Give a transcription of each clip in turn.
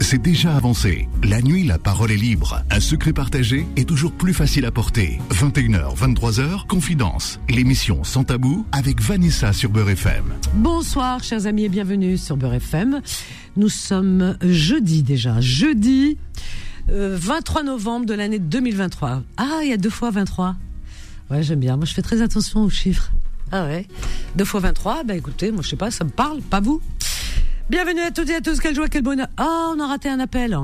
C'est déjà avancé. La nuit, la parole est libre. Un secret partagé est toujours plus facile à porter. 21h, 23h, Confidence. L'émission Sans Tabou avec Vanessa sur Beurre FM. Bonsoir, chers amis, et bienvenue sur Beurre FM. Nous sommes jeudi déjà. Jeudi 23 novembre de l'année 2023. Ah, il y a deux fois 23. Ouais, j'aime bien. Moi, je fais très attention aux chiffres. Ah ouais. Deux fois 23, ben écoutez, moi, je sais pas, ça me parle, pas vous. Bienvenue à toutes et à tous, quelle joie, quel bonheur. Ah, on a raté un appel.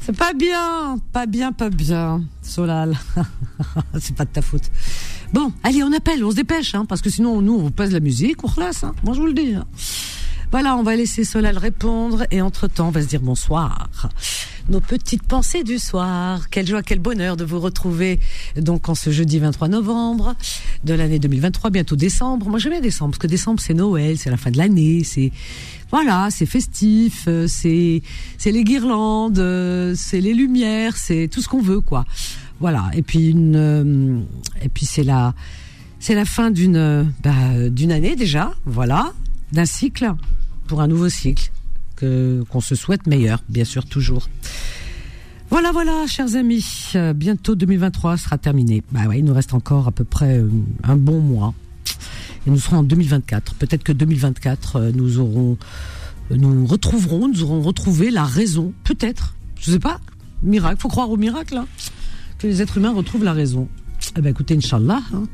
C'est pas bien, pas bien, pas bien. Solal, c'est pas de ta faute. Bon, allez, on appelle, on se dépêche, hein, parce que sinon, nous, on vous pose la musique, on relasse. Hein. Moi, je vous le dis. Hein. Voilà, on va laisser Solal répondre et entre-temps, on va se dire bonsoir. Nos petites pensées du soir. Quelle joie, quel bonheur de vous retrouver donc en ce jeudi 23 novembre de l'année 2023, bientôt décembre. Moi, j'aime bien décembre parce que décembre, c'est Noël, c'est la fin de l'année, c'est voilà, c'est festif, euh, c'est c'est les guirlandes, euh, c'est les lumières, c'est tout ce qu'on veut quoi. Voilà, et puis une euh, et puis c'est la c'est la fin d'une bah, d'une année déjà, voilà, d'un cycle pour un nouveau cycle qu'on se souhaite meilleur, bien sûr toujours. Voilà, voilà, chers amis, euh, bientôt 2023 sera terminé. Bah ouais, il nous reste encore à peu près euh, un bon mois. Et nous serons en 2024. Peut-être que 2024, euh, nous aurons, nous retrouverons, nous aurons retrouvé la raison. Peut-être. Je sais pas. Miracle. Faut croire au miracle, hein, que les êtres humains retrouvent la raison. Eh ben, écoutez, Inch'Allah. Hein.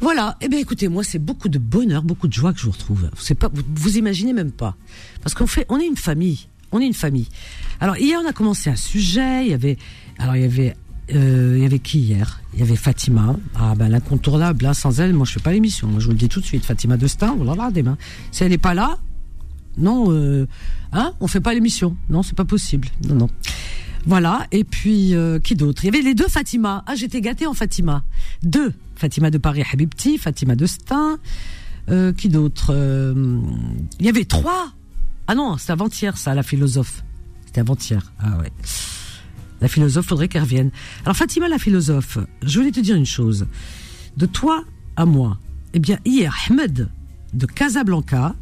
Voilà. Eh bien, écoutez, moi, c'est beaucoup de bonheur, beaucoup de joie que je vous retrouve. C'est pas, vous, imaginez même pas. Parce qu'on fait, on est une famille. On est une famille. Alors, hier, on a commencé un sujet. Il y avait, alors, il y avait, euh, il y avait qui hier? Il y avait Fatima. Ah, ben, l'incontournable, là, sans elle, moi, je fais pas l'émission. Moi, je vous le dis tout de suite. Fatima Destin, oh là là, des mains. Si elle n'est pas là, non, euh, hein, on fait pas l'émission. Non, c'est pas possible. Non, non. Voilà. Et puis, euh, qui d'autre? Il y avait les deux Fatima. Ah, j'étais gâtée en Fatima. Deux. Fatima de Paris Habibti, Fatima de Stein. Euh, qui d'autre? Euh, Il y avait trois. Ah non, c'est avant-hier, ça, la philosophe. C'était avant-hier. Ah ouais. La philosophe, faudrait qu'elle revienne. Alors, Fatima, la philosophe, je voulais te dire une chose. De toi à moi, eh bien, hier, Ahmed de Casablanca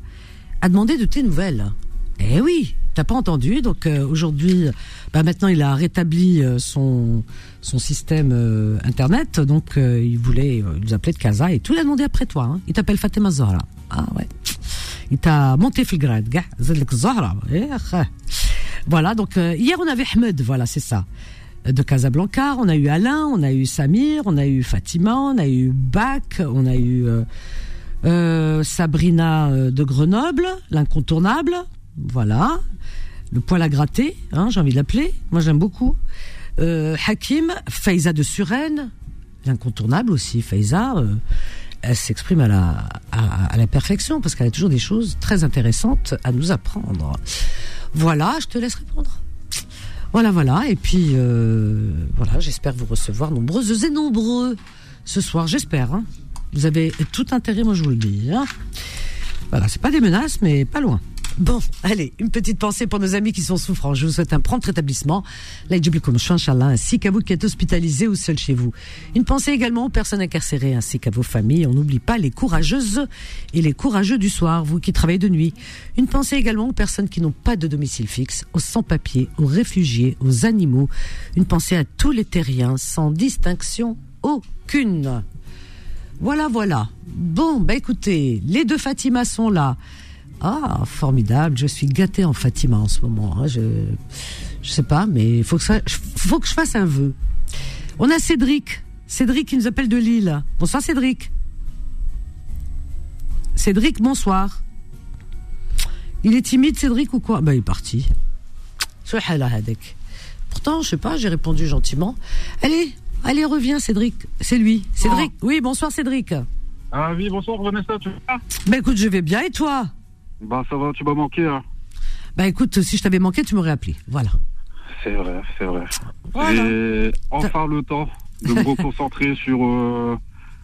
a demandé de tes nouvelles. Eh oui, t'as pas entendu. Donc euh, aujourd'hui, bah maintenant il a rétabli euh, son son système euh, internet. Donc il voulait, il nous appelait de Casa et tout. Il a demandé après toi. Hein. Il t'appelle Fatima Zahra. Ah ouais. Il t'a monté fil grade, Zahra. Voilà. Donc hier on avait Ahmed. Voilà, c'est ça. De Casablanca, on a eu Alain, on a eu Samir, on a eu Fatima, on a eu Bach, on a eu Sabrina de Grenoble, l'incontournable, voilà, le poil à gratter, hein, j'ai envie de l'appeler, moi j'aime beaucoup. Euh, Hakim, Faiza de Suresnes, l'incontournable aussi, Faiza, euh, elle s'exprime à la, perfection parce qu'elle a toujours des choses très intéressantes à nous apprendre. Voilà, je te laisse répondre. Voilà, voilà. Et puis, euh, voilà, j'espère vous recevoir nombreuses et nombreux ce soir. J'espère. Hein. Vous avez tout intérêt, moi je vous le dis. Hein. Voilà, c'est pas des menaces, mais pas loin. Bon, allez, une petite pensée pour nos amis qui sont souffrants. Je vous souhaite un prompt rétablissement. Inch'Allah, ainsi qu'à vous qui êtes hospitalisés ou seuls chez vous. Une pensée également aux personnes incarcérées ainsi qu'à vos familles. On n'oublie pas les courageuses et les courageux du soir, vous qui travaillez de nuit. Une pensée également aux personnes qui n'ont pas de domicile fixe, aux sans-papiers, aux réfugiés, aux animaux. Une pensée à tous les terriens sans distinction aucune. Voilà, voilà. Bon, bah écoutez, les deux Fatima sont là. Ah, formidable. Je suis gâtée en Fatima en ce moment. hein. Je, je sais pas, mais il faut que ça, faut que je fasse un vœu. On a Cédric. Cédric qui nous appelle de Lille. Bonsoir Cédric. Cédric, bonsoir. Il est timide Cédric ou quoi? Bah il est parti. Pourtant, je sais pas, j'ai répondu gentiment. Allez, allez, reviens Cédric. C'est lui. Cédric. Oui, bonsoir Cédric. Ah oui, bonsoir Vanessa, tu vas Bah écoute, je vais bien et toi? Bah ça va, tu m'as manqué. Hein. Bah écoute, si je t'avais manqué, tu m'aurais appelé. Voilà. C'est vrai, c'est vrai. Voilà. J'ai enfin le temps de me reconcentrer sur euh,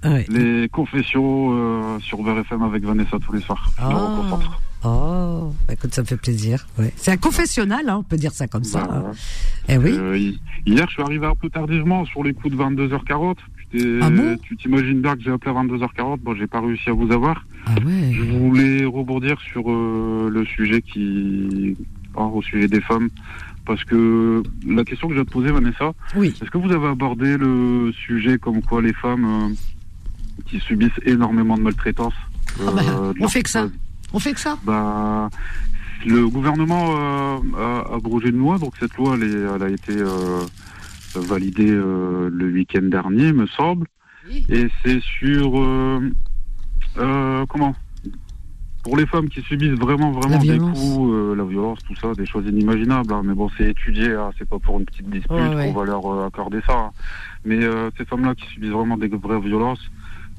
Ouais. les confessions euh, sur VRFM avec Vanessa tous les soirs. Je me Ah. reconcentre. Oh, bah écoute, ça me fait plaisir. Ouais. C'est un confessionnal, hein, on peut dire ça comme ça. Bah, hein. Eh oui. euh, hi- hier, je suis arrivé un peu tardivement sur les coups de 22h40. Ah bon tu t'imagines bien que j'ai appelé à 22h40, bon, j'ai pas réussi à vous avoir. Ah ouais. Je voulais rebondir sur euh, le sujet qui, ah, au sujet des femmes, parce que la question que j'ai à te poser, Vanessa, Oui. est-ce que vous avez abordé le sujet comme quoi les femmes euh, qui subissent énormément de maltraitance Ah bah, euh, on fait que ça. On fait que ça Bah, le gouvernement euh, a abrogé une loi, donc cette loi, elle, est- elle a été validée euh, le week-end dernier, me semble. Oui. Et c'est sur euh, euh, comment? Pour les femmes qui subissent vraiment vraiment des violence. coups, euh, la violence, tout ça, des choses inimaginables. hein. Mais bon, c'est étudié, hein. c'est pas pour une petite dispute ouais. qu'on va leur euh, accorder ça. hein. Mais euh, ces femmes-là qui subissent vraiment des vraies violences,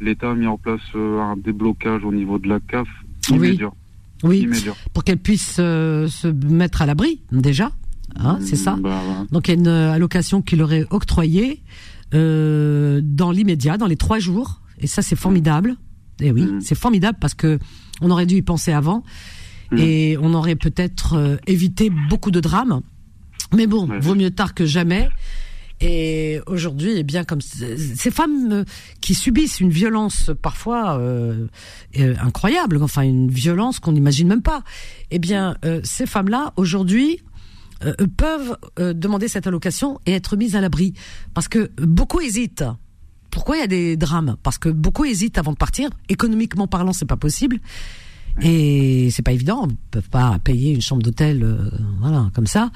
l'État a mis en place un déblocage au niveau de la CAF Oui. immédiat. Oui. immédiat. Pour qu'elles puissent se mettre à l'abri, déjà. Hein, c'est ça Bah. Donc il y a une euh, allocation qui leur est octroyée euh, dans l'immédiat, dans les trois jours. Et ça, c'est formidable. Et oui, Mm. c'est formidable parce que on aurait dû y penser avant. Mm. Et on aurait peut-être euh, évité beaucoup de drames. Mais bon, vaut mieux tard que jamais. Et aujourd'hui, eh bien, comme ces femmes qui subissent une violence parfois euh, incroyable, enfin une violence qu'on n'imagine même pas, eh bien, euh, ces femmes-là aujourd'hui euh, peuvent euh, demander cette allocation et être mises à l'abri, parce que beaucoup hésitent. Pourquoi il y a des drames? Parce que beaucoup hésitent avant de partir. Économiquement parlant, c'est pas possible. Et c'est pas évident, ils peuvent pas payer une chambre d'hôtel, euh, voilà, comme ça.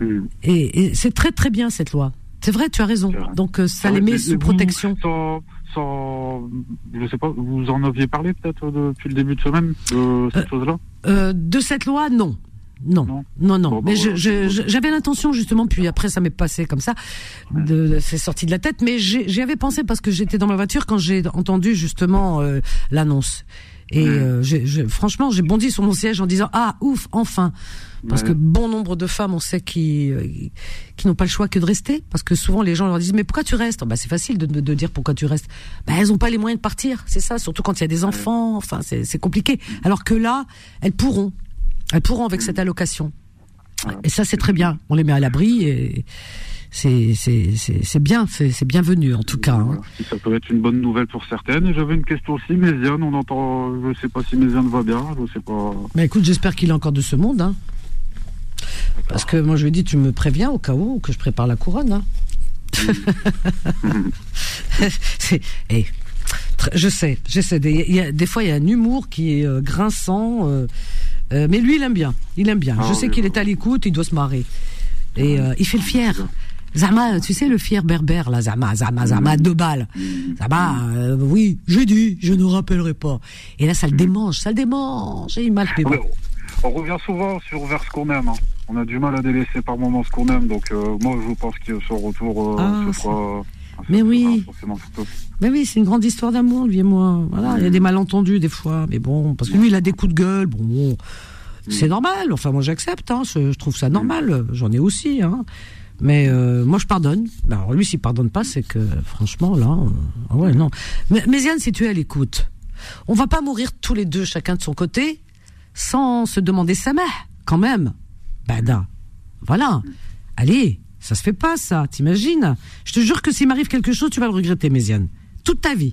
Mm. Et, et c'est très très bien cette loi. C'est vrai, tu as raison. Donc euh, ça Ah les met mais- sous mais protection. Sans, sans, je sais pas, vous en aviez parlé peut-être depuis le début de semaine de cette chose-là? de cette loi, non. Non, Non. non, non. Bon, mais bah, je- voilà. je- je- j'avais l'intention justement, puis après ça m'est passé comme ça, de, c'est sorti de la tête. Mais j'y avais pensé parce que j'étais dans ma voiture quand j'ai entendu justement euh, l'annonce. Et euh, franchement, j'ai bondi sur mon siège en disant ah ouf, enfin, parce Ouais. que bon nombre de femmes, on sait qui euh, qui n'ont pas le choix que de rester, parce que souvent les gens leur disent mais pourquoi tu restes? Bah c'est facile de, de, dire pourquoi tu restes. Bah elles ont pas les moyens de partir, c'est ça. Surtout quand il y a des enfants, enfin c'est compliqué. Alors que là, elles pourront, elles pourront avec cette allocation. Et ça c'est très bien. On les met à l'abri et c'est bien, c'est bienvenu en tout cas. hein. Voilà. Ça peut être une bonne nouvelle pour certaines. J'avais une question aussi, Méziane, on entend, je sais pas si Méziane va bien, je sais pas. Mais écoute, j'espère qu'il est encore de ce monde. Hein. Parce que moi je lui ai dit tu me préviens au cas où que je prépare la couronne. Hein. Eh, je sais, je sais. Des, il y a, des fois, il y a un humour qui est euh, grinçant, euh, euh, mais lui, il aime bien. Il aime bien. Ah je sais oui, qu'il oui. est à l'écoute, il doit se marrer. Et euh, il fait le fier. Zama, tu sais, le fier berbère, là, Zama, Zama, Zama, deux balles. Zama, euh, oui, j'ai dit, je ne rappellerai pas. Et là, ça le démange, ça le démange. Et il mal. mais bon. On revient souvent sur vers ce qu'on aime. hein. On a du mal à délaisser par moments ce qu'on aime, donc euh, moi je pense que son retour euh, Ah, se fera. Mais oui. Mais oui, c'est une grande histoire d'amour, lui et moi. Voilà, il y a des malentendus des fois, mais bon, parce que lui, il a des coups de gueule, bon, c'est normal. Enfin, moi, j'accepte, hein, je, je trouve ça normal. J'en ai aussi, hein. Mais euh, moi, je pardonne. Alors lui, s'il pardonne pas, c'est que franchement, là, euh, ah ouais, non. Mais, mais Yann, si tu es à l'écoute, on va pas mourir tous les deux, chacun de son côté, sans se demander sa mère, quand même. Bada. Voilà. Allez, ça se fait pas, ça. T'imagines? Je te jure que s'il m'arrive quelque chose, tu vas le regretter, Méziane. Toute ta vie.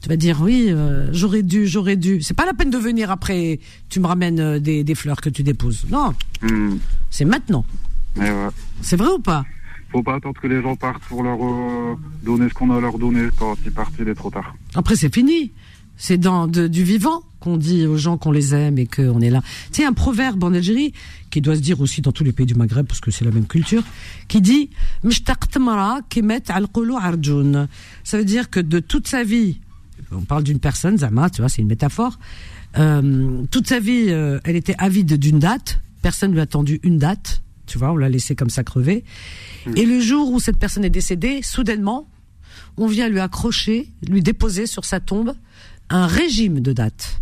Tu vas dire oui, euh, j'aurais dû, j'aurais dû. C'est pas la peine de venir après. Tu me ramènes euh, des, des fleurs que tu déposes. Non, Hmm. c'est maintenant. Mais ouais. C'est vrai ou pas? Faut pas attendre que les gens partent pour leur euh, donner ce qu'on a à leur donner. Quand ils partent, il est trop tard. Après, c'est fini. C'est dans de- du vivant qu'on dit aux gens qu'on les aime et qu'on est là. Tu sais, un proverbe en Algérie, qui doit se dire aussi dans tous les pays du Maghreb, parce que c'est la même culture, qui dit « M'shtaqt mara kimet al-qulu arjoun ». Ça veut dire que de toute sa vie, on parle d'une personne, Zama, tu vois, c'est une métaphore, euh, toute sa vie, euh, elle était avide d'une date, personne lui a tendu une date, tu vois, on l'a laissé comme ça crever. Et le jour où cette personne est décédée, soudainement, on vient lui accrocher, lui déposer sur sa tombe un régime de dates.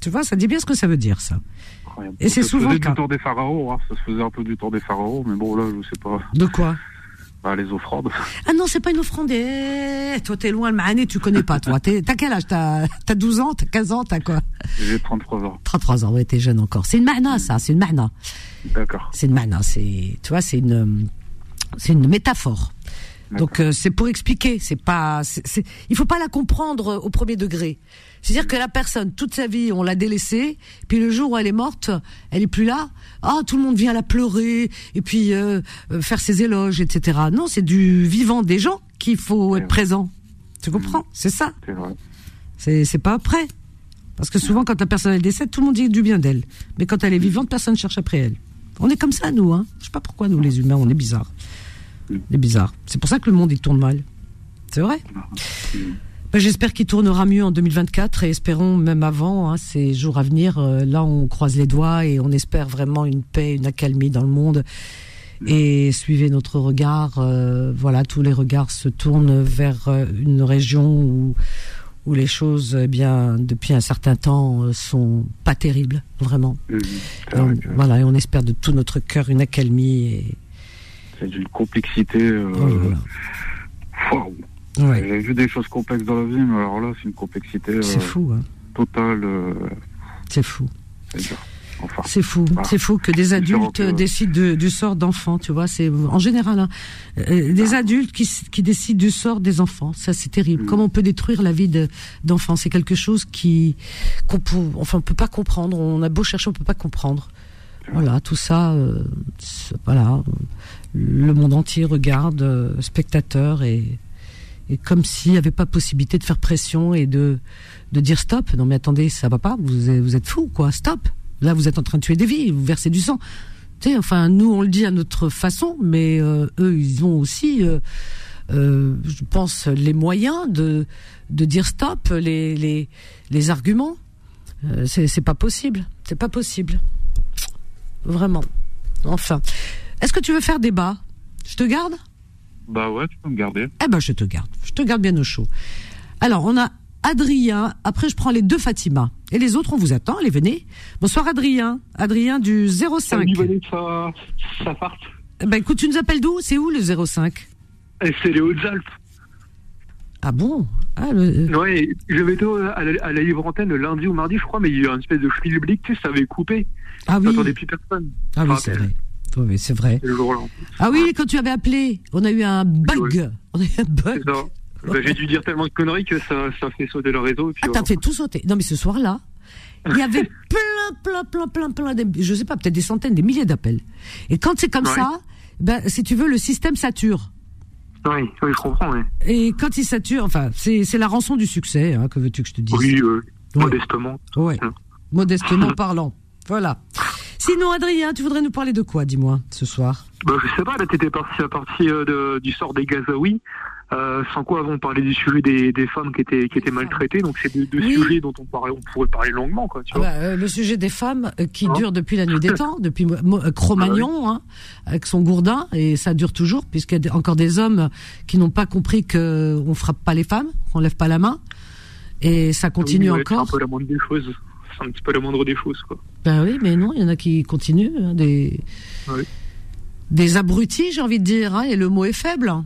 Tu vois, ça dit bien ce que ça veut dire, ça. Incroyable. Et c'est souvent le cas. du temps des pharaons. Hein. Ça se faisait un peu du temps des pharaons, mais bon là, je sais pas. De quoi? Bah, les offrandes. Ah non, c'est pas une offrande. Eh, toi, t'es loin, le mahané, tu connais pas, toi. T'as quel âge? T'as t'as 12 ans? T'as 15 ans? T'as quoi? J'ai 33 ans. 33 ans, ouais, t'es jeune encore. C'est une mahna, ça, c'est une mahna. D'accord. C'est une mahna, c'est, tu vois, c'est une, c'est une métaphore. Donc euh, c'est pour expliquer, c'est pas, c'est, c'est- il faut pas la comprendre au premier degré. C'est-à-dire que la personne, toute sa vie, on l'a délaissée, puis le jour où elle est morte, elle est plus là. Ah, tout le monde vient la pleurer et puis euh, euh, faire ses éloges, etc. Non, c'est du vivant des gens qu'il faut être présent. Tu comprends? C'est ça. C'est. C'est c'est pas après. Parce que souvent, quand la personne elle décède, tout le monde dit du bien d'elle. Mais quand elle est vivante, personne cherche après elle. On est comme ça, nous. Hein. Je sais pas pourquoi, nous, les humains, on est bizarres. On est bizarres. C'est pour ça que le monde, il tourne mal. C'est vrai. Ben, J'espère qu'il tournera mieux en 2024 et espérons même avant, hein, ces jours à venir. euh, là, on croise les doigts et on espère vraiment une paix, une accalmie dans le monde. Et suivez notre regard. euh, voilà, tous les regards se tournent vers euh, une région où, où les choses, eh bien, depuis un certain temps, sont pas terribles, vraiment. Et C'est on- voilà, et on espère de tout notre cœur une accalmie. Et, c'est d'une complexité. euh, oh waouh. Ouais, J'ai vu des choses complexes dans la vie, mais alors là, c'est une complexité euh, c'est fou, hein. totale. euh, c'est fou. c'est. Enfin, C'est fou, Ah. c'est fou que des adultes que- décident de- du sort d'enfants, tu vois. C'est en général hein, euh, des adultes qui, décident du sort des enfants. Ça, c'est terrible. Mm. Comment on peut détruire la vie de- d'enfants? C'est quelque chose qui, qu'on peut, enfin, on peut pas comprendre. On a beau chercher, on peut pas comprendre. Voilà, tout ça, euh, voilà, le monde entier regarde, euh, spectateur et comme s'il n'y avait pas possibilité de faire pression et de dire stop. Non mais attendez, ça va pas. Vous vous êtes fou quoi. Stop. Là vous êtes en train de tuer des vies. Vous versez du sang. Tu sais, enfin nous on le dit à notre façon, mais euh, eux ils ont aussi, euh, euh, je pense, les moyens de de dire stop, les les les arguments. C'est pas possible. C'est pas possible. Vraiment. Enfin. Est-ce que tu veux faire débat Je te garde bah ouais, tu peux me garder. eh ben, je te garde. Je te garde bien au chaud. Alors, on a Adrien. Après, je prends les deux Fatima. Et les autres, on vous attend. Allez, venez. Bonsoir, Adrien. Adrien du 05. Salut Vanessa, ça part. Eh Ben, écoute, tu nous appelles d'où? C'est où le 05 Et c'est les Hautes-Alpes. Ah bon? Ah, le- Ouais, j'avais été à la, à la livre antenne le lundi ou mardi, je crois, mais il y a eu un espèce de schmilblick, tu sais, ça avait coupé. Ah oui. J'entendais plus personne. Ah oui, c'est vrai. Oui, oui, c'est vrai. Le. Ah oui, quand tu avais appelé, on a eu un bug. On a eu un bug. Bah, j'ai dû dire tellement de conneries que ça, ça fait sauter le réseau. et puis Ah, t'as fait tout sauter. Non, mais ce soir-là, il y avait plein, plein, plein, plein, plein, de- je sais pas, peut-être des centaines, des milliers d'appels. Et quand c'est comme Ouais. ça, ben, si tu veux, le système sature. Oui, oui, je comprends, ouais. Et quand il sature, enfin, c'est la rançon du succès, hein, que veux-tu que je te dise Oui, euh, modestement. Ouais. Hum. Modestement parlant. Voilà. Sinon, Adrien, tu voudrais nous parler de quoi, dis-moi, ce soir Bah, je sais pas, là, t'étais parti à partir euh, du sort des Gazaouis. Euh, sans quoi, avant, on parlait du sujet des, des femmes qui étaient, qui étaient maltraitées. Donc, c'est deux, deux Oui. sujets dont on, parlait, on pourrait parler longuement, quoi, tu Ah vois. bah, euh, Le sujet des femmes euh, qui Hein dure depuis la nuit des temps, depuis Cro-Magnon, hein, avec son gourdin, et ça dure toujours, puisqu'il y a encore des hommes qui n'ont pas compris que on frappe pas les femmes, qu'on lève pas la main, et ça continue Oui, encore. C'est un peu la moindre des choses. C'est un petit peu la moindre des choses, quoi. Ben oui, mais non, il y en a qui continuent, hein, des Oui. des abrutis, j'ai envie de dire, hein, et le mot est faible, hein,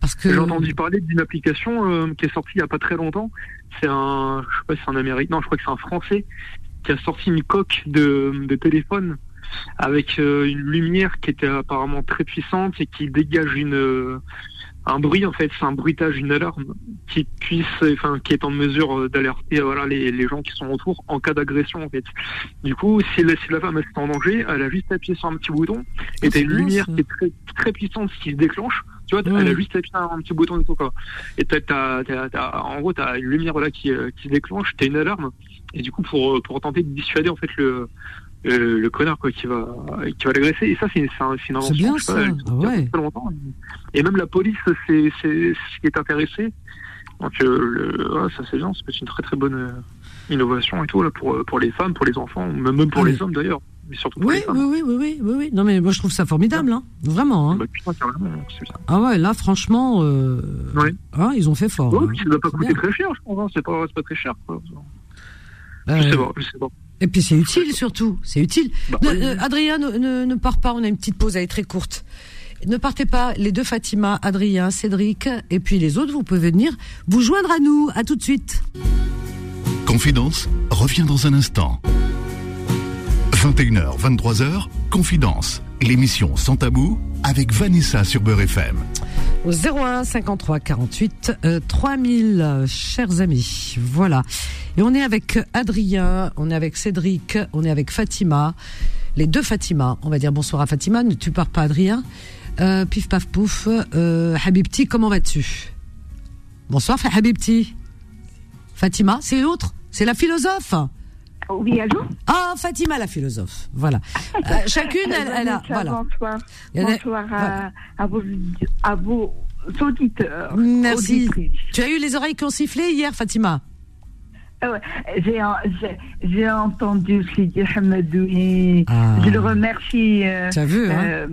parce que J'ai entendu parler d'une application euh, qui est sortie il y a pas très longtemps. C'est un, je sais pas si c'est un Américain, non, je crois que c'est un Français qui a sorti une coque de, de téléphone avec euh, une lumière qui était apparemment très puissante et qui dégage une un bruit en fait, c'est un bruitage, une alarme qui puisse, enfin, qui est en mesure euh, d'alerter euh, voilà les, les gens qui sont autour en cas d'agression en fait. Du coup, si la, si la femme est en danger, elle a juste à appuyer sur un petit bouton Ah, et t'as c'est une bien, lumière ça. qui est très très puissante qui se déclenche. Tu vois, Ouais. elle a juste appuyé un, un petit bouton et tout quoi. Et t'as, t'as, t'as- t'as- en gros, t'as une lumière voilà qui, euh, qui se déclenche, t'as une alarme. Et du coup, pour, pour tenter de dissuader en fait le le, le connard quoi qui va qui va l'agresser. Et ça, c'est, c'est, un- c'est une invention. bien, ça. pas, Ah ouais. longtemps. Et même la police, c'est c'est ce qui est intéressé. Donc euh, le, ça c'est bien, c'est une très très bonne euh, innovation et tout là pour pour les femmes, pour les enfants, même pour Oui. les hommes d'ailleurs, mais surtout pour oui, les oui, oui, oui, oui, oui, oui. Non, mais moi je trouve ça formidable, hein, vraiment. Hein. Bah, putain, ça. Ah ouais, là, franchement, euh, Ouais. hein, ils ont fait fort. Hein. ça doit pas coûter bien. très cher, je pense. C'est pas, pas très cher. Quoi. Euh, Je sais pas, je sais pas. Et puis c'est utile surtout, c'est utile. Bah, Ne- oui. euh, Adrien, ne, ne, ne pars pas, on a une petite pause, elle est très courte. Ne partez pas, les deux Fatima, Adrien, Cédric, et puis les autres, vous pouvez venir vous joindre à nous. À tout de suite. Confidence revient dans un instant. 21h, 23h, Confidence, l'émission sans tabou avec Vanessa sur Beurre FM. Au 01 53 48 3000, chers amis. Voilà. Et on est avec Adrien, on est avec Cédric, on est avec Fatima. Les deux Fatima. On va dire bonsoir à Fatima. Ne tu pars pas, Adrien. Euh, pif paf pouf. Euh, Habibti, comment vas-tu? Bonsoir, Habibti. Fatima, c'est l'autre C'est la philosophe oui, allô Ah, Fatima, la philosophe. Voilà. Euh, chacune, elle, a. Voilà. Bonsoir. Bonsoir à, à, vos, à vos auditeurs. Merci. Tu as eu les oreilles qui ont sifflé hier, Fatima ah j'ai entendu Sidi Hamadoui. Ah. Je le remercie euh, vu, hein euh,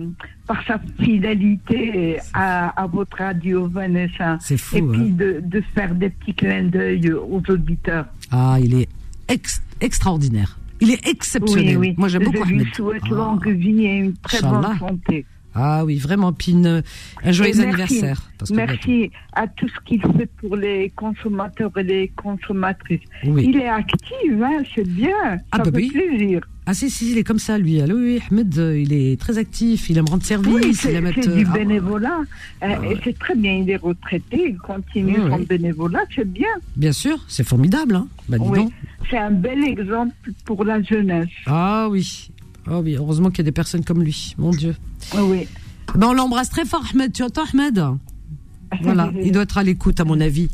par sa fidélité à, à, votre radio, Vanessa. C'est fou. Et puis hein. de, de, faire des petits clins d'œil aux auditeurs. Ah, il est extraordinaire. Il est exceptionnel. Oui, oui. Moi, j'aime beaucoup. Je lui souhaite ah. longue vie et une très bonne santé. Ah oui, vraiment, Pine. Un joyeux anniversaire. merci à tout ce qu'il fait pour les consommateurs et les consommatrices. Il est actif, hein, c'est bien. Ah, ça bah fait plaisir. Ah si, si, il est comme ça, lui. Allô, oui, Ahmed, euh, il est très actif, il aime rendre service. Oui, c'est du ah, bénévolat. Euh, ah, et c'est très bien, il est retraité, il continue son bénévolat, c'est bien. Bien sûr, c'est formidable. Hein. Bah, oui, c'est un bel exemple pour la jeunesse. Ah oui, oh oui, heureusement qu'il y a des personnes comme lui, mon Dieu. Oui. Ben, on l'embrasse très fort, Ahmed. Tu entends, Ahmed? Voilà, il doit être à l'écoute, à mon avis.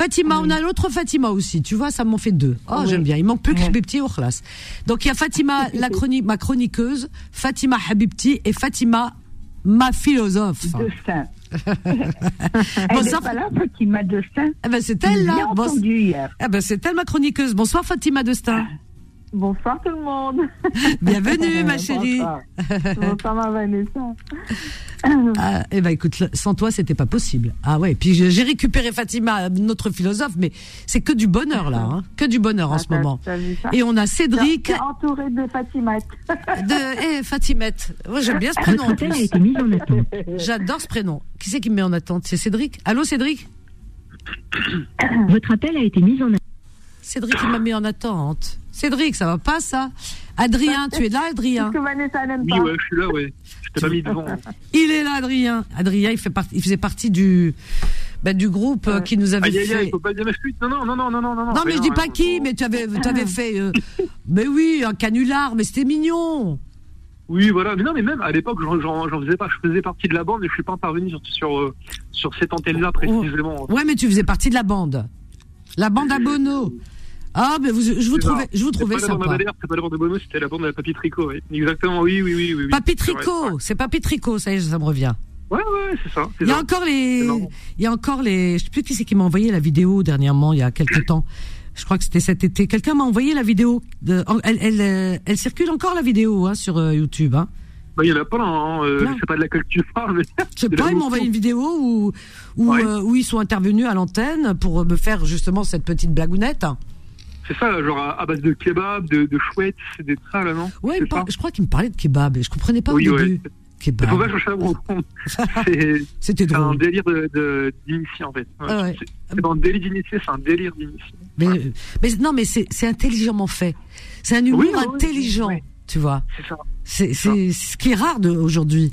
Fatima, on a l'autre Fatima aussi. Tu vois, ça m'en fait deux. Oh, j'aime bien. Il manque plus que Habibti au classe. Donc il y a Fatima, la chronique, ma chroniqueuse, Fatima Habibti et Fatima, ma philosophe. Destin. elle est pas là, Fatima Destin. Eh ben c'est elle là. Bon, hier. Eh ben c'est elle ma chroniqueuse. Bonsoir Fatima Destin. Bonsoir tout le monde. Bienvenue ma chérie. Bonsoir, Bonsoir ma Vanessa. Ah, eh ben écoute, sans toi c'était pas possible. Ah ouais, puis j'ai récupéré Fatima, notre philosophe, mais c'est que du bonheur là, hein, que du bonheur en ah, ce moment. Et on a Cédric. Entouré de Fatimette. De eh, Fatimette. j'aime bien ce prénom. J'adore ce prénom. Qui c'est qui me met en attente? C'est Cédric? Allô Cédric? Votre appel a été mis en attente. Cédric il m'a mis en attente. Cédric, ça va pas ça Adrien, tu es là, Adrien que Vanessa n'aime pas. Oui, ouais, je suis là, ouais. Je t'ai pas mis devant. Il est là, Adrien. Adrien, il, fait partie, il faisait partie du, bah, du groupe euh, qui nous avait aïe, fait. Aïe, il faut pas dire ma Non, non, non, non, non, non, non. Non, mais je dis pas qui, mais tu avais, tu avais fait. Euh, mais oui, un canular, mais c'était mignon. Oui, voilà. Mais non, mais même à l'époque, j'en faisais pas. Je faisais partie de la bande, mais je suis pas intervenu sur sur, euh, sur cette antenne-là précisément. Ouais, mais tu faisais partie de la bande. La bande à Bono. Ah, mais vous, je vous trouvais, je vous trouvais sympa. C'est pas la bande de Bono, c'était la bande de Papy Tricot, oui. Exactement, oui, oui, oui, oui. Papy Tricot, c'est Papy Tricot, ça y est, ça me revient. Ouais, ouais, c'est ça. Il y a encore les, il y a encore les, je sais plus qui c'est qui m'a envoyé la vidéo dernièrement, il y a quelques temps. Je crois que c'était cet été. Quelqu'un m'a envoyé la vidéo. De, elle, elle, euh, elle, circule encore la vidéo hein, sur euh, YouTube. Hein. Bah, il y en a pas, hein, euh, sais pas de laquelle tu parles, mais. Je sais pas, ils m'ont envoyé une vidéo où, où, euh, où ils sont intervenus à l'antenne pour me faire justement cette petite blagounette. C'est ça, genre à, base de kebab, de, de chouettes, c'est des ça là, non Ouais, je crois qu'il me parlait de kebab et je comprenais pas au début. Kebab. C'était drôle. C'est un délire d'initié en fait. Ah ouais. C'est un délire d'initié, c'est un délire d'initié. Mais, mais, non, mais c'est intelligemment fait. C'est un humour intelligent, tu vois. C'est ça. C'est ce qui est rare aujourd'hui.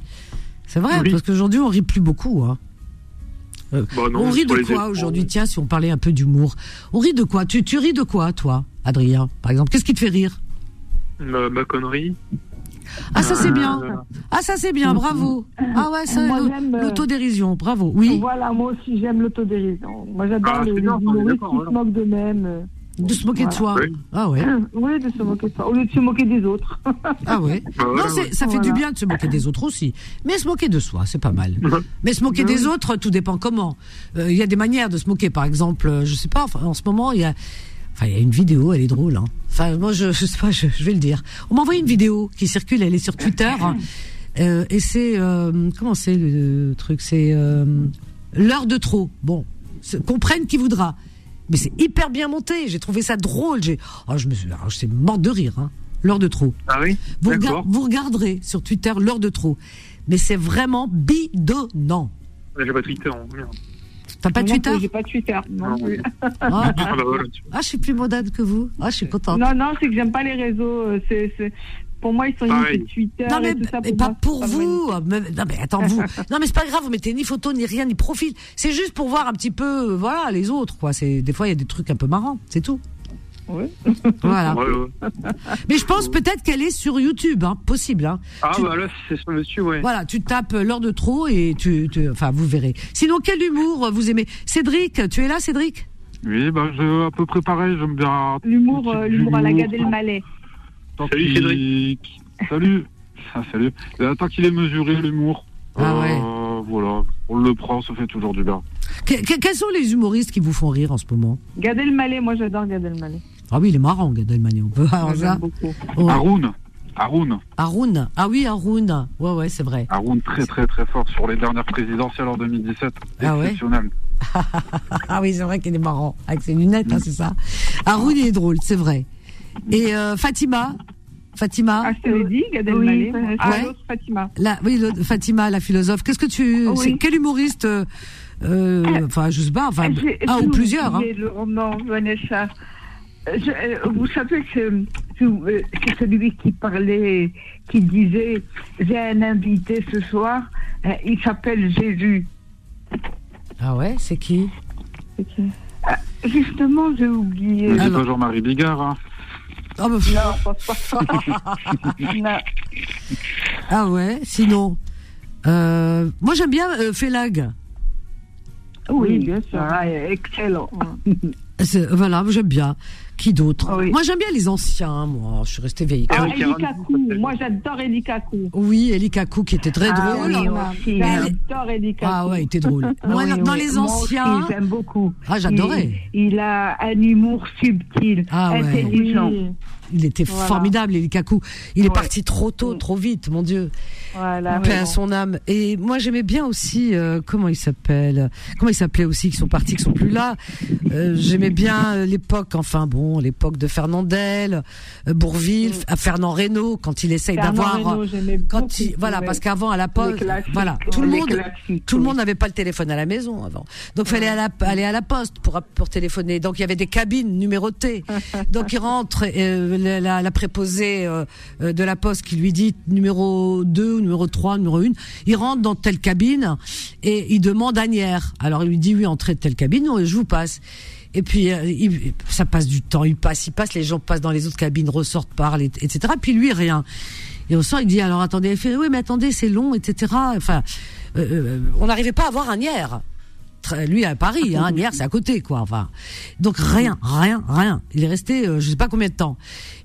C'est vrai, parce qu'aujourd'hui on rit plus beaucoup. Hein. Euh, bah on rit de quoi aujourd'hui Tiens, si on parlait un peu d'humour. On rit de quoi tu, tu ris de quoi, toi, Adrien, par exemple? Qu'est-ce qui te fait rire? Ma, connerie. Ah, ça c'est bien. Euh, ah, ça c'est bien, bravo. Ah ouais, ça, euh, l'autodérision, bravo. Oui? Voilà, moi aussi j'aime l'autodérision. Moi j'adore ah, les, les humoristes qui se moquent d'eux-mêmes. De se moquer de soi. Ah ouais. Oui, de se moquer de soi. Au lieu de se moquer des autres. ah ouais. Non, ça fait du bien de se moquer des autres aussi. Mais se moquer de soi, c'est pas mal. Mais se moquer des autres, tout dépend comment. Euh, il y a des manières de se moquer. Par exemple, je sais pas, en ce moment, il y a. Enfin, il y a une vidéo, elle est drôle. Hein. Enfin, moi, je, je sais pas, je, vais le dire. On m'a envoyé une vidéo qui circule, elle est sur Twitter. Euh, et c'est euh, comment c'est le, truc? C'est euh, l'heure de trop. Bon, comprenne qui voudra mais c'est hyper bien monté. J'ai trouvé ça drôle. J'ai, oh, je me suis, oh, c'est mort de rire. Hein. L'heure de trop. Ah oui? Vous, vous regarderez sur Twitter l'heure de trop. Mais c'est vraiment bidonnant. J'ai pas Twitter. Hein. T'as pas Twitter? J'ai pas Twitter. Non, ah, ah, ah, bah ah, je suis plus moderne que vous. Ah, je suis contente. Non, non, c'est que j'aime pas les réseaux. Euh, c'est, pour moi, ils sont ni Twitter. Non, mais, et tout ça pour pas pour vous. non, mais attends, vous. non, mais c'est pas grave, vous mettez ni photo, ni rien, ni profil. C'est juste pour voir un petit peu, voilà, les autres, quoi. C'est, des fois, il y a des trucs un peu marrants. C'est tout. Oui. Voilà. Mais je pense peut-être qu'elle est sur YouTube, hein, possible. Hein. Ah bah là, c'est sur YouTube, ouais. Voilà, tu tapes l'heure de trop et tu, tu, enfin, vous verrez. Sinon, quel humour vous aimez? Cédric, tu es là, Cédric? Oui, bah, je, à peu près pareil, j'aime bien. L'humour, euh, l'humour à la Gad Elmaleh. Salut Cédric. Salut. Ah, salut. Tant qu'il est mesuré, l'humour. Ah ouais. Euh, voilà, on le prend, ça fait toujours du bien. quels sont les humoristes qui vous font rire en ce moment? Gad Elmaleh, moi j'adore Gad Elmaleh. Ah oui, il est marrant, Gad Elmaleh. On peut avoir ça. Haroun. Haroun. Haroun. Ah oui, Haroun. Ouais, ouais, c'est vrai. Haroun, très, très, très fort sur les dernières présidentielles en 2017. Ah Exceptionnel. ah oui, c'est vrai qu'il est marrant. Avec ses lunettes, hein, c'est ça. Haroun, il est drôle, c'est vrai. Et euh, Fatima Fatima Ah, je te l'ai dit, Gad Elmaleh. Oui, ah, Fatima. La, oui, Fatima, la philosophe. Qu'est-ce que tu... Oui. Quel humoriste euh, euh, Enfin, je sais pas. Enfin, un ou plusieurs. Hein. le roman, Vanessa. Vous savez que c'est celui qui parlait, qui disait j'ai un invité ce soir, il s'appelle Jésus. Ah ouais, c'est qui, qui? Ah, Justement, j'ai oublié. C'est pas Jean-Marie Bigard. Hein. Ah, bah, non, Ah ouais, sinon. Euh, moi j'aime bien Félag. Oui, bien sûr. Ah, excellent. Voilà, j'aime bien. Qui d'autre ah Moi, j'aime bien les anciens. Moi, je suis restée vieille. Ah, Moi, j'adore Eli Kaku. Oui, Eli Kaku qui était très ah drôle. Oui, j'adore Eli Kaku. Ah ouais, il était drôle. moi, dans les anciens. J'aime beaucoup. Ah, j'adorais. Il, il, a un humour subtil, ah, intelligent. Il était formidable, Eli Kaku. Il est parti trop tôt, trop vite, mon Dieu. Voilà. Paix à son âme. Et moi, j'aimais bien aussi, euh, comment il s'appelle Comment il s'appelait aussi, qui sont partis, qui sont plus là. Euh, j'aimais bien euh, l'époque, enfin bon, l'époque de Fernandel, Bourville, à Fernand Reynaud, quand il essaye d'avoir. Quand il, voilà, parce qu'avant, à la poste, voilà, tout le monde, tout le monde n'avait pas le téléphone à la maison avant. Donc, il fallait aller à la poste pour, pour téléphoner. Donc, il y avait des cabines numérotées. Donc, il rentre, la, préposée de la poste qui lui dit numéro 2 numéro 3, numéro 1. Il rentre dans telle cabine et il demande Agnières. Alors il lui dit oui, entrez de telle cabine, je vous passe. Et puis euh, ça passe du temps, il passe, il passe, les gens passent dans les autres cabines, ressortent, parlent, etc. Puis lui rien. Et au sort, il dit alors attendez, il fait oui mais attendez c'est long, etc. Enfin, euh, euh, on n'arrivait pas à avoir un hier lui à Paris, hein, hier c'est à côté quoi. Enfin, donc rien, rien, rien. Il est resté, je sais pas combien de temps.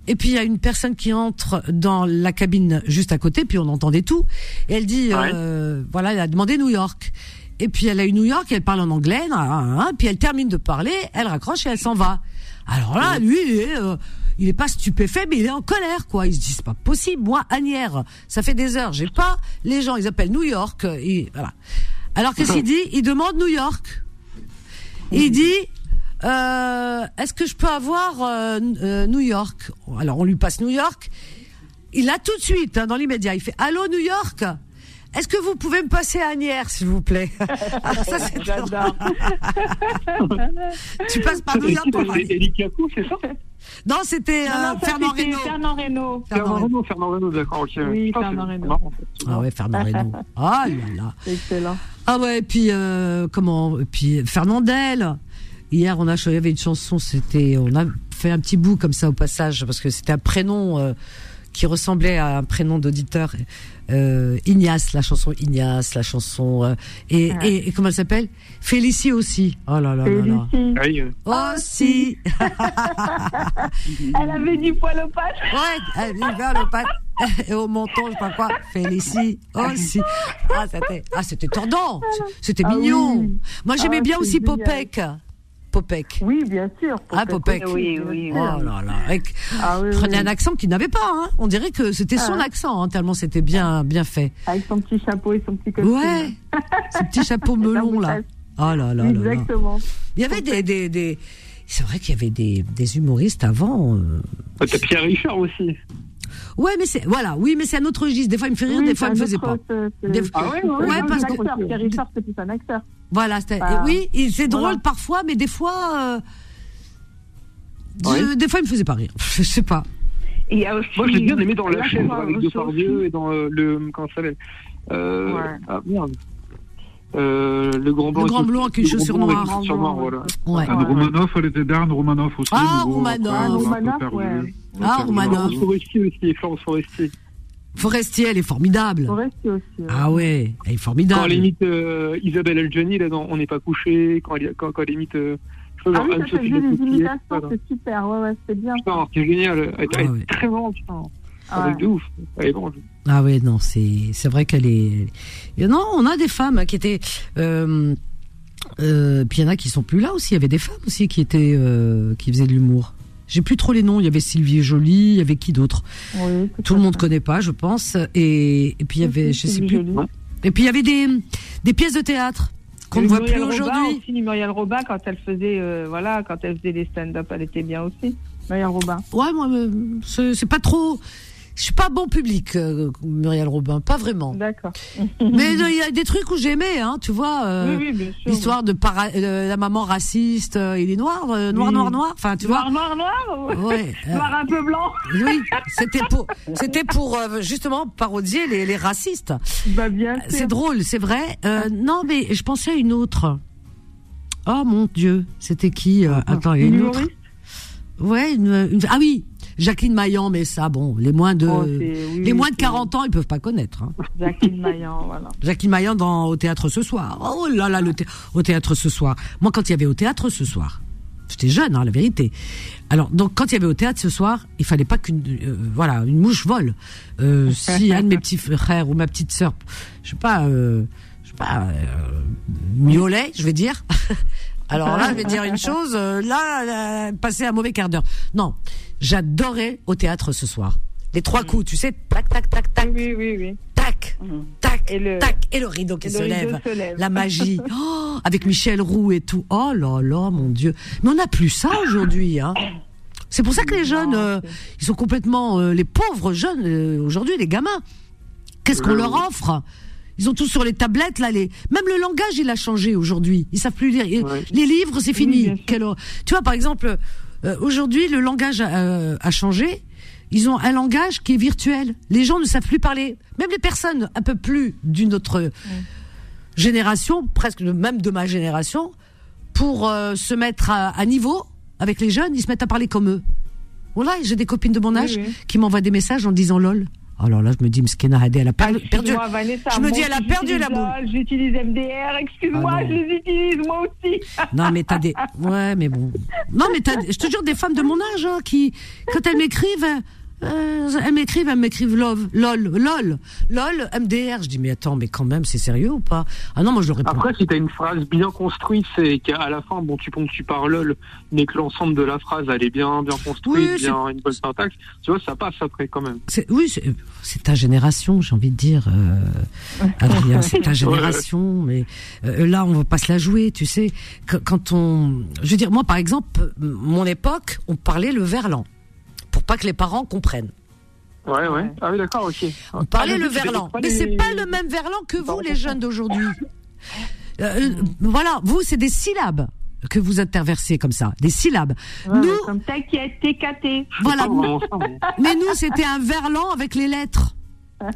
Et puis il y a une personne qui entre dans la cabine juste à côté, puis on entendait tout. Et elle dit, euh, voilà, elle a demandé New York. Et puis elle a eu New York, elle parle en anglais, puis elle termine de parler, elle raccroche et elle s'en va. Alors là, lui, il est, euh, il est pas stupéfait, mais il est en colère, quoi. Il se dit, c'est pas possible. Moi, Anière, ça fait des heures, j'ai pas. Les gens, ils appellent New York, et voilà. Alors qu'est-ce qu'il dit? Il demande New York. Il dit, euh, est-ce que je peux avoir euh, euh, New York? Alors on lui passe New York. Il a tout de suite, hein, dans l'immédiat, il fait Allô New York? Est-ce que vous pouvez me passer à s'il vous plaît? Alors ça, c'est Tu passes par New York c'est ça? Non, c'était Fernand Reynaud. Fernand Reynaud. Fernand Reynaud, Fernand Reynaud, d'accord, Oui, Fernand Reynaud. Ah ouais, Fernand Reynaud. Ah là là. Excellent. Ah ouais, et puis, comment, et puis Fernandel. Hier, on a il y avait une chanson, c'était, on a fait un petit bout comme ça au passage parce que c'était un prénom euh, qui ressemblait à un prénom d'auditeur. Euh, Ignace, la chanson Ignace, la chanson euh, et, et, comment elle s'appelle? Félicie aussi. Oh là là là là. Aussi. elle avait du poil au pattes. Ouais, elle avait du poil au pattes et au menton, je sais pas quoi? Félicie aussi. Ah c'était, ah c'était tordant. C'était ah mignon. Moi j'aimais ah, bien aussi Popek. Popek. Oui, bien sûr. Ah, Popek. Oui, oui. Oh là là. ah, oui, prenait un accent qu'il n'avait pas. Hein. On dirait que c'était son ah. accent, hein, tellement c'était bien, bien fait. Avec son petit chapeau et son petit costume. Ouais. ce petit chapeau melon là. Oh là là. Exactement. Il y avait des, des, des... C'est vrai qu'il y avait des, des humoristes avant. Euh... Ah, T'as Pierre Richard aussi. Ouais, mais c'est voilà, oui, mais c'est un autre registre. Des fois, il me fait rire, des fois, il me faisait pas. Ah ouais, ouais, ouais parce que Richard, c'est plus un acteur. Voilà, oui, c'est drôle parfois, mais des fois, euh, des fois, il me faisait pas rire. Je sais pas. Et Moi, je l'ai bien aimé dans La chaîne avec Depardieu et dans euh, le comment ça s'appelle? Euh, Ah merde. Euh, le grand blanc, le grand blanc avec une chaussure noire. noire voilà. ouais. Anne Romanoff, elle était d'Anne Romanoff aussi. Ah, Romanoff. ouais. Ah, Romanoff. Forestier aussi, Florence Forestier. Forestier, elle est formidable. Forestier aussi. Ah ouais, elle est formidable. Quand elle imite euh, Isabelle Elgeni, là, dans On n'est pas couché, quand elle, quand, quand elle imite euh, ah oui, ça fait des imitations, c'est super, ouais, ouais, c'est bien. Putain, c'est génial, elle, elle est très bonne, putain. Ah ouais. de ouf, elle est bonne. Ah ouais, non, c'est c'est vrai qu'elle est. Non, on a des femmes qui étaient. Euh, euh, puis il y en a qui sont plus là aussi. Il y avait des femmes aussi qui étaient euh, qui faisaient de l'humour. J'ai plus trop les noms. Il y avait Sylvie Joly, il y avait qui d'autre oui, Tout le monde connaît pas, je pense. Et, et puis il y avait, je sais plus. Et puis il y avait des des pièces de théâtre qu'on ne voit plus aujourd'hui. aussi Muriel Robin quand elle faisait euh, voilà quand elle faisait des stand-up, elle était bien aussi. Muriel Robin. Ouais, moi euh, c'est pas trop je suis pas bon public, euh, Muriel Robin, pas vraiment. D'accord. Mais il y a des trucs où j'aimais, hein, tu vois, euh, oui, oui, l'histoire de la maman raciste, euh, il est noir, noir, noir, noir, enfin, tu noir, vois. Noir, noir, noir. Ouais. noir un peu blanc. Oui, c'était pour, c'était pour justement parodier les, les racistes. Bah bien. C'est drôle, c'est vrai. non, mais je pensais à une autre. Oh mon Dieu, c'était qui Attends, il y a une autre. Ouais, une, ah oui, Jacqueline Maillan, mais ça, bon, les moins de, oh, les moins de 40 ans, ils peuvent pas connaître. Hein. Jacqueline Maillan, voilà. Jacqueline Maillan dans au théâtre ce soir. Oh là là, le au théâtre ce soir. Moi, quand il y avait au théâtre ce soir, j'étais jeune, hein, la vérité. Alors, donc, quand il y avait au théâtre ce soir, il fallait pas qu'une, euh, voilà, une mouche vole. Euh, si un de mes petits frères ou ma petite sœur, je sais pas, euh, je sais pas, miaulet, je vais dire. Alors là, je vais dire une chose, euh, là, passer un mauvais quart d'heure. Non, j'adorais au théâtre ce soir. Les trois coups, tu sais, tac, tac, tac, tac. Oui, oui, oui. Tac, mhm. tac, et le, tac, et le rideau qui se, lève. La magie. Oh, avec Michel Roux et tout. Oh là là, mon Dieu. Mais on n'a plus ça aujourd'hui, hein. C'est pour ça que les jeunes, euh, ils sont complètement, euh, les pauvres jeunes aujourd'hui, les gamins. Qu'est-ce qu'on leur offre? Ils ont tout sur les tablettes là. Les... Même le langage, il a changé aujourd'hui. Ils savent plus lire. Les livres, c'est fini. tu vois, par exemple, euh, aujourd'hui, le langage a, a, changé. Ils ont un langage qui est virtuel. Les gens ne savent plus parler. Même les personnes un peu plus d'une autre génération, presque même de ma génération, pour euh, se mettre à, niveau avec les jeunes, ils se mettent à parler comme eux. Voilà, j'ai des copines de mon âge qui m'envoient des messages en disant lol. Alors là, je me dis, Mskena Hadé, elle a perdu. je me dis, elle a perdu la boule. J'utilise MDR, excuse-moi, ah je les utilise moi aussi. non, mais t'as des. Ouais, mais bon. Non, mais t'as, je te jure, des femmes de mon âge, hein, qui, quand elles m'écrivent, euh, elles m'écrivent, elles m'écrivent love, lol, lol, lol, MDR. Je dis mais attends, mais quand même, c'est sérieux ou pas? Ah non, moi je le réponds. Après, si t'as une phrase bien construite, c'est qu'à la fin, bon, tu tu par lol, mais que l'ensemble de la phrase elle est bien, bien construite, bien une bonne syntaxe, tu vois, ça passe après quand même. Oui, c'est ta génération, j'ai envie de dire, euh, Adrien, c'est ta génération, mais euh, là, on va pas se la jouer, tu sais. Quand on, je veux dire, moi par exemple, mon époque, on parlait le verlan pour pas que les parents comprennent. Ouais, ouais. Ah oui, d'accord, ok. On parlait ah, le verlan. Mais c'est pas le même verlan que vous, les jeunes d'aujourd'hui. Euh, voilà, vous, c'est des syllabes que vous interversez comme ça, des syllabes. nous, comme t'inquiète, TKT. Voilà. mais nous, c'était un verlan avec les lettres.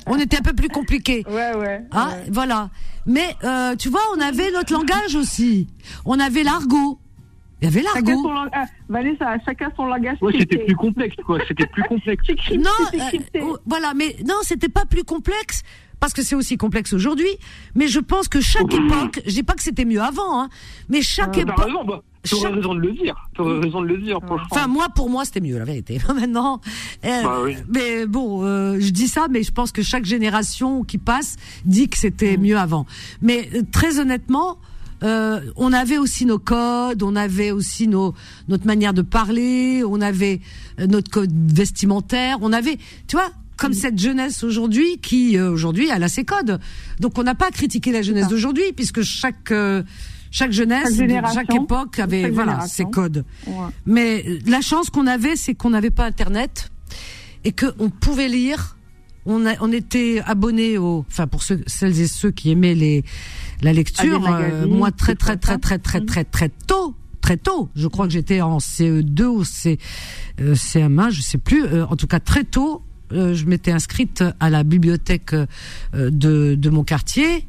On était un peu plus compliqué. Ouais, ouais. Ah, voilà. Mais euh, tu vois, on avait notre langage aussi. On avait l'argot. Il y avait l'argot. Ah, Vanessa, chacun son langage. Ouais, c'était plus complexe, quoi. C'était plus complexe. non, euh, oh, voilà, mais non, c'était pas plus complexe parce que c'est aussi complexe aujourd'hui. Mais je pense que chaque époque, je dis pas que c'était mieux avant, hein, mais chaque époque. Raison, bah, T'aurais raison de le dire. T'aurais raison de le dire, franchement. Enfin, moi, pour moi, c'était mieux, la vérité. Maintenant, euh, bah, oui. mais bon, euh, je dis ça, mais je pense que chaque génération qui passe dit que c'était mm. mieux avant. Mais très honnêtement, euh, on avait aussi nos codes, on avait aussi nos notre manière de parler, on avait euh, notre code vestimentaire, on avait, tu vois, comme cette jeunesse aujourd'hui qui euh, aujourd'hui elle a ses codes. Donc on n'a pas à critiquer la jeunesse d'aujourd'hui puisque chaque chaque jeunesse, chaque, époque avait voilà ses codes. Mais la chance qu'on avait, c'est qu'on n'avait pas Internet et que on pouvait lire. On, a, on était abonné au, enfin pour ceux, celles et ceux qui aimaient les la lecture. Euh, moi, très très très très très très très tôt, très tôt. Je crois que j'étais en CE2 ou C, euh, CM1, je sais plus. Euh, en tout cas, très tôt, je m'étais inscrite à la bibliothèque de, de mon quartier.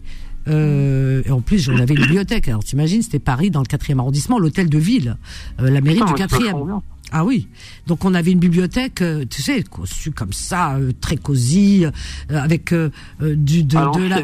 Euh, et en plus, j'en avais une bibliothèque. Alors, t'imagines, c'était Paris, dans le quatrième arrondissement, l'hôtel de ville, la mairie du quatrième. Ah oui. Donc on avait une bibliothèque, euh, tu sais, conçue comme ça, euh, très cosy, euh, avec du de, de la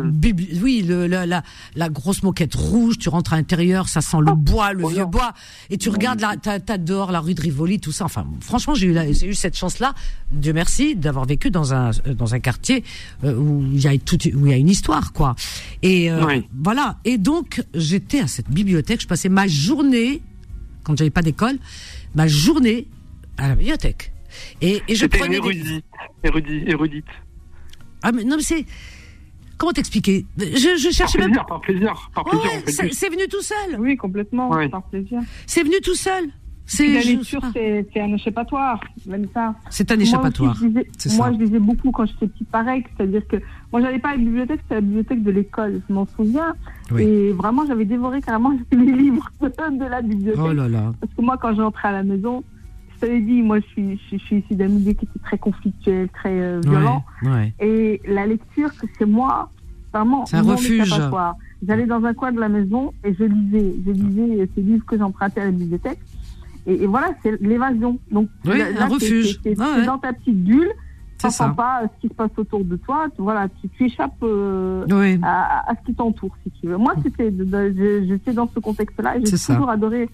oui, le, la, la, la grosse moquette rouge. Tu rentres à l'intérieur, ça sent le ah, bois, le vieux bois, et tu regardes la, t'as, dehors la rue de Rivoli, tout ça. Enfin, franchement, j'ai eu, j'ai eu cette chance-là, Dieu merci, d'avoir vécu dans un dans un quartier où il y a tout, où il y a une histoire, quoi. Et voilà. Et donc j'étais à cette bibliothèque, je passais ma journée quand j'avais pas d'école ma journée à la bibliothèque. Et, et je prenais érudit, érudit, érudite. Ah mais non mais c'est comment t'expliquer? Je, je cherchais par plaisir, même par plaisir, par plaisir. Ouais, c'est venu tout seul. Oui, complètement, par plaisir. C'est venu tout seul. C'est la lecture, c'est un échappatoire, même ça. C'est un échappatoire. Moi, je lisais beaucoup quand j'étais petite, pareil. C'est-à-dire que moi, j'allais pas à la bibliothèque, c'était la bibliothèque de l'école, je m'en souviens. Et vraiment, j'avais dévoré carrément les livres de la bibliothèque. Oh là là. Parce que moi, quand j'entrais à la maison, je t'avais dit, moi, je suis, je, suis ici d'un milieu qui était très conflictuel, très euh, violent. Et la lecture, c'est moi, vraiment, c'est un refuge. J'allais dans un coin de la maison et je lisais, je lisais ces livres que j'empruntais à la bibliothèque. Et, voilà, c'est l'évasion. Donc, oui, un refuge. C'est ah dans ta petite bulle. Tu ne pas ce qui se passe autour de toi. Tu, voilà, tu, tu échappes euh, à, à, ce qui t'entoure, si tu veux. Moi, c'était, j'étais dans ce contexte-là et j'ai toujours adoré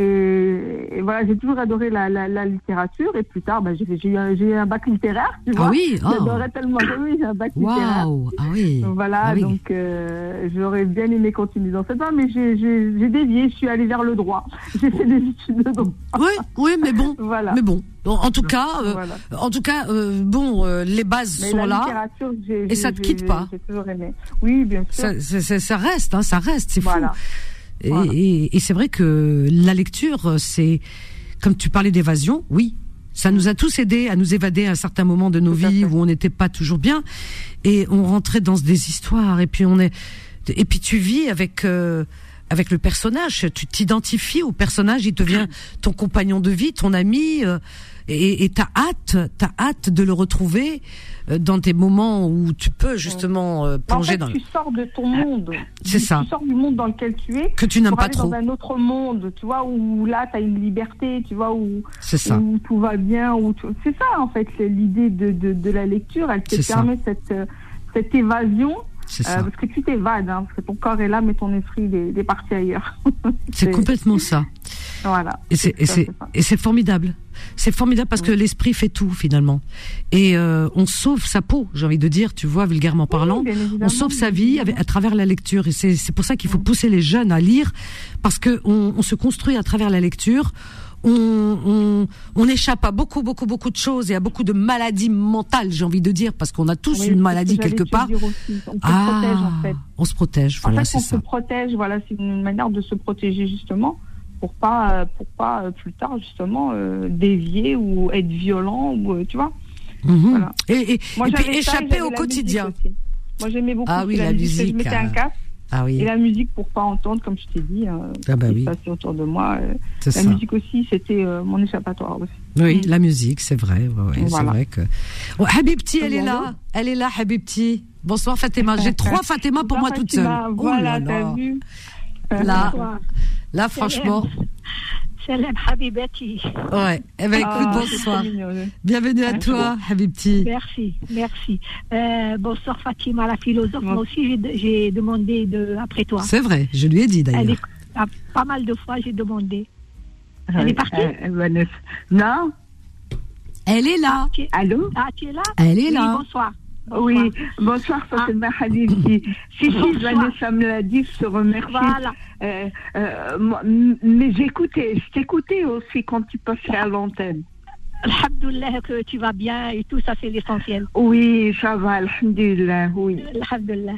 et, voilà, j'ai toujours adoré la, la, la, littérature. Et plus tard, bah, j'ai eu, eu, un bac littéraire. Tu ah vois oui oh. J'adorais tellement. Oui, j'ai un bac littéraire. Ah oui Voilà, ah donc euh, j'aurais bien aimé continuer dans cette voie, mais j'ai dévié. Je suis allée vers le droit. J'ai fait des études de droit. Oui, oui, mais bon. voilà. Mais bon. en tout cas, euh, en tout cas, euh, bon, euh, les bases mais sont la là. Et ça te quitte pas. J'ai toujours aimé. Oui, bien sûr. Ça, ça, ça reste, hein, ça reste. C'est voilà. fou. Et, et, c'est vrai que la lecture, c'est comme tu parlais d'évasion, oui, ça nous a tous aidés à nous évader à un certain moment de nos vies où on n'était pas toujours bien. Et on rentrait dans des histoires. Et puis on est et puis tu vis avec euh, avec le personnage, tu t'identifies au personnage, il devient ton compagnon de vie, ton ami. Euh, et t'as hâte, t'as hâte de le retrouver euh, dans des moments où tu peux justement euh, plonger en fait, dans. Tu sors de ton monde. C'est ça. Tu sors du monde dans lequel tu es. Que tu n'aimes pas trop. Dans un autre monde, tu vois, où là tu as une liberté, tu vois, où, ça. où tout va bien. Où C'est ça en fait l'idée de, de, de, la lecture. Elle te permet cette euh, cette évasion euh, parce que tu t'évades, hein, parce que ton corps est là, mais ton esprit il est, parti ailleurs. c'est complètement ça. Voilà. Et c'est formidable. C'est formidable parce que l'esprit fait tout finalement. Et euh, on sauve sa peau, j'ai envie de dire, tu vois, vulgairement parlant. on sauve sa vie à travers la lecture. Et c'est pour ça qu'il faut pousser les jeunes à lire, parce que on, on se construit à travers la lecture on, on, échappe à beaucoup, beaucoup, beaucoup de choses et à beaucoup de maladies mentales, j'ai envie de dire, parce qu'on a tous une maladie quelque part. On se ah, protège, en fait. On se protège, voilà, c'est ça. On se protège, voilà, c'est une manière de se protéger, justement, pour pas, pour pas euh, plus tard, justement, euh, dévier ou être violent, ou, euh, tu vois. Mhm. Voilà. Et, et, puis échapper au quotidien. Moi, j'aimais beaucoup ah, oui, la, musique. Je mettais un casque ah oui. Et la musique pour pas entendre, comme je t'ai dit, euh, ah bah passait autour de moi. Euh, la ça. musique aussi, c'était euh, mon échappatoire aussi. Oui, la musique, c'est vrai. Ouais, C'est vrai que. Oh, Habibti, elle est là. Elle est là, Habibti. Bonsoir Fatima. J'ai trois Fatima pour moi toute seule. Oh voilà, t'as vu. Là, là, franchement. Salam Habibati. Ouais, eh ben, écoute, ah, bonsoir. Bienvenue à toi, Habibti. Merci, merci. Euh, bonsoir Fatima, la philosophe. Moi aussi, j'ai demandé de, après toi. C'est vrai, je lui ai dit d'ailleurs. Ah, pas mal de fois, j'ai demandé. Elle est partie euh, Non? Elle est là. Ah, Allô? Ah, tu es là? Elle est là. bonsoir. Oui, bonsoir Fatima ah. Hadid. Si, si, Vanessa me l'a dit, je te remercie. Voilà. Euh, euh, mais j'écoutais, je t'écoutais aussi quand tu passais à l'antenne. Alhamdulillah que tu vas bien et tout ça c'est l'essentiel. Oui, ça va, Alhamdulillah, oui. Alhamdulillah.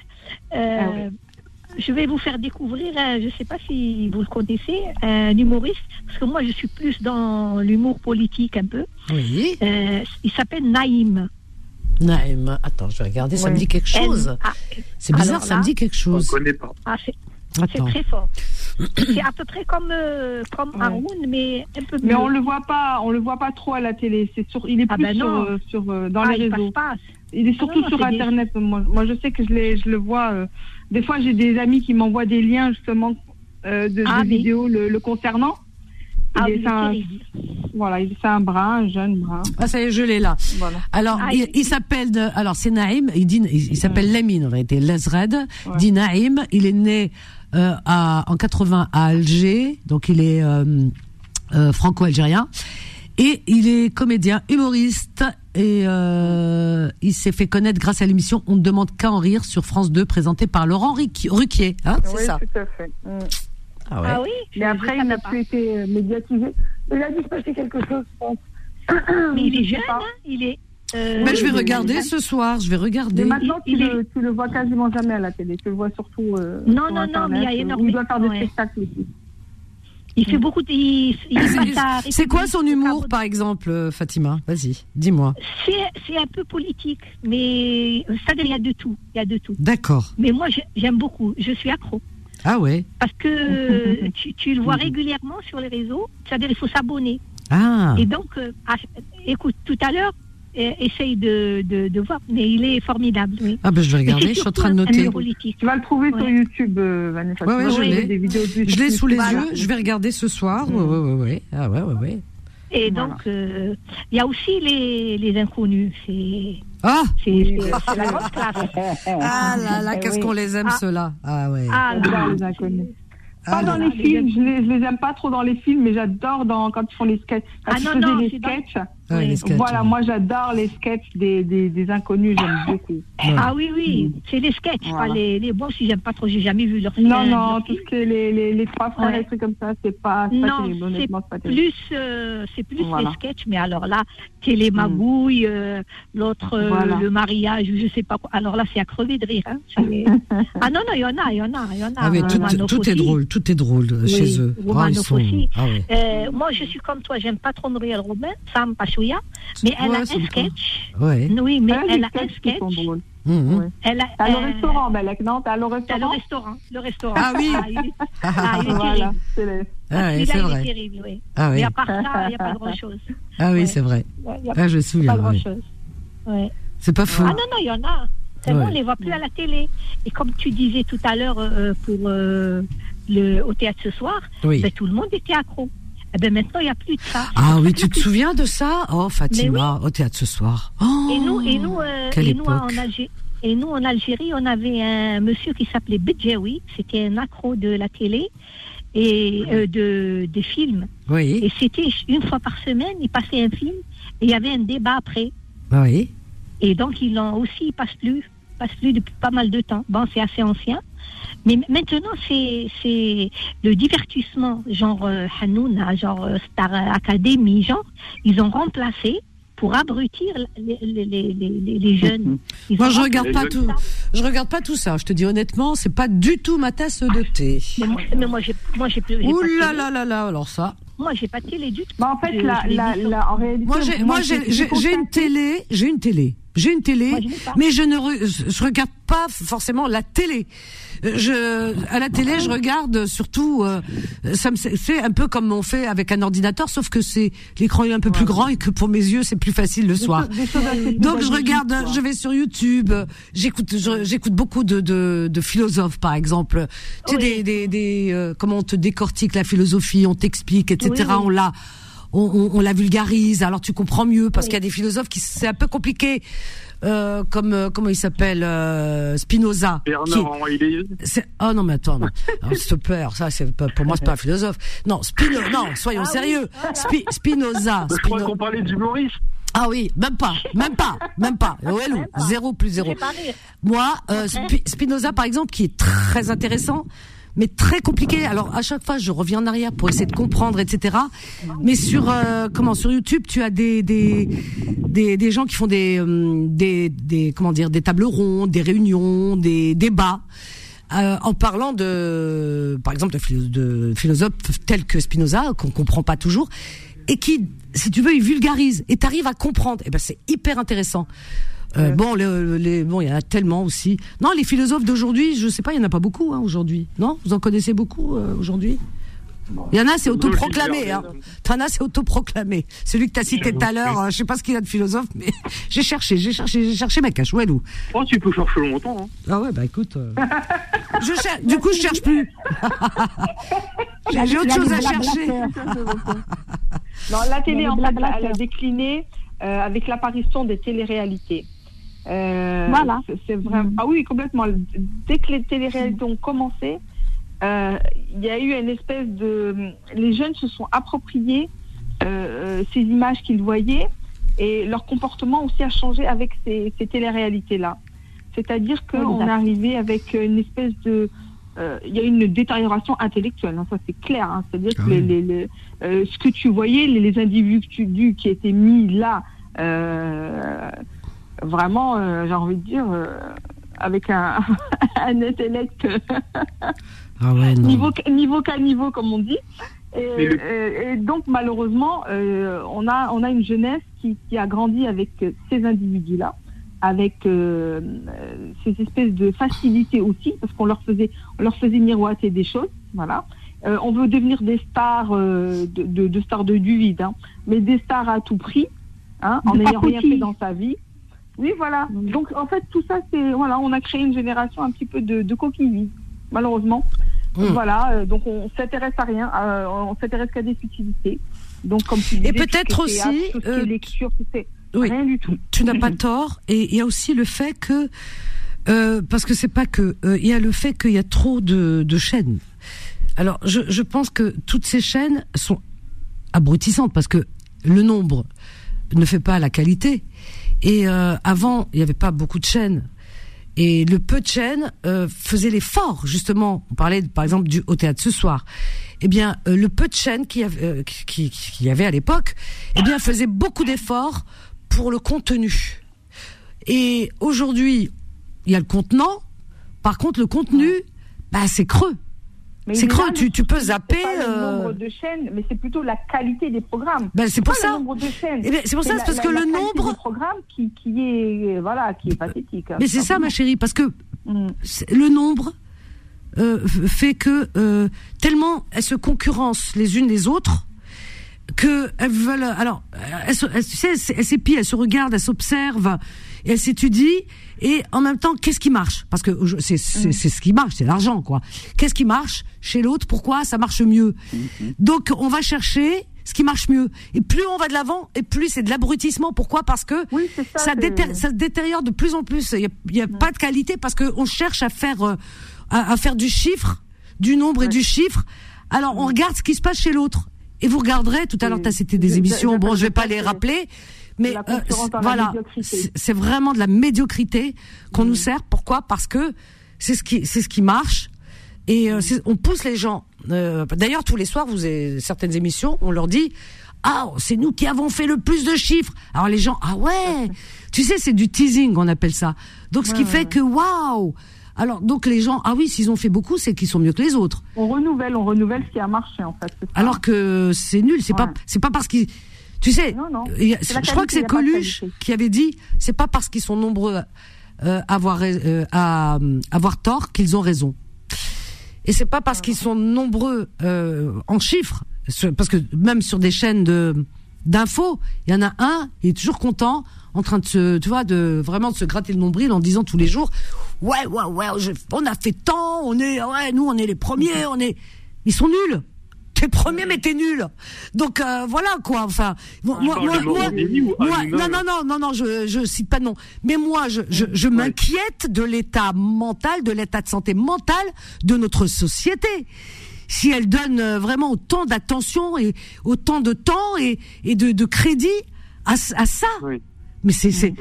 Euh, ah je vais vous faire découvrir, je ne sais pas si vous le connaissez, un humoriste, parce que moi je suis plus dans l'humour politique un peu. Oui. Il s'appelle Naïm. Naïm, attends, je vais regarder, ça me dit quelque chose. C'est bizarre, ça me dit quelque chose. Je ne connais pas. Ah, c'est très fort. c'est à peu près comme euh, comme Haroun, mais un peu Mais on le voit pas, on le voit pas trop à la télé. C'est sur, il est ah plus ben sur, euh, sur euh, dans ah, les réseaux. Passe, Il est ah surtout sur Internet. Moi, moi, je sais que je, je le vois. des fois, j'ai des amis qui m'envoient des liens justement de, ah, vidéos le, concernant. Ah, il est, un, voilà, il c'est un brun, un jeune brun. Ah, ça y est, je l'ai là. Voilà. Alors, il, s'appelle, alors c'est Naïm, il dit, il, s'appelle Lamine en réalité, Lazred, ouais. dit Naïm, il est né euh, à, en 80 à Alger, donc il est euh, euh, franco-algérien. Et il est comédien, humoriste, et euh, il s'est fait connaître grâce à l'émission On ne demande qu'à en rire sur France 2, présentée par Laurent Ruquier. Hein, c'est oui, ça tout à fait. Mm. Ah, ouais. ah, oui Mais après, il n'a plus été médiatisé. Il a dû se passer quelque chose, je pense. Mais il est jeune, hein il est euh, mais je vais regarder ce soir, je vais regarder. Mais maintenant, tu, le, tu, le, vois quasiment jamais à la télé. Tu le vois surtout. Euh, non, non, non, mais il y a énormément. Il doit faire des spectacles aussi. Il fait beaucoup de. C'est quoi son humour, par exemple, euh, Fatima? Vas-y, dis-moi. C'est un peu politique, mais ça, il y a de tout. Il y a de tout. D'accord. Mais moi, j'aime beaucoup. Je suis accro. Ah ouais Parce que tu, tu, le vois régulièrement sur les réseaux. C'est-à-dire, il faut s'abonner. Ah. Et donc, ah, écoute, tout à l'heure, essaye de, de, de, voir, mais il est formidable. Oui. Ah ben je vais regarder, je suis en train de noter. Tu vas le trouver sur YouTube, euh, Vanessa. Ouais, ouais, je l'ai. Je l'ai sous les yeux, je vais regarder ce soir. Mm. Ouais, ouais, ouais, Ah ouais, ouais, ouais. Et donc, euh, il y a aussi les, les inconnus. C'est. Ah C'est la grosse classe. Ah là là, qu'est-ce qu'on les aime, ah. ceux-là. Ah ouais. Ah, les inconnus. Pas ah, dans les films, je les, je les aime pas trop dans les films, mais j'adore dans quand ils font les sketchs. Quand ah non, non, les sketchs. Voilà, moi j'adore les sketchs des, des, des inconnus, j'aime beaucoup. Ah oui, oui, c'est les sketchs, pas les, les bons, si j'aime pas trop, j'ai jamais vu leur Non, non, tout ce que les, les, les trois frères, les trucs comme ça, c'est pas, non, c'est plus, euh, c'est plus les sketchs, mais alors là, Télémagouille, euh, l'autre, euh, le mariage, je sais pas quoi. Alors là, c'est à crever de rire. Hein. ah non, non, il y en a, il y en a, il y en a. Ah tout, tout est drôle, tout est drôle chez eux. Ah. Ah, euh, moi, je suis comme toi, j'aime pas trop Nouriel Robin, Sam Pachouya, mais elle a un sketch. Oui, mais elle a un sketch. Mmh. Elle a, à le restaurant, Belek, non? T'as le restaurant le restaurant, le restaurant. Ah oui Ah, il est, ah, il est voilà, terrible. Ah, oui, c'est vrai. Il est terrible, oui. Ah, oui. Mais à part ça, il n'y a pas grand-chose. Ah oui, c'est vrai. Ah, je me souviens. Pas grand-chose. Ouais. C'est pas faux. Ah non, non, il y en a. C'est bon, on ne les voit plus à la télé. Et comme tu disais tout à l'heure euh, pour euh, le, au théâtre ce soir, oui. ben, tout le monde était accro. Eh ben maintenant, il n'y a plus de ça. Ah oui, tu te souviens de ça? Oh, Fatima, au théâtre ce soir. Oh, et nous, et nous, euh, et nous en Algérie, et nous, en Algérie, on avait un monsieur qui s'appelait Bidjaoui. C'était un accro de la télé et euh, de, des films. Oui. Et c'était une fois par semaine, il passait un film et il y avait un débat après. Oui. Et donc, il en aussi, il passe plus, passe plus depuis pas mal de temps. Bon, c'est assez ancien. Mais maintenant, c'est le divertissement, genre euh, Hanouna, genre euh, Star Academy, genre, ils ont remplacé pour abrutir les, les, les, les jeunes. moi, je regarde pas tout. Je regarde pas tout ça. Je te dis honnêtement, c'est pas du tout ma tasse de thé. Mais moi, mais moi j'ai, moi j'ai plus. Ouh là là là là, alors ça. Moi, j'ai pas de télé du tout. Bah, en fait, la, la, la, en réalité, moi, j'ai, moi, j'ai une télé, j'ai une télé. J'ai une télé, mais je ne je regarde pas forcément la télé. Je à la télé, je regarde surtout euh, ça me c'est un peu comme on fait avec un ordinateur sauf que c'est l'écran est un peu plus grand et que pour mes yeux, c'est plus facile le soir. Donc je regarde, je vais sur YouTube, j'écoute j'écoute beaucoup de, de, de philosophes par exemple. Tu sais des des, des euh, comment on te décortique la philosophie, on t'explique etc. On l'a on, on, la vulgarise, alors tu comprends mieux parce qu'il y a des philosophes qui c'est un peu compliqué. Euh, comme euh, comment il s'appelle euh, Spinoza. Bernard C'est oh non mais attends, non. Alors, ça c'est pas pour moi c'est pas un philosophe. Non, Spinoza, non, soyons ah sérieux. Spinoza. Je crois qu'on parlait d'humoriste. Ah oui, même pas, même pas, même pas. zéro plus zéro. Moi, euh, Spinoza par exemple, qui est très intéressant, mais très compliqué. Alors à chaque fois, je reviens en arrière pour essayer de comprendre, etc. Mais sur euh, comment sur YouTube, tu as des des des, gens qui font des, euh, des des comment dire des tables rondes, des réunions, des débats euh, en parlant de, par exemple, de, philosophes tels que Spinoza, qu'on comprend pas toujours, et qui, si tu veux, ils vulgarisent, et t'arrives à comprendre. Et eh ben, c'est hyper intéressant. Euh, bon, les, bon, il y en a tellement aussi. Non, les philosophes d'aujourd'hui, je sais pas, il y en a pas beaucoup hein, aujourd'hui. Non, vous en connaissez beaucoup euh, aujourd'hui? Il y en a, c'est autoproclamé. Hein. T'en as, c'est autoproclamé. Celui que t'as cité tout à l'heure, euh, je sais pas ce qu'il a de philosophe, mais j'ai cherché, j'ai cherché, j'ai cherché ma cache. Où Oh, tu peux chercher longtemps. Hein. Ah ouais, bah écoute. Euh, je du coup, je cherche plus. j'ai autre chose à chercher. non, la télé, en fait, elle a décliné euh, avec l'apparition des téléréalités. Voilà. C'est vraiment. Ah oui, complètement. Dès que les téléréalités ont commencé, euh, il y a eu une espèce de... Les jeunes se sont appropriés euh, ces images qu'ils voyaient et leur comportement aussi a changé avec ces, ces téléréalités-là. C'est-à-dire qu'on est arrivé avec une espèce de... Euh, il y a une détérioration intellectuelle, hein, ça c'est clair. Hein. C'est-à-dire que ah les, ce que tu voyais, les, individus qui étaient mis là, vraiment, j'ai envie de dire, avec un, un intellect ah niveau, niveau qu'à niveau, comme on dit. Et, donc, malheureusement, euh, on, a, on a une jeunesse qui, qui a grandi avec ces individus-là, avec euh, ces espèces de facilité aussi, parce qu'on leur faisait, on leur faisait miroiter des choses. Voilà. Euh, on veut devenir des stars, de, de, stars de du vide, hein, mais des stars à tout prix, hein, en n'ayant rien fait dans sa vie. Oui, voilà. Donc, en fait, tout ça, c'est. Voilà, on a créé une génération un petit peu de, de coquilles vides, malheureusement. Hmm. Voilà, euh, donc on s'intéresse à rien, euh, on s'intéresse qu'à des futilités. Donc, comme tu disais, Et peut-être aussi. Euh, lecture, oui, rien du tout. Tu n'as pas tort. Et il y a aussi le fait que. parce que c'est pas que. Il y a le fait qu'il y a trop de, de chaînes. Alors, je, je pense que toutes ces chaînes sont abrutissantes parce que le nombre ne fait pas la qualité. Et euh, avant, il n'y avait pas beaucoup de chaînes. Et le peu de chaînes euh, faisait l'effort, justement. On parlait, par exemple, du au théâtre ce soir. Eh bien, euh, le peu de chaînes qu'il y, avait, euh, qui, avait à l'époque, eh bien, faisait beaucoup d'efforts pour le contenu. Et aujourd'hui, il y a le contenant. Par contre, le contenu, bah, c'est creux. C'est creux, tu, tu peux zapper. Pas le nombre euh, de chaînes, mais c'est plutôt la qualité des programmes. Ben, c'est pour ça. Le nombre de chaînes. Eh c'est pour ça, parce que le nombre. Des programmes qui, qui est voilà, qui est pathétique. Hein, mais c'est ça, ma chérie, parce que mm. le nombre euh, fait que euh, tellement elles se concurrencent les unes les autres que elles veulent. Alors, elles, elles, tu sais, elles s'épient, elles se regardent, elles s'observent, elles s'étudient et en même temps, qu'est-ce qui marche? Parce que c'est mm. c'est ce qui marche, c'est l'argent, quoi. Qu'est-ce qui marche chez l'autre? Pourquoi ça marche mieux? Mm-hmm. Donc, on va chercher ce qui marche mieux. Et plus on va de l'avant, et plus c'est de l'abrutissement. Pourquoi? Parce que ça, ça, se détériore de plus en plus. Il n'y a, mm. pas de qualité parce qu'on cherche à faire, euh, à, faire du chiffre, du nombre et du chiffre. Alors, on mm. regarde ce qui se passe chez l'autre. Et vous regarderez, tout à l'heure, c'était des émissions, bon, je vais pas les rappeler, mais euh, voilà, c'est vraiment de la médiocrité qu'on nous mm. sert. Pourquoi? Parce que c'est ce qui c'est ce qui marche et euh, on pousse les gens. Euh, D'ailleurs, tous les soirs, vous avez certaines émissions, on leur dit ah c'est nous qui avons fait le plus de chiffres. Alors les gens ah ouais, tu sais c'est du teasing on appelle ça. Donc ce qui fait que waouh. Alors donc les gens ah oui s'ils ont fait beaucoup c'est qu'ils sont mieux que les autres. On renouvelle on renouvelle ce qui a marché en fait. Alors que c'est nul c'est pas c'est pas parce qu'ils tu sais, je crois que c'est Coluche qui avait dit, c'est pas parce qu'ils sont nombreux euh, avoir, euh, à avoir tort qu'ils ont raison. Et c'est pas parce qu'ils sont nombreux euh, en chiffres, parce que même sur des chaînes de d'infos, il y en a un, il est toujours content, en train de se, tu vois, de vraiment de se gratter le nombril en disant tous les jours, ouais, ouais, ouais, on a fait tant, on est, ouais, nous on est les premiers, on est, ils sont nuls. T'es premier, mais t'es nul. Donc euh, voilà quoi. Enfin, moi, moi, moi, non, non, non, non, non, je, je cite pas non. Mais moi, je, je, je m'inquiète de l'état mental, de l'état de santé mentale de notre société. Si elle donne euh, vraiment autant d'attention et autant de temps et, et de, de crédit à, à ça. Mais c'est, c'est,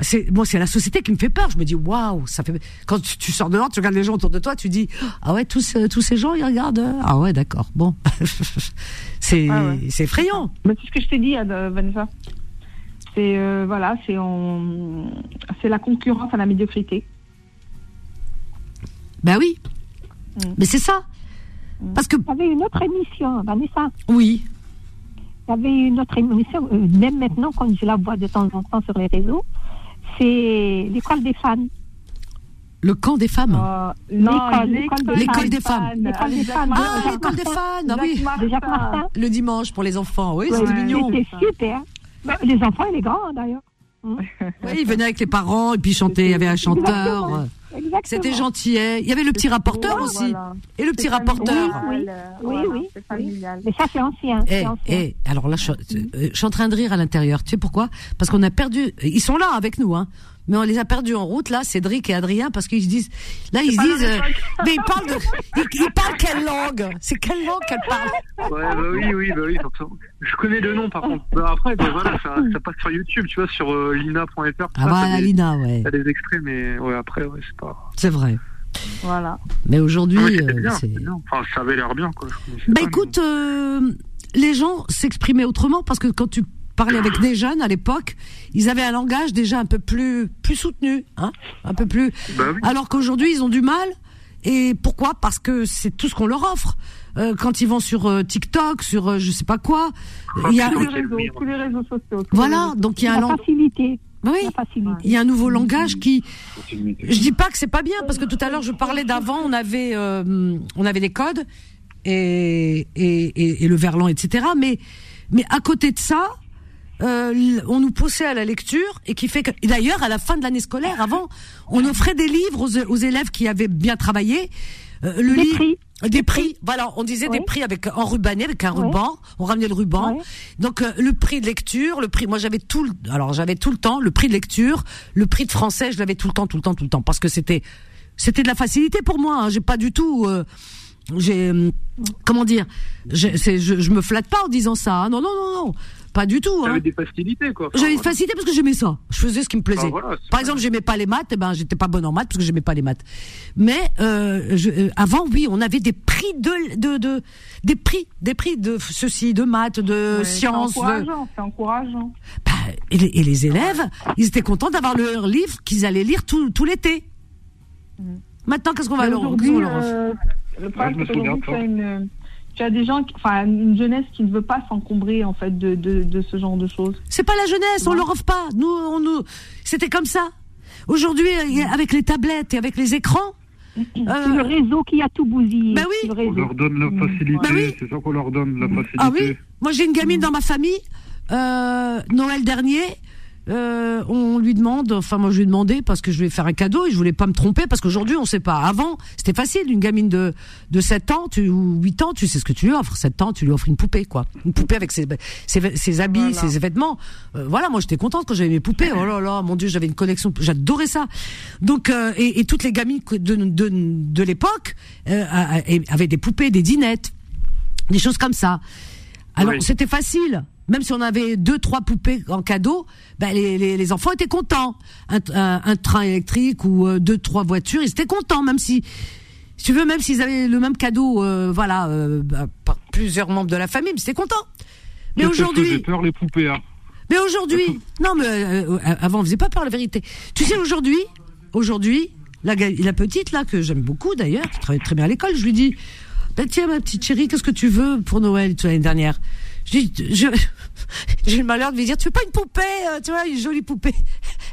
c'est moi c'est la société qui me fait peur je me dis waouh ça fait quand tu, sors dehors tu regardes les gens autour de toi tu dis ah ouais tous euh, tous ces gens ils regardent euh, ah ouais d'accord bon c'est ah c'est effrayant c'est ce que je t'ai dit Vanessa c'est euh, voilà c'est c'est la concurrence à la médiocrité Ben oui. Mm. Mais c'est ça. Mm. Parce que. Il y avait une autre émission, Vanessa. Oui. Il y avait une autre émission, euh, même maintenant, quand je la vois de temps en temps sur les réseaux, c'est l'école des fans. Le camp des femmes euh, L'école des, femmes. L'école des femmes. Ah, l'école des fans, ah oui. Le dimanche pour les enfants, oui, c'était mignon. C'était super. Les enfants et les grands, d'ailleurs. Oui, ils venaient avec les parents et puis chantaient. Il y avait un chanteur. C'était gentil. Il y avait le petit rapporteur aussi. Et le petit rapporteur. Oui, oui, oui. Mais ça, c'est ancien. Et, eh, et, eh, alors là, je, je, suis en train de rire à l'intérieur. Tu sais pourquoi? Parce qu'on a perdu. Ils sont là avec nous, hein mais on les a perdus en route là, Cédric et Adrien, parce qu'ils se disent, là ils se disent, euh, mais ils parlent de, ils, parlent quelle langue? C'est quelle langue qu'elle parle? Ouais, bah oui, oui, bah oui. Je connais le nom par contre. Bah, après, bah, voilà, ça, ça, passe sur YouTube, tu vois, sur euh, lina.fr. Ah bah Lina, ouais. a des extraits, mais ouais, après, ouais, c'est pas. C'est vrai. Voilà. Mais aujourd'hui, euh, c'est. Enfin, ça avait l'air bien, quoi. Bah écoute, les gens s'exprimaient autrement parce que quand tu parlais avec des jeunes à l'époque, ils avaient un langage déjà un peu plus plus soutenu, hein, un peu plus. Bah Alors qu'aujourd'hui, ils ont du mal. Et pourquoi? Parce que c'est tout ce qu'on leur offre. Euh, quand ils vont sur euh, TikTok, sur euh, je sais pas quoi, il y a tous les réseaux, tous les réseaux sociaux. Voilà, donc il y a un facilité. Oui, il y a un nouveau langage qui. Je dis pas que c'est pas bien parce que tout à l'heure je parlais d'avant, on avait on avait des codes et et, et, et le verlan, etc. Mais mais à côté de ça, euh, on nous poussait à la lecture et qui fait que d'ailleurs à la fin de l'année scolaire avant on offrait des livres aux, élèves qui avaient bien travaillé. Euh, le des prix. Des prix voilà on disait des prix avec enrubanné avec un ruban. On ramenait le ruban. Donc euh, le prix de lecture le prix moi j'avais tout le, alors j'avais tout le temps le prix de lecture le prix de français je l'avais tout le temps tout le temps tout le temps. Parce que c'était c'était de la facilité pour moi hein. j'ai pas du tout j'ai comment dire je, je, je me flatte pas en disant ça hein. non non non non pas du tout. J'avais hein. des facilités, quoi. J'avais des facilités parce que j'aimais ça. Je faisais ce qui me plaisait. Ah, Par exemple, j'aimais pas les maths, et eh ben j'étais pas bonne en maths parce que j'aimais pas les maths. Mais euh, je, euh, avant, oui, on avait des prix de, de, de, des prix, des prix de ceci, de maths, de sciences. C'est encourageant, c'est encourageant. Bah, et, les, et, les, élèves, ils étaient contents d'avoir leur livre qu'ils allaient lire tout, tout l'été. Mm. Maintenant, qu'est-ce qu'on va leur, euh, Le problème, c'est une tu as des gens, enfin une jeunesse qui ne veut pas s'encombrer en fait de, de, de, ce genre de choses. C'est pas la jeunesse, on leur offre pas. Nous, on nous, c'était comme ça. Aujourd'hui, avec les tablettes et avec les écrans. C'est le réseau qui a tout bousillé. Ben oui. On leur donne la facilité. Ben c'est ça qu'on leur donne la facilité. Ah oui. Moi, j'ai une gamine dans ma famille. Euh, Noël dernier, euh, on lui demande, enfin moi je lui ai demandé parce que je vais faire un cadeau et je voulais pas me tromper parce qu'aujourd'hui on sait pas. Avant c'était facile, une gamine de de 7 ans tu, ou 8 ans, tu sais ce que tu lui offres. 7 ans tu lui offres une poupée quoi, une poupée avec ses ses, ses habits, ses vêtements. Euh, voilà, moi j'étais contente quand j'avais mes poupées. Oh là là, mon dieu, j'avais une collection, j'adorais ça. Donc euh, et, et, toutes les gamines de de, de l'époque euh, avaient des poupées, des dinettes, des choses comme ça. Alors c'était facile même si on avait deux trois poupées en cadeau, ben les, les, les enfants étaient contents. Un, un, train électrique ou euh, deux trois voitures, ils étaient contents, même si, si tu veux, même s'ils avaient le même cadeau, euh, voilà, euh, bah, par plusieurs membres de la famille, ils étaient contents. Mais aujourd'hui, j'ai peur les poupées. Hein. Mais aujourd'hui, non, mais avant on faisait pas peur la vérité. Tu sais aujourd'hui, aujourd'hui, la, la petite là que j'aime beaucoup d'ailleurs, qui travaille très bien à l'école, je lui dis, ben, tiens ma petite chérie, qu'est-ce que tu veux pour Noël l'année dernière? J'ai le malheur de lui dire, tu veux pas une poupée, euh, tu vois, une jolie poupée.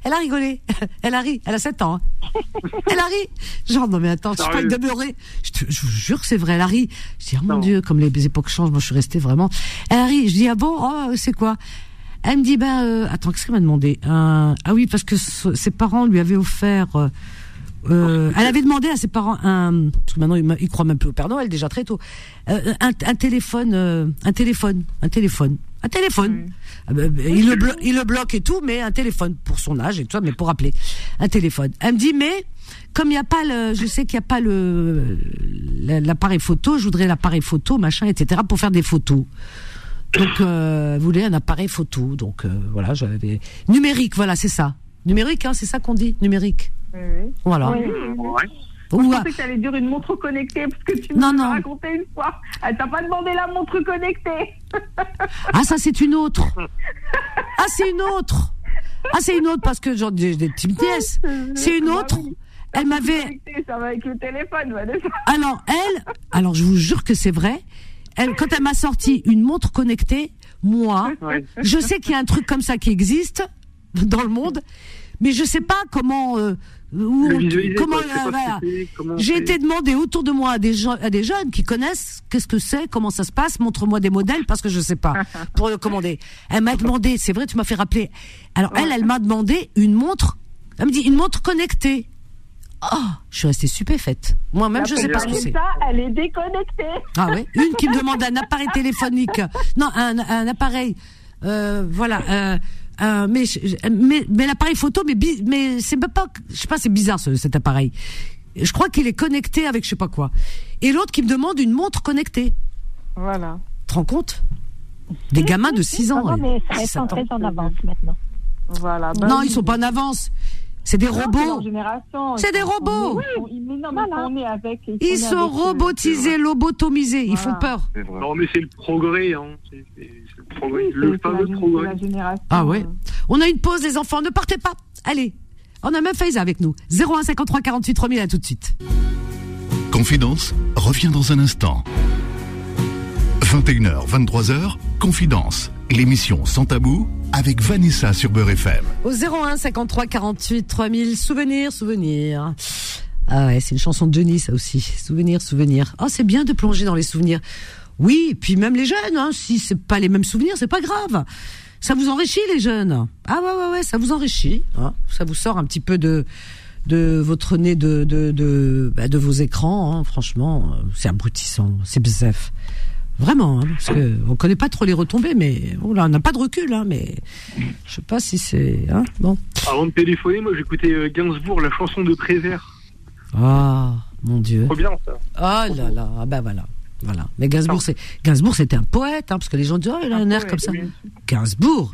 Elle a rigolé. Elle a ri. Elle a 7 ans. Hein. Elle a ri. Genre, non mais attends, je suis pas une demeurée. Je, te, je vous jure que c'est vrai, elle a ri. Je dis, oh mon Dieu, comme les époques changent, moi je suis restée vraiment. Elle a ri. Je dis, ah bon, oh, c'est quoi? Elle me dit, ben, euh, attends, qu'est-ce qu'elle m'a demandé? Ah oui, parce que ses parents lui avaient offert... Euh, euh, elle avait demandé à ses parents un, parce que maintenant il, croit même plus au Père Noël déjà très tôt, euh, un, un, téléphone, euh, un téléphone, un téléphone, un téléphone. Ah bah, bah, il, le il le bloque et tout, mais un téléphone pour son âge et tout ça, mais pour appeler un téléphone. Elle me dit mais comme il n'y a pas le, je sais qu'il n'y a pas le l'appareil photo, je voudrais l'appareil photo, machin, etc. pour faire des photos. Donc, euh, voulait un appareil photo. Donc voilà, j'avais numérique, voilà, c'est ça. Numérique, hein, c'est ça qu'on dit, numérique. Oui, Voilà. Oui. Je pensais que tu allais dire une montre connectée parce que tu m'as raconté une fois. Elle t'a pas demandé la montre connectée. ah, ça, c'est une autre. Ah, c'est une autre. Ah, c'est une autre parce que genre des, des petites pièces. C'est une autre. elle m'avait. Ça va avec le téléphone, Alors, elle, alors je vous jure que c'est vrai. Elle, quand elle m'a sorti une montre connectée, moi, je sais qu'il y a un truc comme ça qui existe dans le monde, mais je sais pas comment. Euh, comment, j'ai été demandé autour de moi à des, gens, à des jeunes qui connaissent qu'est-ce que c'est, comment ça se passe, montre-moi des modèles parce que je sais pas pour le commander. Elle m'a demandé, c'est vrai, tu m'as fait rappeler. Alors elle, elle m'a demandé une montre. Elle me dit une montre connectée. Oh, je suis restée stupéfaite. Moi-même, je sais pas ce que c'est. elle est déconnectée. Ah ouais, une qui me demande un appareil téléphonique. Non, un, un appareil. Euh, voilà. Euh, euh, mais, mais, mais l'appareil photo, mais, mais c'est pas, je sais pas, c'est bizarre cet appareil. Je crois qu'il est connecté avec je sais pas quoi. Et l'autre qui me demande une montre connectée. Voilà. Tu te rends compte? Des gamins de 6 ans. Non, mais ils sont très en avance maintenant. Voilà. non, ils sont pas en avance. C'est des robots. C'est des robots. ils sont robotisés, lobotomisés. Ils font peur. Non, mais c'est le progrès. Hein. Progrès. le fameux progrès. Ah ouais. On a une pause, les enfants. Ne partez pas. Allez. On a même Faiza avec nous. 01 53 48 3000. À tout de suite. Confidence revient dans un instant. 21h, 23h, Confidence, l'émission sans tabou avec Vanessa sur Beurre FM. Au 01 53 48 3000, souvenirs, souvenirs. Ah ouais, c'est une chanson de Denis ça aussi. Souvenirs, souvenirs. Oh, c'est bien de plonger dans les souvenirs. Oui, puis même les jeunes, hein, si c'est pas les mêmes souvenirs, c'est pas grave. Ça vous enrichit les jeunes. Ah ouais ouais ouais, ça vous enrichit. Hein. Ça vous sort un petit peu de de votre nez de de de, bah, de vos écrans. Hein. Franchement, euh, c'est abrutissant, c'est bzef. Vraiment, hein, parce que on connaît pas trop les retombées, mais on n'a pas de recul, hein, mais je sais pas si c'est hein, bon. Avant de téléphoner, moi j'écoutais euh, Gainsbourg, la chanson de Prévert. Ah, mon Dieu. Trop bien ça. Ah là là, ah ben voilà. Voilà. Mais Gainsbourg, c'est Gainsbourg, c'était un poète, hein, parce que les gens disent oh, il a un air comme ça. Gainsbourg,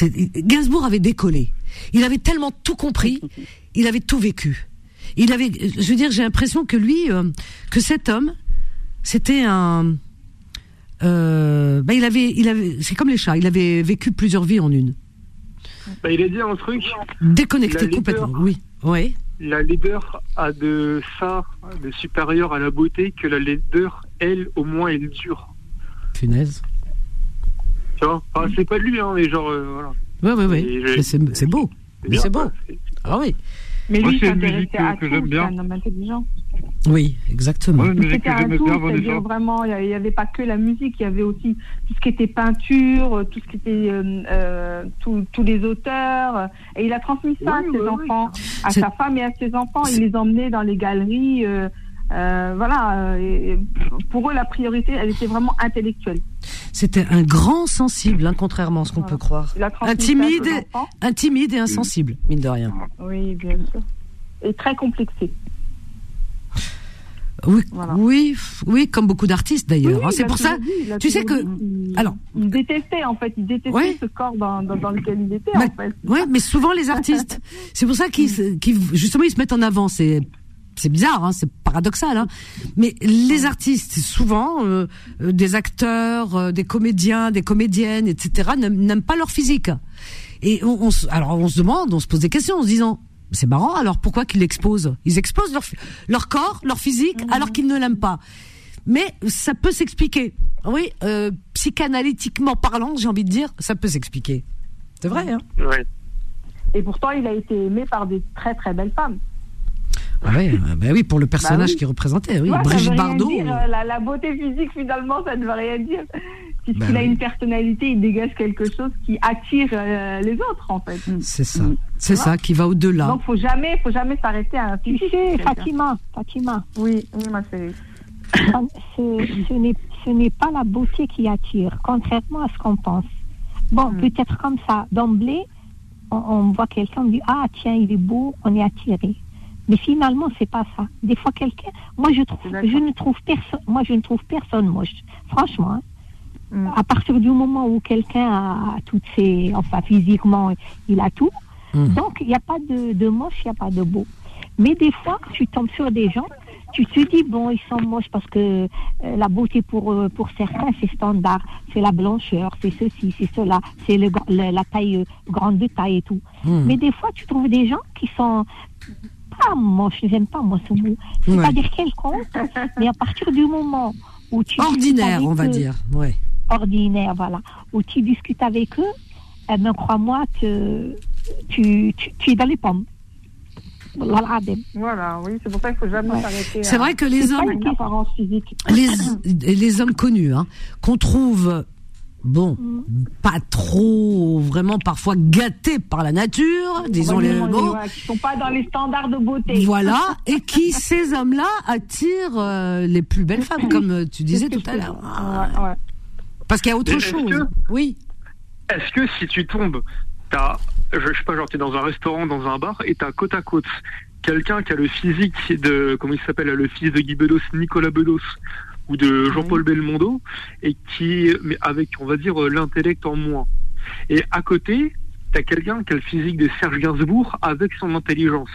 Gainsbourg avait décollé. Il avait tellement tout compris, il avait tout vécu. Il avait, je veux dire, j'ai l'impression que lui, euh, que cet homme, c'était un. Euh, bah il avait, il avait, c'est comme les chats. Il avait vécu plusieurs vies en une. Bah, il a dit un truc. Déconnecté complètement. Oui, oui. La laideur a de ça, de supérieur à la beauté, que la laideur, elle, au moins, elle dure. Punaise. Tu vois? C'est pas lui, hein, mais genre, euh, voilà. Ouais, ouais, ouais. C'est beau. C'est beau. Ah oui. Mais lui, il s'intéressait à tout, c'est un homme intelligent. Oui, exactement. C'était un tout, c'est-à-dire vraiment, il n'y avait pas que la musique, il y avait aussi tout ce qui était peinture, tout ce qui était euh, euh tous les auteurs. Et il a transmis ça à ses enfants, à sa femme et à ses enfants. Il les emmenait dans les galeries. Euh, euh, voilà, et pour eux, la priorité, elle était vraiment intellectuelle. C'était un grand sensible, hein, contrairement à ce qu'on peut croire. Un timide, un timide et insensible, mine de rien. Oui, bien sûr. Et très complexé. Oui, oui, oui, comme beaucoup d'artistes d'ailleurs. Hein. c'est pour ça. tu sais que, alors, il détestait en fait, il détestait ce corps dans, dans, lequel il était. Mais, en fait. Ouais, mais souvent les artistes, c'est pour ça qu'ils, justement, ils se mettent en avant. C'est c'est bizarre, hein, c'est paradoxal, hein. mais les artistes, souvent, euh, euh, des acteurs, euh, des comédiens, des comédiennes, etc., n'aiment pas leur physique. Et on, on, alors on se demande, on se pose des questions en se disant, c'est marrant, alors pourquoi qu'ils l'exposent? Ils exposent leur, leur corps, leur physique, mhm. alors qu'ils ne l'aiment pas. Mais ça peut s'expliquer. Oui, euh, psychanalytiquement parlant, j'ai envie de dire, ça peut s'expliquer. C'est vrai, hein? Et pourtant, il a été aimé par des très très belles femmes. Ah oui, bah oui, pour le personnage bah qu'il représentait, oui. Brigitte Bardot. Euh, la, beauté physique, finalement, ça ne veut rien dire. Puisqu'il bah a une personnalité, il dégage quelque chose qui attire euh, les autres, en fait. C'est ça. Mm. C'est ça qui va au-delà. Donc, faut jamais, faut jamais s'arrêter à un Tu sais, Fatima, Fatima. Oui, oui, ma chérie. Ce, n'est pas la beauté qui attire, contrairement à ce qu'on pense. Bon, mm. peut-être comme ça, d'emblée, on, on voit quelqu'un, on dit, ah, tiens, il est beau, on est attiré. Mais finalement, c'est pas ça. Des fois, quelqu'un, moi, je trouve, je ne trouve personne, moi, je ne trouve personne moche. Franchement, hein. Mm. à partir du moment où quelqu'un a toutes ses, enfin, physiquement, il a tout. Mm. Donc, il n'y a pas de, de moche, il n'y a pas de beau. Mais des fois, tu tombes sur des gens, tu te dis, bon, ils sont moches parce que euh, la beauté pour, euh, pour certains, c'est standard. C'est la blancheur, c'est ceci, c'est cela, c'est le, la taille, euh, grande de taille et tout. Mm. Mais des fois, tu trouves des gens qui sont pas, moi, je n'aime pas, moi, ce mot. C'est pas dire quelconque, mais à partir du moment où tu. Ordinaire, on va dire, ouais. Ordinaire, voilà. Où tu discutes avec eux, eh ben, crois-moi que tu, tu, es dans les pommes. Voilà, oui, c'est pour ça qu'il faut jamais s'arrêter. C'est vrai que les hommes, les, les hommes connus, hein, qu'on trouve bon, pas trop, vraiment parfois gâtés par la nature, disons les mots. qui sont pas dans les standards de beauté. Voilà, et qui, ces hommes-là, attirent euh, les plus belles femmes, comme tu disais tout à l'heure. Parce qu'il y a autre chose. oui. Est-ce que si tu tombes, t'as, je, je sais pas, genre t'es dans un restaurant, dans un bar, et t'as côte à côte quelqu'un qui a le physique de, comment il s'appelle, le fils de Guy Bedos, Nicolas Bedos, ou de Jean-Paul Belmondo, et qui, mais avec, on va dire, l'intellect en moins. Et à côté, tu as quelqu'un qui a le physique de Serge Gainsbourg avec son intelligence.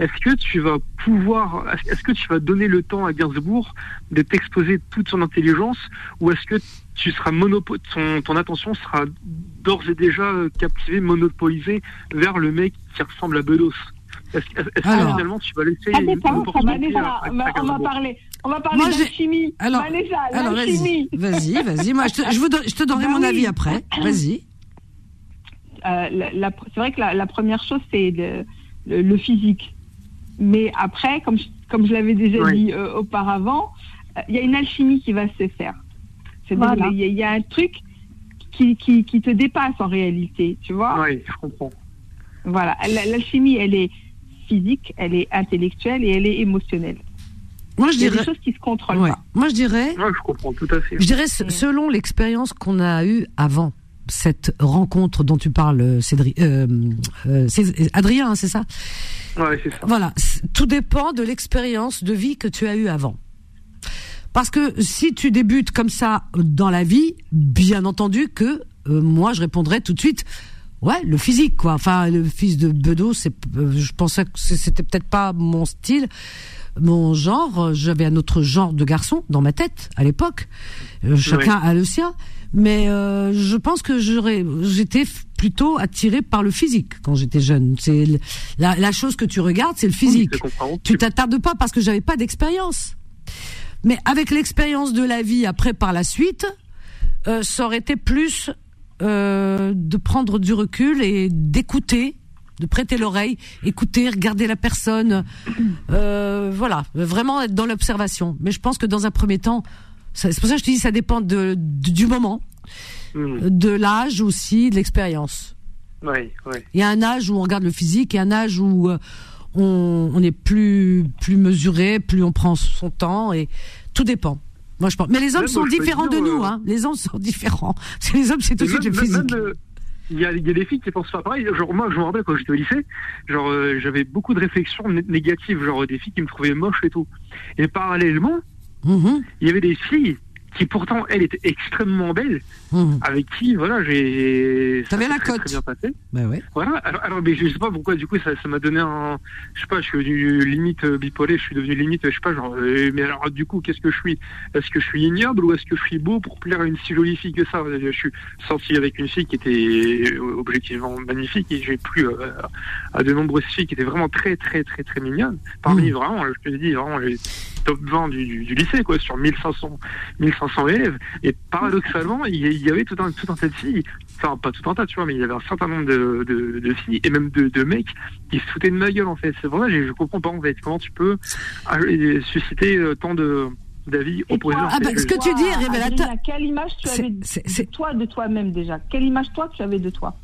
Est-ce que tu vas pouvoir, est-ce que tu vas donner le temps à Gainsbourg de t'exposer toute son intelligence, ou est-ce que tu seras monopo ton, ton attention sera d'ores et déjà captivée, monopolisée vers le mec qui ressemble à Bedos est-ce que finalement tu vas laisser ça ça on va parler, on va parler d'alchimie. Alors, alors vas-y, vas-y, vas-y. Moi, je te, je, te donnerai mon avis après. Vas-y. Euh, c'est vrai que la, première chose, c'est le, le, physique. Mais après, comme je, comme je l'avais déjà dit euh, auparavant, euh, il y a une alchimie qui va se faire. C'est-à-dire il y, a un truc qui, qui, qui, te dépasse en réalité, tu vois? Oui, je comprends. Voilà, l'alchimie, elle est physique, elle est intellectuelle et elle est émotionnelle. Moi, je dirais. Il y a des choses qui se contrôlent pas. Moi, je dirais. je comprends tout à fait. Je dirais, selon l'expérience qu'on a eue avant cette rencontre dont tu parles, euh, Cédric, euh, euh, Adrien, hein, c'est ça? Ouais, c'est ça. Voilà, tout dépend de l'expérience de vie que tu as eue avant. Parce que si tu débutes comme ça dans la vie, bien entendu que moi je répondrais tout de suite ouais, le physique quoi. Enfin, le fils de Bedeau, c'est, je pensais que c'était peut-être pas mon style, mon genre. J'avais un autre genre de garçon dans ma tête à l'époque. chacun a le sien. Mais euh, je pense que j'aurais, j'étais plutôt attiré par le physique quand j'étais jeune. C'est la, la, chose que tu regardes, c'est le physique. tu t'attardes pas parce que j'avais pas d'expérience. Mais avec l'expérience de la vie après par la suite, euh, ça aurait été plus euh, de prendre du recul et d'écouter, de prêter l'oreille, écouter, regarder la personne. Euh, voilà, vraiment être dans l'observation. Mais je pense que dans un premier temps, c'est pour ça que je te dis, ça dépend de, du moment, hmm. de l'âge aussi, de l'expérience. Oui, oui. Il y a un âge où on regarde le physique, et un âge où euh, on, on est plus plus mesuré, plus on prend son temps, et tout dépend. Moi, je pense. Mais les hommes sont différents de nous, euh, hein. Les hommes sont différents. Les hommes, c'est tout de suite le physique. Euh, il y, a, il y a des filles qui pensent pas pareil. Genre moi, je me rappelle quand j'étais au lycée, genre j'avais beaucoup de réflexions négatives, genre des filles qui me trouvaient moche et tout. Et parallèlement, Mhm. Il y avait des filles qui pourtant, elle était extrêmement belle, mhm. avec qui, voilà, j'ai. T'avais la cote. Très bien passé. Bah ouais. Voilà. Alors, alors, mais je sais pas pourquoi, du coup, ça, ça m'a donné un. Je sais pas, je suis devenu limite euh, bipolé, je suis devenu limite, je sais pas, genre. Euh, mais alors, du coup, qu'est-ce que je suis? Est-ce que je suis ignoble ou est-ce que je suis beau pour plaire à une si jolie fille que ça? Je suis sorti avec une fille qui était euh, objectivement magnifique et j'ai plu à de nombreuses filles qui étaient vraiment très, très, très, très mignonnes. Parmi, mhm. vraiment, je te dis, vraiment, les top 20 du, du, lycée, quoi, sur 1500, 1500 élèves. Et paradoxalement, il y avait tout un, tout un tas de filles, enfin pas tout un tas, tu vois, mais il y avait un certain nombre de, de, de filles et même de, de, mecs qui se foutaient de ma gueule, en fait. C'est vrai, je, je comprends pas, en fait, comment tu peux susciter euh, tant de d'avis opposés. Ah bah, ce que tu dis est révélateur. Quelle image tu avais de toi, de toi-même déjà? Quelle image toi tu avais de toi?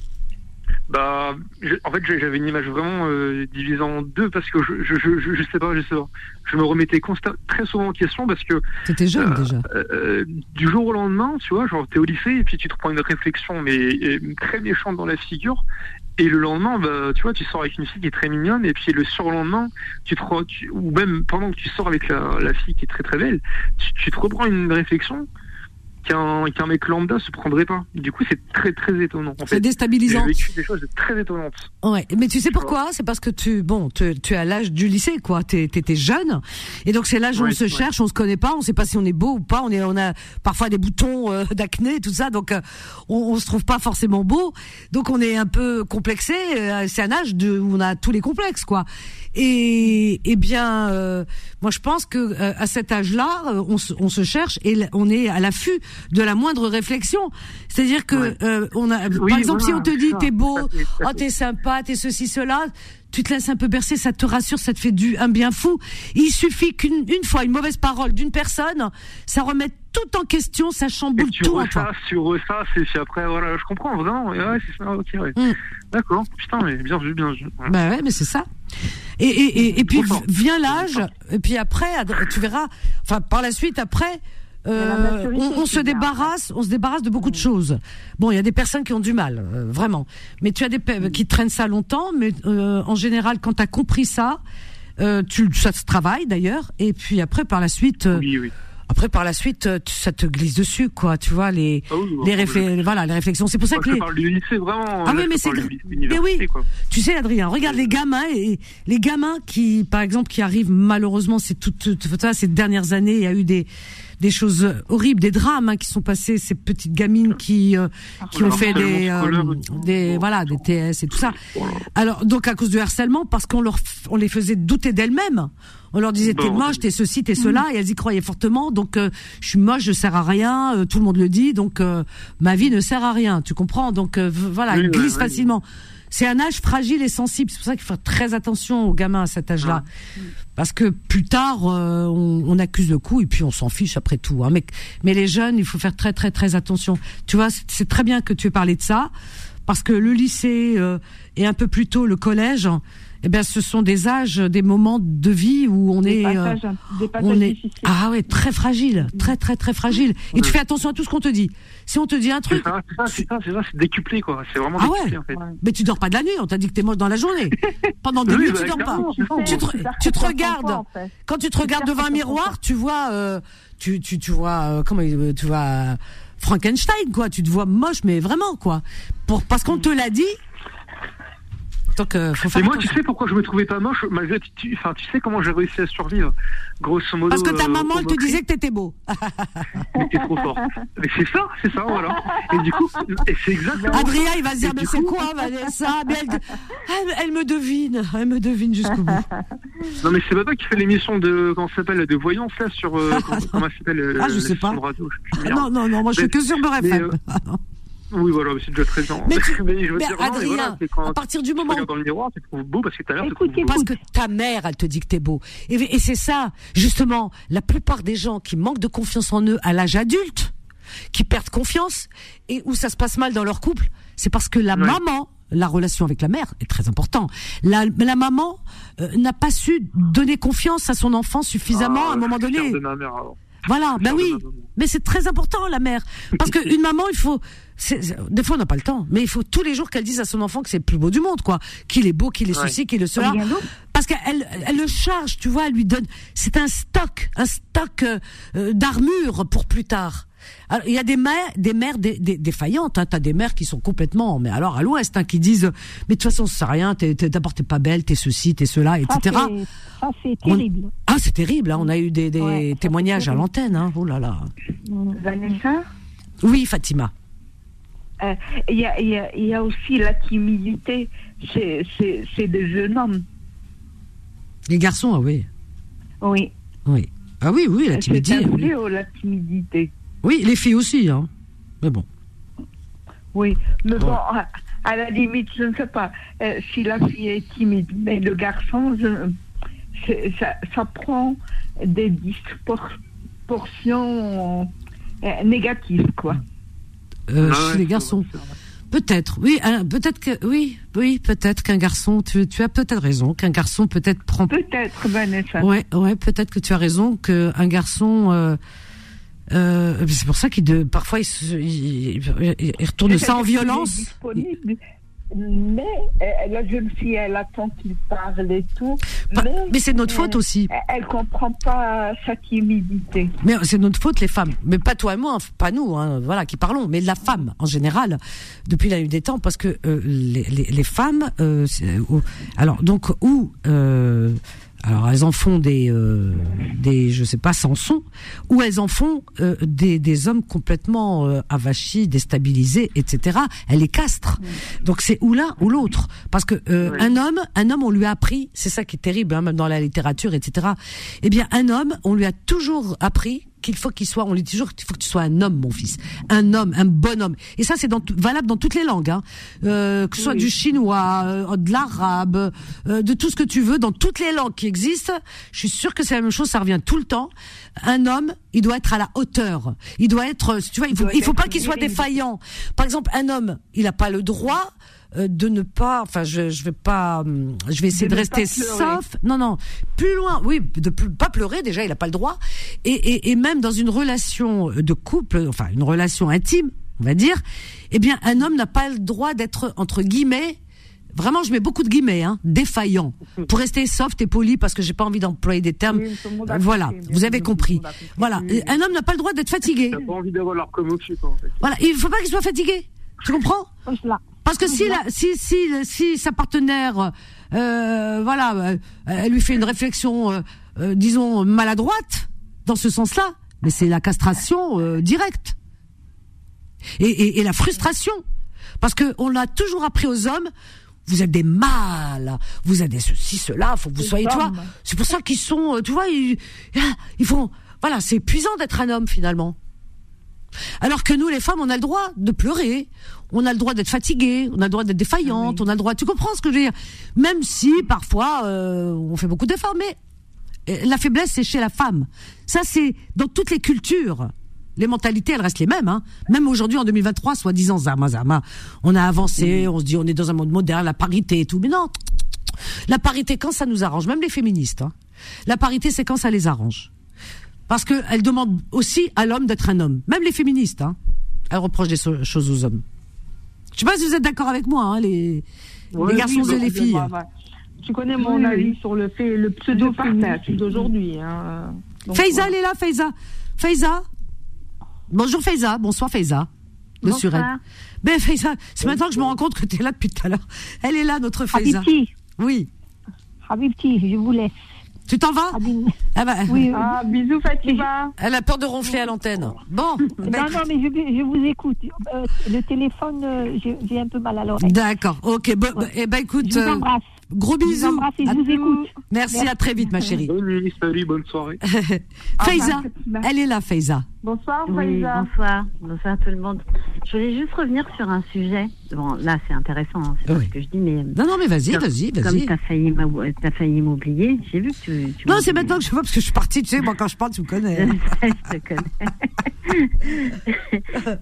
Bah, en fait, j'avais une image vraiment euh, divisée en deux parce que je, je, je, je, sais pas, je sais pas. Je me remettais constat, très souvent en question parce que. C'était jeune euh, déjà. Euh, du jour au lendemain, tu vois, genre t'es au lycée et puis tu te prends une réflexion mais très méchante dans la figure. Et le lendemain, bah, tu vois, tu sors avec une fille qui est très mignonne, et puis le surlendemain, tu te ou même pendant que tu sors avec la, la fille qui est très très belle, tu, tu te reprends une réflexion qu'un qu'un mec lambda se prendrait pas. Du coup, c'est très très étonnant. C'est déstabilisant. J'ai vécu des choses très étonnantes. Ouais, mais tu sais pourquoi? C'est parce que tu bon, tu, tu es à l'âge du lycée quoi. Tu étais jeune et donc c'est l'âge où on se cherche, on se connaît pas, on sait pas si on est beau ou pas, on est on a parfois des boutons euh, d'acné tout ça donc euh, on, on se trouve pas forcément beau. Donc on est un peu complexé, euh, c'est un âge de, où on a tous les complexes quoi. Et, eh bien, euh, moi je pense que euh, à cet âge-là, euh, on, on, se cherche et on est à l'affût de la moindre réflexion. C'est-à-dire que on a, par exemple, si on te dit t'es beau, oh t'es sympa, t'es ceci cela, tu te laisses un peu bercer, ça te rassure, ça te fait du un bien fou. Il suffit qu'une une fois une mauvaise parole d'une personne, ça remet tout en question, ça chamboule tout en toi. Sur ça, c'est après voilà, je comprends vraiment. Ouais, c'est ça, ok, ouais. Mm. D'accord. Putain, mais bien vu, bien vu. Bah ouais, mais c'est ça. Et, et, et, puis vient l'âge, et puis après, tu verras, enfin par la suite, après, euh, on, se débarrasse, on se débarrasse de beaucoup de choses. Bon, il y a des personnes qui ont du mal, euh, vraiment. Mais tu as des qui traînent ça longtemps, mais euh, en général, quand tu as compris ça, tu ça se travaille d'ailleurs. Et puis après, par la suite, oui, oui. Après, par la suite, euh, ça te glisse dessus, quoi. Tu vois les ah les, voilà les réflexions. C'est pour ça que les. parle du lycée vraiment. Ah oui, mais c'est. Mais oui. Tu sais, Adrien, regarde les gamins et les gamins qui, par exemple, qui arrivent malheureusement, c'est tout, ça, ces dernières années, il y a eu des des choses horribles, des drames hein, qui sont passés, ces petites gamines qui euh, qui ont fait des euh, des voilà des TS et tout ça. Alors donc à cause du harcèlement, parce qu'on leur on les faisait douter d'elles-mêmes. On leur disait t'es moche, t'es ceci, t'es cela, et elles y croyaient fortement. Donc euh, je suis moche, je sers à rien. tout le monde le dit, donc ma vie ne sert à rien. Tu comprends? Donc voilà, ils glissent facilement. C'est un âge fragile et sensible. C'est pour ça qu'il faut faire très attention aux gamins à cet âge-là. Parce que plus tard, euh, on, on, accuse le coup et puis on s'en fiche après tout. Hein. Mais, mais les jeunes, il faut faire très très très attention. Tu vois, c'est très bien que tu aies parlé de ça. Parce que le lycée euh, et un peu plus tôt le collège, eh bien, ce sont des âges, des moments de vie où on est, euh, on est, ah ouais, très fragile, très très très fragile. Et tu fais attention à tout ce qu'on te dit. Si on te dit un truc, c'est ça, c'est ça, c'est ça, c'est décuplé quoi. C'est vraiment ah décuplé en fait. Mais tu dors pas de la nuit. On t'a dit que t'es moche dans la journée. Pendant deux minutes, tu bah, dors pas. Tu te, tu te regardes. Quand tu te regardes devant un miroir, tu vois, euh, tu, tu, tu vois, euh, comment, tu vois. Frankenstein, quoi. Tu te vois moche, mais vraiment, quoi. Pour, parce qu'on te l'a dit, donc, euh, Et moi, tu sais pourquoi je me trouvais pas moche malgré tu, enfin, tu sais comment j'ai réussi à survivre, grosso modo. Parce que ta euh, maman, elle te disait que t'étais beau. mais t'es trop fort. Mais c'est ça, c'est ça, voilà. Et du coup, c'est exactement. Adrien, il va se dire, mais c'est quoi, Vanessa? Mais elle, elle, me devine, elle me devine jusqu'au bout. Non, mais c'est toi qui fait l'émission de, comment s'appelle, de voyance là sur, euh, comment, s'appelle, ah, je sais pas. Radio, je non, non, non, moi je suis que sur Beurre FM. Oui, voilà, c'est déjà très bien. Mais, tu, mais, je veux dire, Adrien, non, à partir du moment. Tu dans le miroir, tu te trouves beau parce que ta mère écoute, te trouve Parce que ta mère, elle te dit que t'es beau. Et, et c'est ça, justement, la plupart des gens qui manquent de confiance en eux à l'âge adulte, qui perdent confiance et où ça se passe mal dans leur couple, c'est parce que la maman, la relation avec la mère est très important. La, la maman euh, n'a pas su donner confiance à son enfant suffisamment ah, à un moment donné. De ma mère, alors. Voilà, ben oui, mais c'est très important la mère, parce qu'une maman, il faut, des fois on n'a pas le temps, mais il faut tous les jours qu'elle dise à son enfant que c'est le plus beau du monde, quoi, qu'il est beau, qu'il est ceci, qu'il est cela, parce qu'elle, elle le charge, tu vois, elle lui donne, c'est un stock, un stock euh, euh, d'armure pour plus tard. Alors, il y a des mères, des mères défaillantes. Hein. T'as des mères qui sont complètement, mais alors à l'Ouest, hein, qui disent, mais de toute façon, ça rien. D'abord, t'es pas belle, t'es ceci, t'es cela, etc. Ah, c'est terrible. Ah, c'est terrible. Hein. On a eu des, témoignages à l'antenne. Hein. Oh là là. Vanessa? Oui, Fatima. Euh, il y, a, y, a, aussi la timidité c'est des jeunes hommes. Les garçons, ah oui. Oui. Oui. Ah oui, oui, la timidité. Oui. la timidité. Oui, les filles aussi, hein. Mais bon. Oui, mais bon, à, la limite, je ne sais pas euh, si la fille est timide, mais le garçon, ça, ça, prend des disproportions euh, négatives, quoi. Euh, chez les garçons. Peut-être, oui, peut-être que, oui, oui, peut-être qu'un garçon, tu, tu as peut-être raison, qu'un garçon peut-être prend. Peut-être, Vanessa. Ouais, ouais, peut-être que tu as raison, qu'un garçon, euh, euh, c'est pour ça qu'il parfois il, il, retourne ça en violence. Mais euh, la jeune fille, elle attend qu'il parle et tout. mais, c'est notre faute aussi. Elle, comprend pas sa timidité. Mais c'est notre faute, les femmes. Mais pas toi et moi, pas nous, hein, voilà, qui parlons. Mais la femme, en général, depuis la nuit des temps, parce que euh, les, les, les, femmes, euh, alors donc où alors elles en font des, euh, des je sais pas, sans son, ou elles en font euh, des, des hommes complètement euh, avachis, déstabilisés, etc. Elles les castrent. Donc c'est ou l'un ou l'autre, parce que euh, un homme, un homme, on lui a appris, c'est ça qui est terrible, hein, même dans la littérature, etc. Eh bien, un homme, on lui a toujours appris qu'il faut qu'il soit, on lui dit toujours qu'il faut que tu sois un homme, mon fils, un homme, un bon homme. Et ça, c'est valable dans toutes les langues, hein. euh, que ce soit du chinois, euh, de l'arabe, euh, de tout ce que tu veux, dans toutes les langues qui existent. Je suis sûre que c'est la même chose, ça revient tout le temps. Un homme, il doit être à la hauteur. Il doit être, tu vois, il faut, il faut pas qu'il soit défaillant. Par exemple, un homme, il n'a pas le droit de ne pas, enfin, je, je vais pas, je vais essayer de, rester sauf. Non, non, plus loin, oui, de pas pleurer. Déjà, il n'a pas le droit. Et, et, et même dans une relation de couple, enfin, une relation intime, on va dire, eh bien, un homme n'a pas le droit d'être entre guillemets Vraiment, je mets beaucoup de guillemets, hein, défaillant, pour rester soft et poli, parce que j'ai pas envie d'employer des termes. voilà, vous avez compris. Voilà, un homme n'a pas le droit d'être fatigué. Il pas envie d'avoir leur en fait. Voilà, il faut pas qu'il soit fatigué. Tu comprends? Parce que si, la, si, si, si sa partenaire, euh, voilà, euh, elle lui fait une réflexion, euh, euh, disons, maladroite, dans ce sens-là, mais c'est la castration euh, directe. Et, et, et, la frustration. Parce que on l'a toujours appris aux hommes, vous êtes des mâles, vous êtes des ceci, cela, faut que vous soyez, toi. C'est pour ça qu'ils sont, tu vois, ils, ils font, voilà, c'est épuisant d'être un homme finalement. Alors que nous, les femmes, on a le droit de pleurer, on a le droit d'être fatigué, on a le droit d'être défaillante, ah on a le droit. Tu comprends ce que je veux dire? Même si parfois euh, on fait beaucoup d'efforts, mais euh, la faiblesse c'est chez la femme. Ça c'est dans toutes les cultures. Les mentalités, elles restent les mêmes. Hein. Même aujourd'hui, en 2023, soi-disant, Zama, Zama, on a avancé, on se dit, on est dans un monde moderne, la parité et tout. Mais non, la parité, quand ça nous arrange, même les féministes, hein. la parité, c'est quand ça les arrange. Parce qu'elle demande aussi à l'homme d'être un homme. Même les féministes, hein, elles reprochent des choses aux hommes. Je sais pas si vous êtes d'accord avec moi, hein, les, les garçons et les filles. Tu connais mon avis sur le fait, le pseudo partage d'aujourd'hui. Hein. Faiza, elle est là, Faiza. Faiza. Bonjour Faiza. Bonsoir Faiza. De Bonsoir. Ben Faiza, c'est maintenant que je me rends compte que tu es là depuis tout à l'heure. Elle est là, notre Faiza. Habibti. Oui. Habibti, je vous laisse. Tu t'en vas ah, bah. oui, ah, bisous Fatima. Elle a peur de ronfler à l'antenne. Bon. Non, non, mais je, je vous écoute. Euh, le téléphone, euh, j'ai un peu mal à l'oreille. D'accord, ok. Bah, eh ben écoute. Je vous euh, embrasse. Gros bisous. Je vous embrasse et je vous écoute. Merci, à très vite, ma chérie. Salut, salut, bonne soirée. Faiza, elle est là, Faiza. Bonsoir, oui, bonsoir. Bonsoir tout le monde. Je voulais juste revenir sur un sujet. Bon, là, c'est intéressant, hein, c'est ce que je dis, mais. Non, non, mais vas-y, vas-y, vas-y. Comme t'as failli, as failli m'oublier, j'ai vu que tu. tu non, c'est maintenant que je vois, parce que je suis partie, tu sais, moi, quand je parle, tu me connais. je te connais.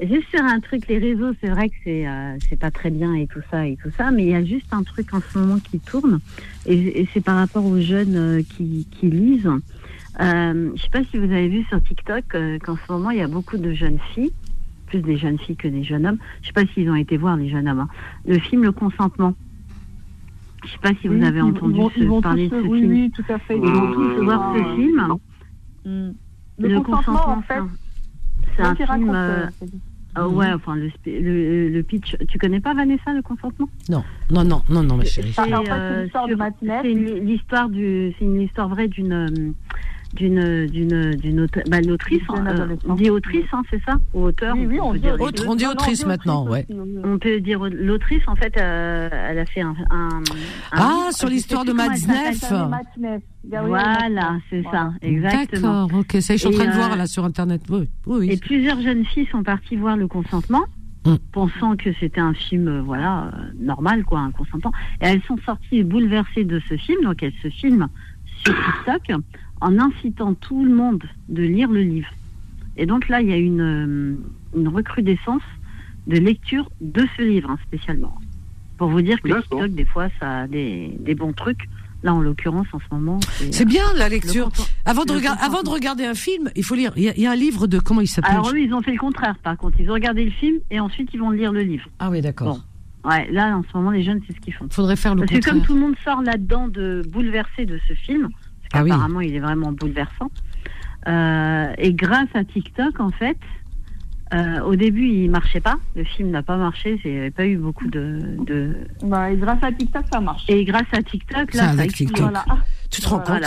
juste sur un truc, les réseaux, c'est vrai que c'est euh, c'est pas très bien et tout ça et tout ça, mais il y a juste un truc en ce moment qui tourne, et, et c'est par rapport aux jeunes euh, qui, qui lisent. Euh, je ne sais pas si vous avez vu sur TikTok euh, qu'en ce moment, il y a beaucoup de jeunes filles, plus des jeunes filles que des jeunes hommes. Je ne sais pas s'ils ont été voir, les jeunes hommes. Hein. Le film Le Consentement. Je ne sais pas si vous avez entendu parler de ce oui, film. Oui, tout à fait. Ils vont tous voir ce film. Mm. Le, consentement, en fait, c'est un film. Euh, ah ouais, enfin le, le, le, pitch. Tu connais pas Vanessa le consentement? Non, non, non, non, non, ma chérie. C'est l'histoire du, c'est une histoire vraie d'une d'une d'une d'une bah, autrice, hein, on dit autrice, hein, c'est ça? Ou auteur Oui, oui on, dit, autre, on dit autrice maintenant, ouais. On peut dire l'autrice, en fait, euh, elle a fait un. un, ah, sur l'histoire de Matzneff. Voilà, c'est ça, exactement. D'accord, ok, ça, je suis en train de voir euh, là sur internet. Oui, oui. Et plusieurs jeunes filles sont parties voir le consentement. Mm. pensant que c'était un film euh, voilà normal quoi un consentement et elles sont sorties bouleversées de ce film donc elles se filment sur TikTok en incitant tout le monde de lire le livre. Et donc là, il y a une, euh, une recrudescence de lecture de ce livre hein, spécialement. Pour vous dire que TikTok, des fois, ça a des, des bons trucs. Là, en l'occurrence, en ce moment, c'est bien la lecture. Avant de, regarder, avant de regarder un film, il faut lire. Il y, a, un livre de comment il s'appelle? Alors eux, ils ont fait le contraire. Par contre, ils ont regardé le film et ensuite ils vont lire le livre. Ah oui, d'accord. Ouais, là, en ce moment, les jeunes, c'est ce qu'ils font. Faudrait faire le Parce que comme tout le monde sort là-dedans de bouleversé de ce film, ah qu'apparemment, il est vraiment bouleversant. Euh, et grâce à TikTok, en fait, euh, au début, il marchait pas. Le film n'a pas marché. Il n'y avait pas eu beaucoup de. de... Bah, et grâce à TikTok, ça marche. Et grâce à TikTok, là, ça, explose. Voilà. Tu te rends compte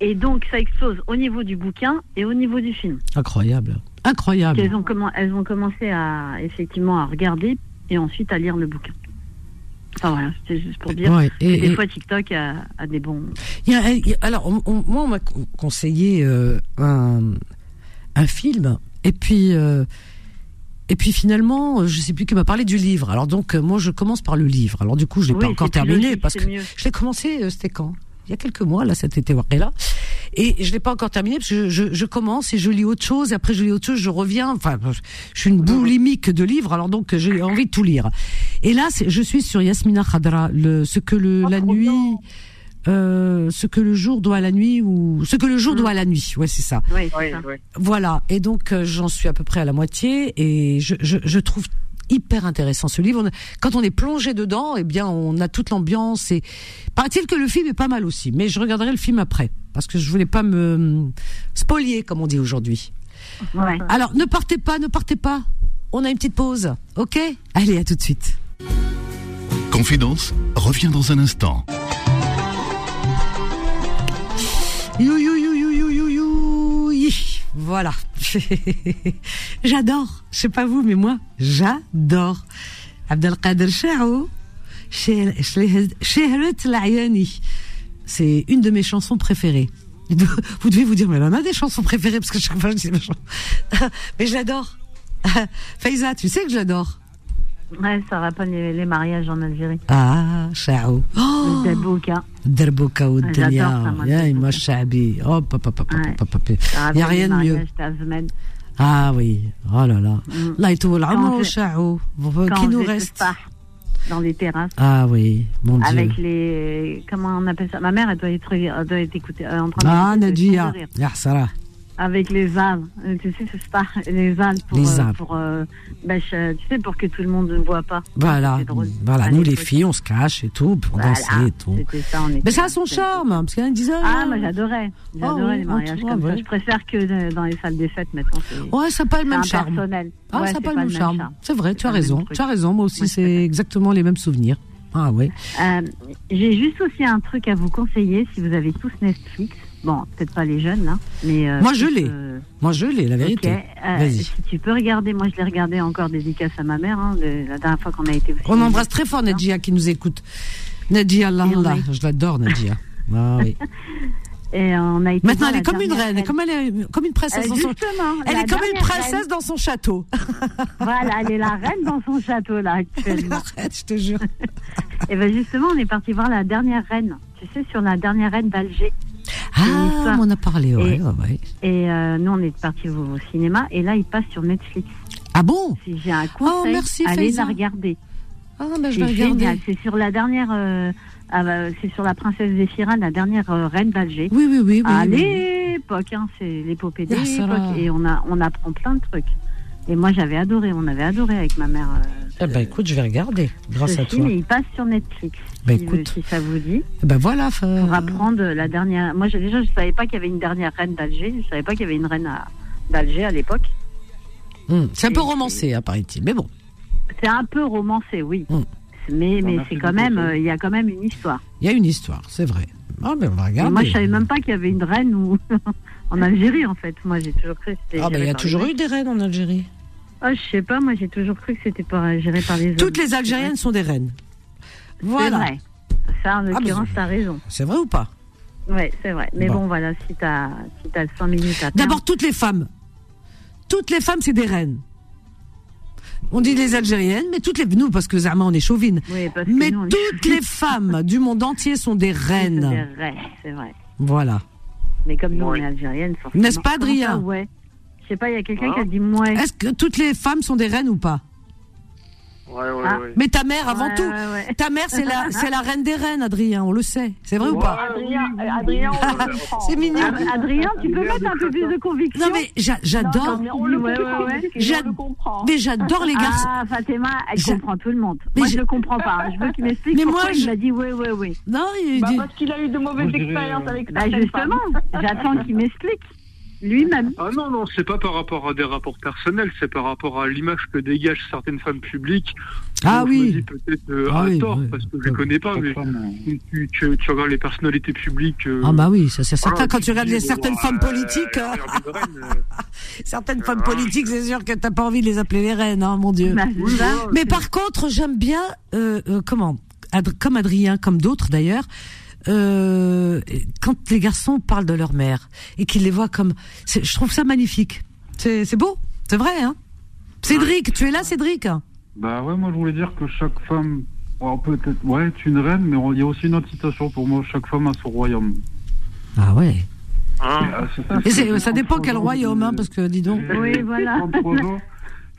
Et donc, ça explose au niveau du bouquin et au niveau du film. Incroyable. Incroyable. Elles ont, elles ont commencé à, effectivement, à regarder et ensuite à lire le bouquin. Enfin voilà, c'était juste pour dire que des fois TikTok a, des bons. alors, moi, on m'a conseillé euh, un, un, film, et puis. Euh, et puis finalement, je sais plus qui m'a parlé du livre. Alors donc, moi, je commence par le livre. Alors du coup, je l'ai pas encore terminé parce que je l'ai commencé. Euh, c'était quand? Il y a quelques mois, là, cet été, là. Et je l'ai pas encore terminé parce que je, je, commence et je lis autre chose. Et après, je lis autre chose, je reviens. Enfin, je suis une boulimique de livres, alors donc j'ai envie de tout lire. Et là, je suis sur Yasmina Khadra, le, ce que le, la nuit. Euh, ce que le jour doit à la nuit ou ce que le jour mm. doit à la nuit. Ouais, c'est ça. Oui, oui, Voilà. Et donc euh, j'en suis à peu près à la moitié et je, je, je trouve hyper intéressant ce livre. quand on est plongé dedans, eh bien, on a toute l'ambiance et paraît-il que le film est pas mal aussi. Mais je regarderai le film après parce que je voulais pas me spolier comme on dit aujourd'hui. Alors ne partez pas, ne partez pas. On a une petite pause, ok? Allez, à tout de suite. Confidence revient dans un instant. You, you, you, Voilà. j'adore. Je sais pas vous, mais moi, j'adore. Abdelkader Shaou, C'est une de mes chansons préférées. Vous devez vous dire, mais elle en a des chansons préférées, parce que chaque fois je dis Mais je l'adore. Faiza, tu sais que je l'adore. Ouais, ça rappelle les, les, mariages en Algérie. Ah, ciao. Oh Derbouka. Derbouka ou Delia. M'a chabi. Oh, papa, papa, papa, Il n'y a rien de mieux. Ah oui. Oh là là. Là, il tout le ciao. Qui nous reste? Dans les terrasses. Ah oui, mon Dieu. Avec les. Comment on appelle ça? Ma mère, elle doit être, elle doit être écoutée, en train. Ah, Nadia. Ya, Sarah avec les ânes. Tu sais, c'est pas les ânes pour, les euh, pour euh, ben, tu sais, pour que tout le monde ne voit pas. Voilà, voilà. Nous les filles, on se cache et tout, pour danser et tout. Ça, Mais ça a son charme, parce qu'il y en a qui Ah, moi j'adorais, j'adorais oh, les mariages comme ça. Je préfère que dans les salles des fêtes maintenant. Ouais, ça n'a pas le même charme. Personnel. Ah, ça n'a pas, le même charme. C'est vrai, tu as raison. Tu as raison. Moi aussi, c'est exactement les mêmes souvenirs. Ah ouais. Euh, j'ai juste aussi un truc à vous conseiller si vous avez tous Netflix. Bon, peut-être pas les jeunes, là. Mais, euh, moi, je l'ai. Moi, je l'ai, la vérité. Euh, si tu peux regarder, moi, je l'ai regardé encore dédicace à ma mère, hein, la dernière fois qu'on a été. On embrasse très fort Nadia qui nous écoute. Nadia, là, là. Je l'adore, Nadia. ah, oui. Et on a été Maintenant, elle est comme une reine, comme elle est comme une princesse dans son Elle est comme une princesse dans son château. voilà, elle est la reine dans son château là actuellement. Elle est la reine, je te jure. Et ben justement, on est parti voir la dernière reine. Tu sais, sur la dernière reine d'Alger. Ah, on en a parlé, ouais. Et, et euh, nous, on est parti au, cinéma et là, il passe sur Netflix. Ah bon? Si j'ai un conseil, oh, merci, allez la regarder. Ah, ben je vais regarder. C'est sur la dernière. Euh, ah, bah, c'est sur la princesse Zéphira, la dernière euh, reine d'Alger. Oui, oui, oui. oui à l'époque, hein, c'est l'épopée de l'époque. Et on, a, on apprend plein de trucs. Et moi, j'avais adoré, on avait adoré avec ma mère. Eh ben, écoute, je vais regarder, grâce à toi. il passe sur Netflix. Ben, écoute. si ça vous dit. Eh ben voilà. Pour apprendre la dernière. Moi, déjà, je savais pas qu'il y avait une dernière reine d'Alger. Je savais pas qu'il y avait une reine d'Alger à l'époque. Hmm. C'est un peu romancé, apparaît-il, mais bon. C'est un peu romancé, oui. Hmm. Mais, mais c'est quand même, euh, il y a quand même une histoire. Il y a une histoire, c'est vrai. Ah, mais on va regarder. moi, je savais même pas qu'il y avait une reine ou en Algérie, en fait. Moi, j'ai toujours cru que c'était. Ah, ben, il y a toujours eu des reines en Algérie. Ah, je sais pas, moi j'ai toujours cru que c'était géré par les hommes. Toutes les Algériennes sont des reines. Voilà. C'est vrai. Ça, en ah, l'occurrence, t'as raison. C'est vrai ou pas? Oui, c'est vrai. Mais bon, voilà, si t'as si as 100 minutes à D'abord, toutes les femmes. Toutes les femmes, c'est des reines. On dit les Algériennes, mais toutes les nous parce que Zama on est chauvine. Oui, parce mais nous, toutes les femmes du monde entier sont des reines. Des reines, c'est vrai. Voilà. Mais comme nous on est algériennes, forcément. N'est-ce pas, Adrien? Ouais. Je sais pas, il y a quelqu'un qui a dit moi. Est-ce que toutes les femmes sont des reines ou pas? Ah. Mais ta mère avant tout. Ta mère c'est la c'est la reine des reines, Adrien, on le sait. C'est vrai ou pas Adrien, Adrien c'est mignon. Adrien, tu peux mettre un peu plus de conviction? Non mais j'adore. Mais j'adore les garçons. Ah, Fatima, elle comprend tout le monde. moi je le comprends pas. Je veux qu'il m'explique mais pourquoi moi, il m'a dit oui oui oui. Non, il bah, dit... parce qu'il a eu de mauvaises expériences avec bah, justement, j'attends qu'il m'explique lui-même. Ah non, non, c'est pas par rapport à des rapports personnels, c'est par rapport à l'image que dégagent certaines femmes publiques. Ah oui. peut-être euh, ah à tort, parce que je les connais pas, mais tu, tu, tu, regardes les personnalités publiques. Euh, ah bah oui, ça c'est certain. Quand tu regardes les, certaines femmes politiques, euh, certaines femmes politiques, c'est sûr que t'as pas envie de les appeler les reines, hein, mon Dieu. Bah, mais par contre, j'aime bien, comment, comme Adrien, comme d'autres d'ailleurs, euh, quand les garçons parlent de leur mère et qu'ils les voient comme, je trouve ça magnifique. C'est beau, c'est vrai, hein. Cédric, tu es là, Cédric? Bah ouais, moi je voulais dire que chaque femme, peut-être, ouais, est une reine, mais il y a aussi une autre citation pour moi. Chaque femme a son royaume. Ah ouais. Ah. Et ça dépend quel royaume, hein, parce que dis donc. Oui, voilà.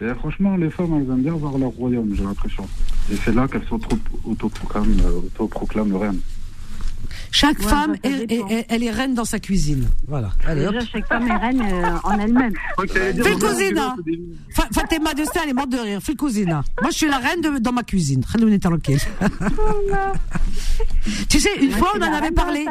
Et franchement, les femmes, elles aiment bien voir leur royaume, j'ai l'impression. Et c'est là qu'elles s'autoproclament auto reines. Chaque femme, elle, est reine dans sa cuisine. Voilà. Allez, Déjà, chaque femme est reine euh, en elle-même. Fais cousina. Fatima de elle est morte de rire. Fais cousina. Moi, je suis la reine de, dans ma cuisine. tu sais, une fois, on en avait parlé.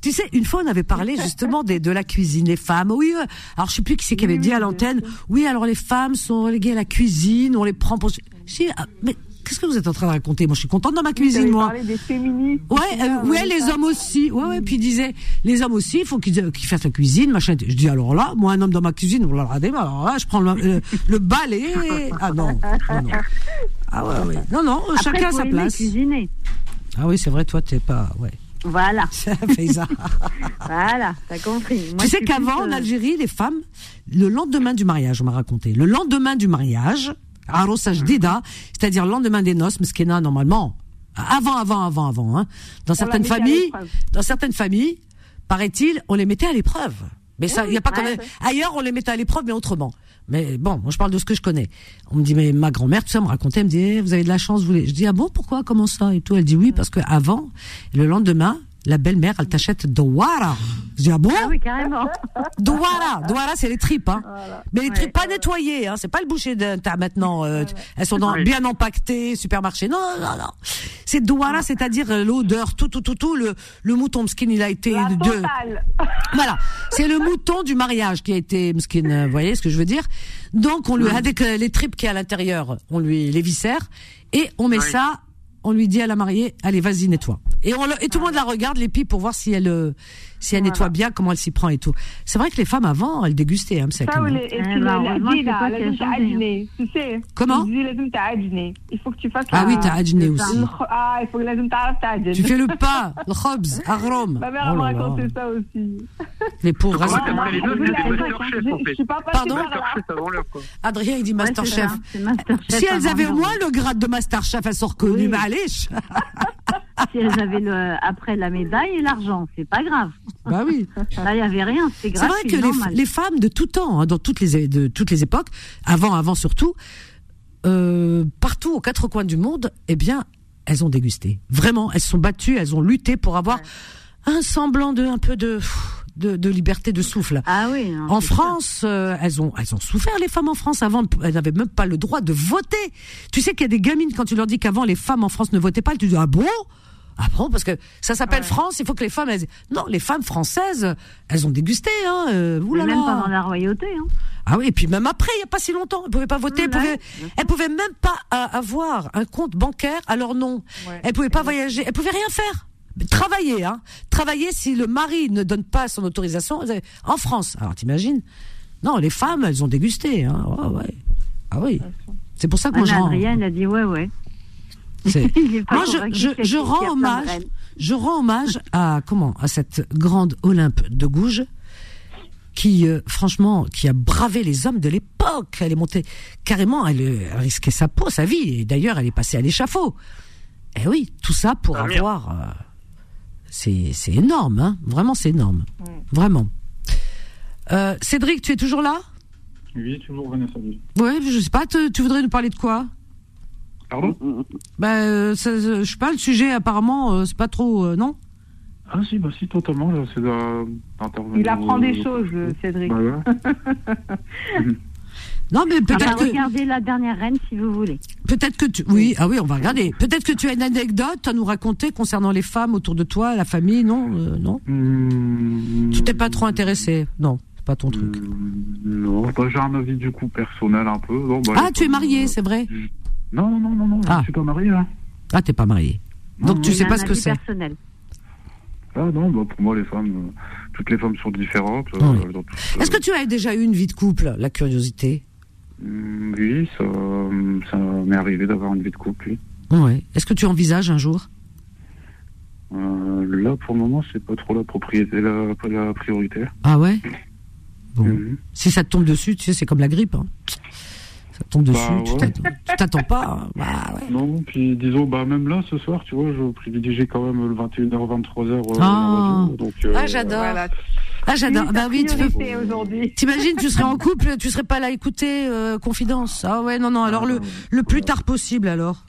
Tu sais, une fois, on avait parlé justement des, de la cuisine, les femmes. Oui, euh, alors je sais plus qui c'est qui avait dit à l'antenne. Oui, alors les femmes sont reléguées à la cuisine, on les prend pour. Je ah, mais Qu'est-ce que vous êtes en train de raconter Moi, je suis contente dans ma cuisine, moi. des féministes. Ouais, euh, ouais, les hommes aussi. Ouais, ouais. Puis il disait, les hommes aussi, il faut qu'ils fassent la cuisine, machin. Je dis alors là, moi, un homme dans ma cuisine, oh alors là, je prends le, le, balai. Ah non, non, non. Ah ouais, ouais. Non, non, chacun à sa place. Cuisiner. Ah oui, c'est vrai, toi, t'es pas, ouais. Voilà. ça. voilà, t'as compris. tu sais qu'avant, en euh, Algérie, les femmes, le lendemain du mariage, on m'a raconté, le lendemain du mariage, arrosage dida, c'est-à-dire le lendemain des noces, meskena normalement, avant, avant, avant, avant, hein. Dans certaines familles, dans certaines familles, paraît-il, on les mettait à l'épreuve. Mais ça, il y a pas ailleurs on les mettait à l'épreuve, mais autrement. Mais bon, moi je parle de ce que je connais. On me dit mais ma grand-mère tout ça me racontait, elle me dit eh, vous avez de la chance, vous Je dis ah bon pourquoi comment ça et tout. Elle dit oui parce que avant le lendemain la belle-mère, elle t'achète douara. Je dis, ah bon? Ah oui, carrément. Douara. Douara, c'est les tripes, hein. Mais les tripes pas nettoyées, hein. C'est pas le boucher de, t'as maintenant, euh, elles sont dans, bien empaquetées, supermarché. Non, non, non. C'est douara, c'est-à-dire euh, l'odeur, tout, tout, tout, tout, le, le mouton skin, il a été de, voilà. C'est le mouton du mariage qui a été skin, euh, vous voyez ce que je veux dire? Donc, on lui, avec les tripes qui est à l'intérieur, on lui les viscère, et on met ça on lui dit à la mariée, allez, vas-y, nettoie. Et, on et tout le monde la regarde, les pipes, pour voir si elle, euh, si elle nettoie bien, comment elle s'y prend et tout. C'est vrai que les femmes avant, elles dégustaient, hein, Ça. Comment? Il faut que tu fasses Ah oui, t'as adjné aussi. Ah, il faut que la Tu fais le pas, le khobz, agrom. Ma mère m'a oh raconté ça aussi. Les pauvres. Pardon? Adrien, il dit Masterchef. Si elles avaient au moins le grade de Masterchef, elles sont reconnues, mais allez. Si elles avaient le, après la médaille et l'argent, c'est pas grave. Bah oui. Là, il y avait rien, c'est grave. C'est vrai que les, femmes de tout temps, hein, dans toutes les, de toutes les époques, avant, avant surtout, euh, partout aux quatre coins du monde, eh bien, elles ont dégusté. Vraiment, elles se sont battues, elles ont lutté pour avoir un semblant de, un peu de, de, liberté de souffle. Ah oui. en France, euh, elles ont elles ont souffert les femmes en France avant. Elles n'avaient même pas le droit de voter. Tu sais qu'il y a des gamines quand tu leur dis qu'avant les femmes en France ne votaient pas, elles te disent ah bon? Ah bon Parce que ça s'appelle France, il faut que les femmes... Elles... Non, les femmes françaises, elles ont dégusté. Hein, euh, Même pas dans la royauté. Hein. Ah oui, et puis même après, il n'y a pas si longtemps, elles pouvaient pas voter, elles pouvaient, elles pouvaient même pas euh, avoir un compte bancaire à leur nom. Ouais. Elles pouvaient pas voyager, elles pouvaient rien faire. Travailler, hein. Travailler si le mari ne donne pas son autorisation. En France, alors t'imagines? Non, les femmes, elles ont dégusté. Hein. ouais. Ah oui. C'est pour ça que moi je Adrien, a dit ouais, ouais. Moi, je, je, rends hommage, je rends hommage à comment à cette grande Olympe de Gouges qui, euh, franchement, qui a bravé les hommes de l'époque. Elle est montée carrément, elle, a risqué sa peau, sa vie, et d'ailleurs, elle est passée à l'échafaud. Eh oui, tout ça pour ah, avoir. Euh, c'est c'est énorme, hein Vraiment, c'est énorme, mm. vraiment. Euh, Cédric, tu es toujours là? Oui, toujours Vanessa. Ouais, je sais pas. Tu voudrais nous parler de quoi? Pardon Bah, je sais pas, le sujet, apparemment, c'est pas trop, non Ah si, bah si, totalement. C'est Il apprend des choses, Cédric. Bah, Non, mais peut-être que. Regardez la dernière reine si vous voulez. Peut-être que tu. Oui, ah oui, on va regarder. Peut-être que tu as une anecdote à nous raconter concernant les femmes autour de toi, la famille, non euh, Non mmh... Tu t'es pas trop intéressé Non, c'est pas ton truc. Mmh, non, bah, j'ai un avis du coup personnel un peu. Bah, ah, tu es marié, c'est vrai Non, non, non, non, ah. je suis pas marié. Hein. Ah, t'es pas marié. Donc tu sais pas ce que c'est. personnel. Ah non, bah, pour moi, les femmes, euh, toutes les femmes sont différentes. Euh, Est-ce que tu as déjà eu une vie de couple, la curiosité? Mm, oui, ça, ça m'est arrivé d'avoir une vie de couple. Ouais. Est-ce que tu envisages un jour? Euh, Là, pour le moment, c'est pas trop la propriété, la, la priorité. Ah ouais? Bon. Mhm. Si ça te tombe dessus, tu sais, c'est comme la grippe. Hein. Ça tombe dessus, bah, tu t'attends pas. Hein. Bah, ouais. Non, puis disons, bah, même là, ce soir, tu vois, je privilégie quand même le 21h, 23h. Euh, ah. euh, ah, j'adore. Ah, j'adore. bah oui, tu peux. T'imagines, tu serais en couple, tu serais pas là à écouter euh, Confidence. Ah ouais, non, non. Alors le, le plus tard possible, alors.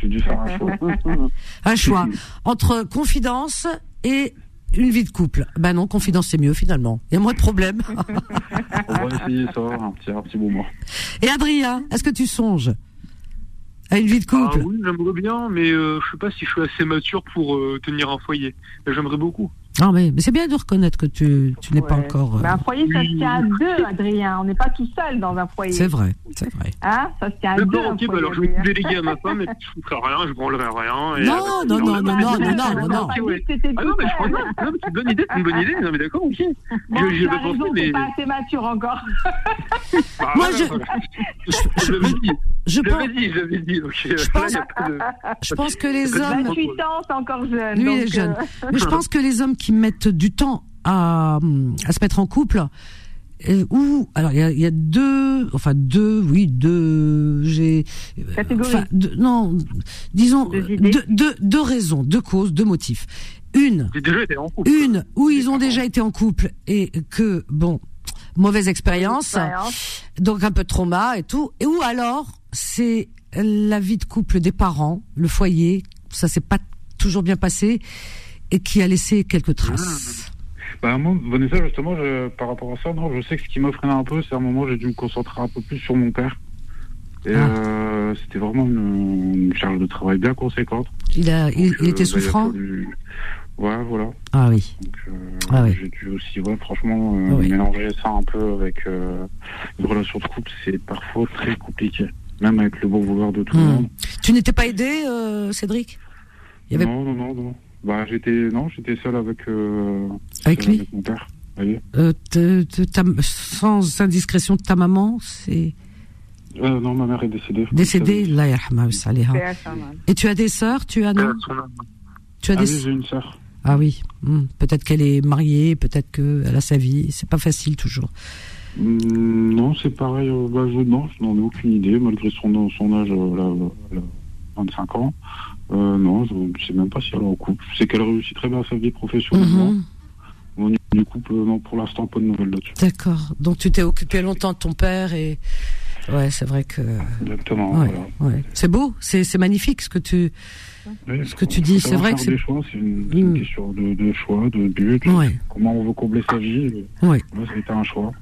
J'ai dû faire un choix. un choix entre Confidence et une vie de couple. Ben non, Confidence c'est mieux finalement. Il y a moins de problèmes. On va essayer ça, un petit, un petit moment. Et Adrien, est-ce que tu songes à une vie de couple? Ah, Oui, j'aimerais bien, mais euh, je sais pas si je suis assez mature pour euh, tenir un foyer. Mais j'aimerais beaucoup. Non, mais, mais c'est bien de reconnaître que tu, tu n'es pas encore. Euh, un foyer, ça se tient à deux, Adrien. On n'est pas tout seul dans un foyer. C'est vrai, c'est vrai. Hein ça se tient à deux. D'accord, ok, bah alors je vais déléguer à ma femme et je ne ferai rien, je branlerai rien. Et non, non, non, non, non, non, non, non, non. Ah non, mais je crois non, c'est une bonne idée, c'est une bonne idée. Non, mais d'accord, ok. Bon, je pas pensé, mais. pas assez mature encore. Bah, Moi, je. Je l'avais dit. Je l'avais dit, je l'avais dit. Je pense que les hommes. 28 ans, c'est encore jeune. Lui, il est jeune. Mais je pense que les hommes qui mettent du temps à, à se mettre en couple. Ou alors il y a, y a, deux enfin deux oui deux j'ai enfin, non disons deux, deux, deux, raisons deux causes deux motifs. Une. Une où ils ont déjà été en couple et que bon mauvaise expérience. donc un peu de trauma et tout. Et ou alors c'est la vie de couple des parents le foyer. Ça s'est pas toujours bien passé et qui a laissé quelques traces bah, moi, Vanessa, justement, par rapport à ça, non, je sais que ce qui m'a freiné un peu, c'est un moment où j'ai dû me concentrer un peu plus sur mon père. Et ah. euh, c'était vraiment une, charge de travail bien conséquente. Il, a, il, était euh, souffrant? Ouais, voilà. Ah oui. Euh, ah oui. J'ai dû aussi, ouais, franchement, ah mélanger ça un peu avec une relation de couple, c'est parfois très compliqué. Même avec le bon vouloir de tout le hmm. monde. Tu n'étais pas aidé, Cédric? Il y avait... Non, non, non, non. Bah, j'étais non, j'étais seul avec euh, avec lui. mon père. Euh, sans indiscrétion de ta maman, c'est. Euh, non, ma mère est décédée. Décédée, là, Et tu as des sœurs, tu as non Tu as ah des. Oui, j'ai une sœur. Ah oui, hmm. peut-être qu'elle est mariée, peut-être qu'elle a sa vie. C'est pas facile toujours. Hmm, non, c'est pareil. Bah, je, non, je n'en ai aucune idée, malgré son, son âge, là, 25 ans. Euh, non, je ne sais même pas si elle est en couple. Sais qu'elle réussit très bien sa vie professionnellement. Mm Au niveau du couple, non, pour l'instant, pas de nouvelles là-dessus. D'accord. Donc tu t'es occupé longtemps de ton père et. Ouais, c'est vrai que. Exactement. Ouais, C'est beau, c'est magnifique ce que tu. ce que tu dis, c'est vrai que c'est. C'est une, une, mm. question de, de, choix, de but. Comment on veut combler sa vie. Ouais. été un choix.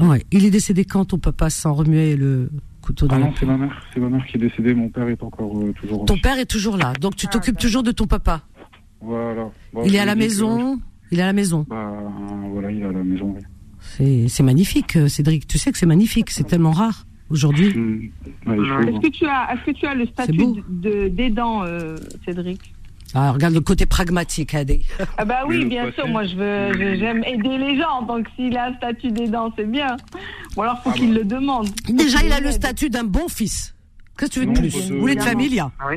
Ouais. Il est décédé quand ton papa sans remuer le ah non, c'est ma mère. C'est ma mère qui est décédée. Mon père est encore euh, toujours. Ton père est toujours là. Donc tu t'occupes toujours de ton papa. Voilà. il est à la maison. Il est à la maison. Bah, voilà, il est à la maison. C'est magnifique, euh, Cédric. Tu sais que c'est magnifique. C'est tellement rare aujourd'hui. Mmh. est-ce que tu as, est-ce que tu as le statut d'aidant, euh, Cédric? Ah, regarde le côté pragmatique, Adé. Ah bah oui, bien sûr, moi je veux, j'aime aider les gens, donc s'il a un statut d'aidant, c'est bien. Ou alors faut ah qu'il bah. le demande. Déjà, il a le statut d'un bon fils. Qu'est-ce que tu veux de plus Vous voulez de famille Ah oui.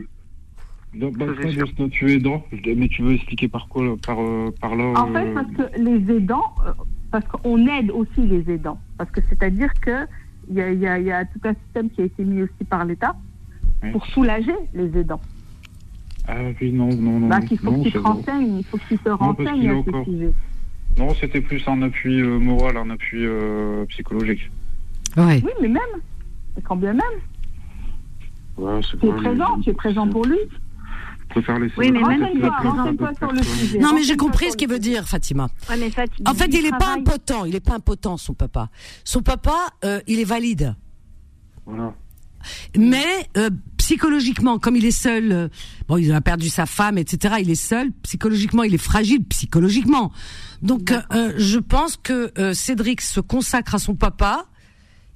Donc, bah, le statut aidant, mais tu veux expliquer par quoi, par, euh, par là En fait, euh, parce que les aidants, euh, parce qu'on aide aussi les aidants. Parce que c'est-à-dire que il y a, y, a, y a, tout un système qui a été mis aussi par l'État pour soulager les aidants. Ah oui, non, non, non. Bah, il faut que tu te renseignes, il faut que tu te renseignes à ce sujet. Non, c'était plus un appui euh, moral, un appui euh, psychologique. Ouais. Oui, mais même, quand bien même. Ouais, Tu es présent, tu es présent pour lui. Préfère laisser Oui, mais même Renseigne-toi, renseigne-toi sur le sujet. Non, mais j'ai compris ce qu'il veut dire, Fatima. Ouais, mais Fatih, En fait, il est pas impotent. Il est pas impotent, son papa. Son papa, euh, il est valide. Voilà. Mais euh, psychologiquement, comme il est seul, euh, bon, il a perdu sa femme, etc. Il est seul. Psychologiquement, il est fragile psychologiquement. Donc, euh, euh, je pense que euh, Cédric se consacre à son papa.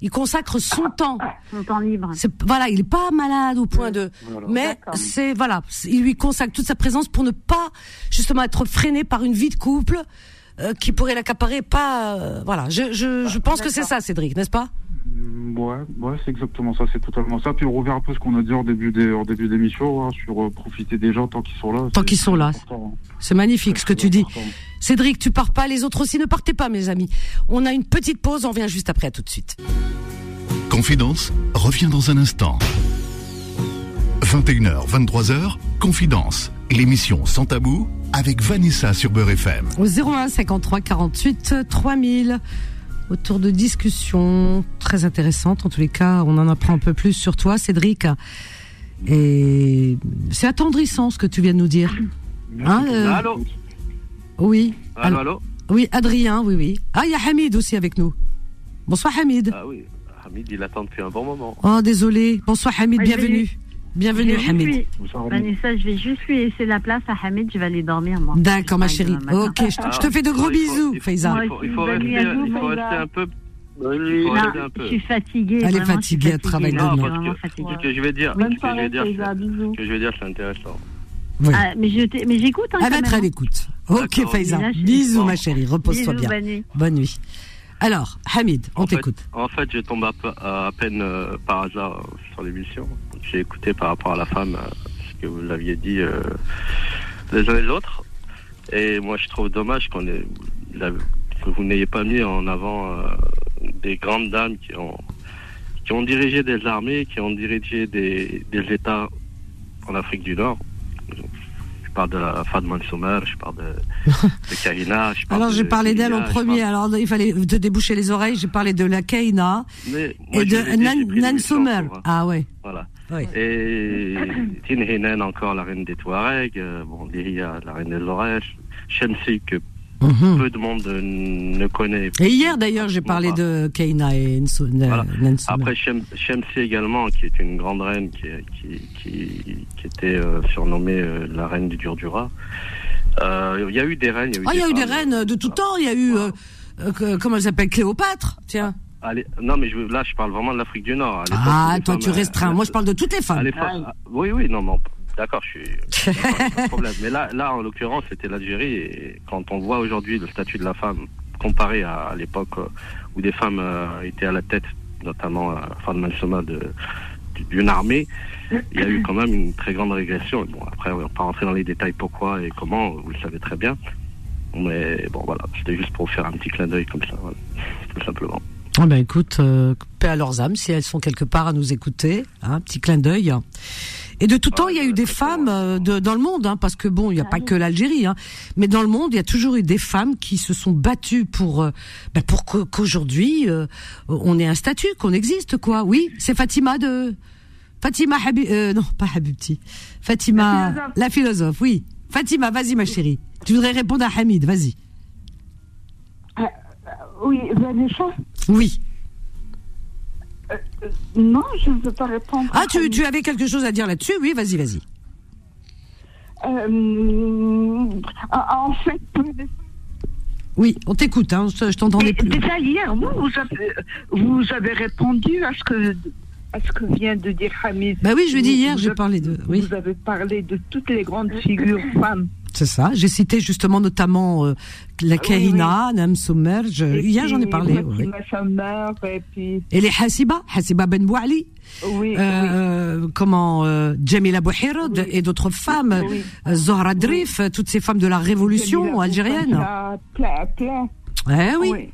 Il consacre son temps. Son temps libre. Voilà, il est pas malade au point de. Voilà. Mais c'est voilà, il lui consacre toute sa présence pour ne pas justement être freiné par une vie de couple euh, qui pourrait l'accaparer. Pas voilà. Je je, je pense que c'est ça, Cédric, n'est-ce pas? Ouais, ouais, c'est exactement ça, c'est totalement ça. Puis on revient un peu ce qu'on a dit en début des, en début d'émission, hein, sur euh, profiter des gens tant qu'ils sont là. Tant C'est qu'ils sont là. hein. C'est magnifique ce que tu dis. Cédric, tu pars pas, les autres aussi ne partez pas, mes amis. On a une petite pause, on revient juste après, à tout de suite. Confidence revient dans un instant. 21h, 23h, Confidence, l'émission sans tabou avec Vanessa sur Beurre FM. Au 01 53 48 3000. Autour de discussions très intéressantes. En tous les cas, on en apprend un peu plus sur toi, Cédric. Et c'est attendrissant ce que tu viens de nous dire. Hein, euh, Allô Oui. Allô, allô Oui, Adrien, oui, oui. Ah, il y a Hamid aussi avec nous. Bonsoir Hamid. Ah oui, Hamid, il attend depuis un bon moment. Oh, désolé. Bonsoir Hamid, bienvenue. Bienvenue Hamid. Vanessa, je vais juste lui laisser la place à Hamid, je vais aller dormir, moi. D'accord, ma chérie. Ok, je te, je te fais de gros bisous, Faiza. Il faut, il rester, nuit il faut un peu. Non, je suis fatiguée. Elle est fatiguée, elle travaille là, demain. je suis Non, vraiment parce fatiguée. Ce que je vais dire, que je vais dire, c'est- bisous. ce que je vais dire, c'est intéressant. Oui. Ah, mais j'écoute hein, Elle va être à même. l'écoute. Ok. Faiza. Bisous, ma chérie. Repose-toi bien. bonne nuit. Bonne nuit. Alors, Hamid, on t'écoute. En fait, je tombe à, à peine euh, par hasard euh, sur l'émission. J'ai écouté par rapport à la femme euh, ce que vous l'aviez dit euh, les uns et les autres. Et moi, je trouve dommage qu'on ait, la- que vous n'ayez pas mis en avant des grandes dames qui ont, qui ont dirigé des armées, qui ont dirigé des, des États en Afrique du Nord. Je parle de la Fadman Soumer, je parle de, de Kahina. je parle Alors, de j'ai parlé d'elle en premier. parle- Alors, il fallait te déboucher les oreilles. J'ai parlé de la Keina Mais moi, et de dit, Nan, pour, euh, Ah ouais. Voilà. Oui. Et Tin Hinen, encore la reine des Touaregs. euh, Bon, Liria, la reine des Oreilles. Shamsi, que Mhm. peu de monde euh, ne connaît. Et hier, d'ailleurs, j'ai parlé de Keina et Nso- Voilà. Après, Shem- Shamsi également, qui est une grande reine, qui, qui, qui, qui était euh, surnommée euh, la reine du Durdura. Euh, Il y a eu des reines. Ah, il y a eu des femmes. reines de tout temps. Il y a eu, euh, euh, comment elle s'appelle, Cléopâtre. Tiens. Allez, non, mais je, là, je parle vraiment de l'Afrique du Nord. Ah, toi, tu restreins. Moi, je parle de toutes les femmes. l'époque- ah, oui, oui, non, non, d'accord, je suis. de problème. Mais là, là, en l'occurrence, c'était l'Algérie. Et quand on voit aujourd'hui le statut de la femme comparé à, à l'époque euh, où des femmes euh, étaient à la tête, notamment euh, Fadman Soma de d'une armée, il y a eu quand même une très grande régression. Bon, après, on va pas rentrer dans les détails pourquoi et comment, vous le savez très bien. Mais bon, voilà, c'était juste pour faire un petit clin d'œil comme ça, tout simplement. Ah ben écoute, paix à leurs âmes si elles sont quelque part à nous écouter, hein, petit clin d'œil. Et de tout temps, il y a eu des femmes euh, de, dans le monde, hein, parce que bon, il n'y a pas que l'Algérie, hein, mais dans le monde, il y a toujours eu des femmes qui se sont battues pour, euh, ben, pour qu'au- qu'aujourd'hui euh, on ait un statut, qu'on existe, quoi. Oui, c'est Fatima de Fatima Habib, euh, non pas Habibti, Fatima, La philosophe. la philosophe, oui. Fatima, vas-y ma chérie. Tu voudrais répondre à Hamid, vas-y. Oui, Vanessa Oui. Non, je ne veux pas répondre. Ah, tu, tu avais quelque chose à dire là-dessus? Oui, vas-y, vas-y. Euh, en fait, Oui, on t'écoute, hein, je, je t'entendais plus. Déjà hier, vous, vous avez, vous avez répondu à ce que à ce que vient de dire Hamid. Bah oui, je lui ai dit hier, j'ai parlé de. Oui, Vous avez parlé de toutes les grandes figures femmes. C'est ça. J'ai cité justement notamment euh, la Kahina, Nam Et Hier, j'en ai parlé. oui. Et puis Et les Hasiba, Hasiba Ben Bouali, oui, euh, comment euh, Jamila Bouhirod et d'autres femmes, oui. euh, Zohra Drif, toutes ces femmes de la révolution Jamila algérienne. Plein, plein. Eh oui, Oui.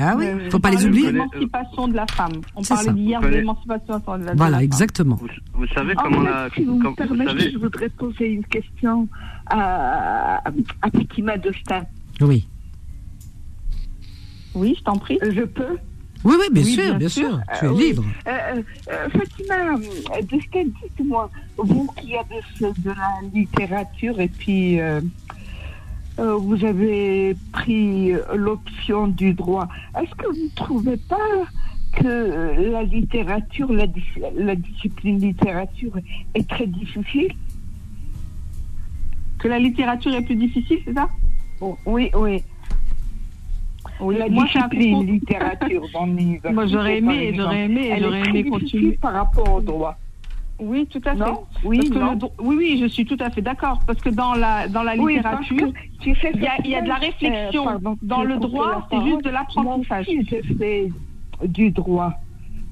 ah oui, Oui, faut pas les oublier. L'émancipation de la femme. On C'est parlait ça. hier Vous de l'émancipation de la Voilà, femme. exactement. Vous, vous savez En comment fait, la. si vous me permettez, savez, je voudrais poser une question à, à Fatima Dostin. Oui. Oui, je t'en prie. Je peux Oui, oui, bien sûr, bien, sûr. Tu es libre. Fatima, de ce qu'elle dit, moi, vous qui avez de la littérature et puis vous avez pris l'option du droit, est-ce que vous ne trouvez pas que la littérature, la, la discipline littérature est très difficile? Que la littérature est plus difficile, c'est ça? Oui, oui. Oui, la moi, discipline littérature dans Moi, j'aurais aimé, j'aurais aimé, j'aurais aimé continuer. par rapport au droit. Oui, tout à fait. oui, oui, oui, je suis tout à fait d'accord. Parce que dans la, dans la littérature, il y, a, y a de la réflexion. Euh, dans le droit, c'est juste de l'apprentissage. Du droit.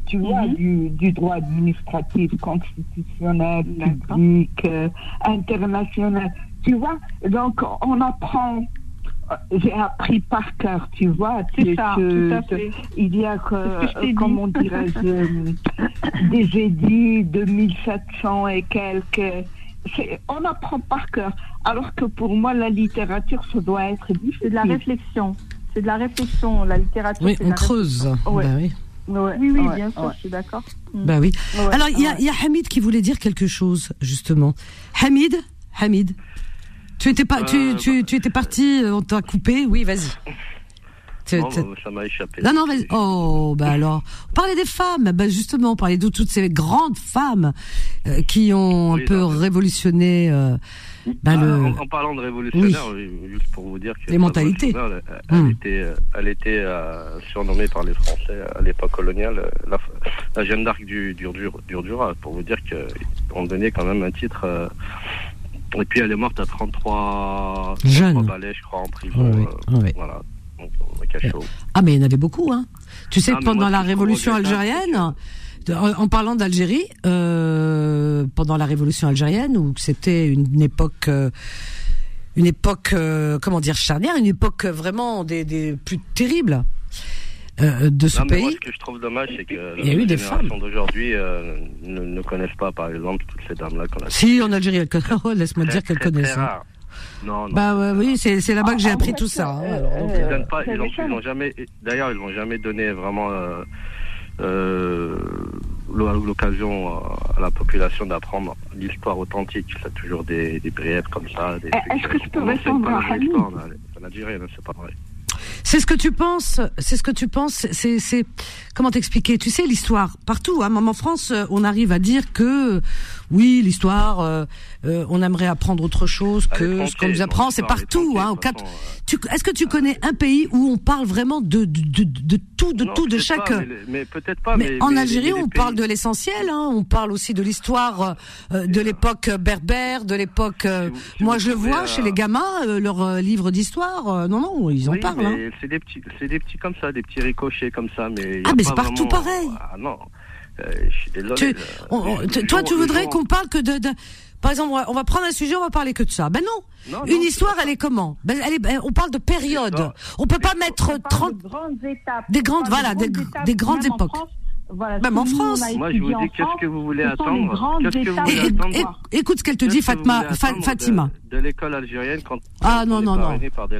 Tu vois, mhm. du, du, droit administratif, constitutionnel, public, euh, international. Tu vois, donc on apprend j'ai appris par cœur, tu vois. C'est ça, tout à fait. Il y a, que, comment dirais-je, des édits de 1700 et quelques. On apprend par cœur. Alors que pour moi, la littérature, ça doit être difficile. C'est de la réflexion. C'est de la réflexion, la littérature. Oui, on creuse. Bah oui. oui, oui, bien sûr, je suis d'accord. Bah oui. Alors, il y, a, y a Hamid qui voulait dire quelque chose, justement. Hamid Hamid tu étais pas, tu, euh, tu, tu, étais parti, euh, on t'a coupé. Oui, vas-y. Ça m'a échappé. Non, non, vas-y. Oh, bah alors. Parlait des femmes. Bah justement, on parlait de toutes ces grandes femmes euh, qui ont un peu révolutionné. bah, le... en, parlant de révolutionnaire, juste pour vous dire que les mentalités. Elle, hum. était, elle était surnommée par les Français à l'époque coloniale la, la Jeanne d'Arc du, du, pour vous dire qu'on donnait quand même un titre et puis elle est morte à 33, Jeune. balais, je crois, en prison. Oui, euh, Voilà. ah, mais il y en avait beaucoup, hein. Tu sais, que pendant la révolution algérienne, en, parlant d'Algérie, euh, pendant la révolution algérienne, où c'était une, époque, euh, une époque, comment dire, charnière, une époque vraiment des, des plus terribles. Euh, de ce pays. Moi, ce que je trouve dommage, c'est que les générations d'aujourd'hui euh, ne, ne, connaissent pas, par exemple, toutes ces dames-là qu'on a. Si, en Algérie, elles connaissent. Oh, laisse-moi dire qu'elles connaissent. Hein. Non, non. Bah ouais, oui, c'est c'est là-bas que j'ai ah, appris tout ça. Hein, ils donnent pas, ils ont, ils ont jamais. D'ailleurs, ils n'ont jamais donné vraiment. Euh, euh, l'occasion à la population d'apprendre l'histoire authentique. C'est toujours des, des comme ça. Est-ce que je peux répondre à En Algérie, c'est pas vrai. C'est ce que tu penses, c'est ce que tu penses, c'est, c'est, comment t'expliquer? Tu sais l'histoire partout. Hein, en France, euh, on arrive à dire que oui, l'histoire, euh, euh, on aimerait apprendre autre chose que ce qu'on nous apprend. C'est partout. Hein, quatre... est-ce que tu connais un pays où on parle vraiment de de, de, de tout, de tout, de chaque mais, peut-être pas. Mais, en Algérie, on parle de l'essentiel. Hein, on parle aussi de l'histoire de l'époque berbère, de l'époque. moi, je le vois chez les gamins, leurs livres d'histoire. non, non, ils en parlent. Hein. C'est des petits, c'est des petits comme ça, des petits ricochets comme ça, mais. Ah, mais c'est partout pareil. Ah non. Euh, je suis désolé. Euh, toi, tu voudrais qu'on parle que de, de, par exemple, on va prendre un sujet, on va parler que de ça. Ben non. Une histoire, elle est comment? Ben, elle est, ben, On parle de période. On peut pas mettre 30 grandes étapes. des grandes, voilà, des, des grandes époques. Voilà, Même en France. Moi, je vous dis, qu'est-ce que vous voulez attendre? Qu'est-ce que vous voulez attendre? Écoute ce qu'elle te dit, Fatma, Fatima. De, l'école algérienne quand ah non non non. par des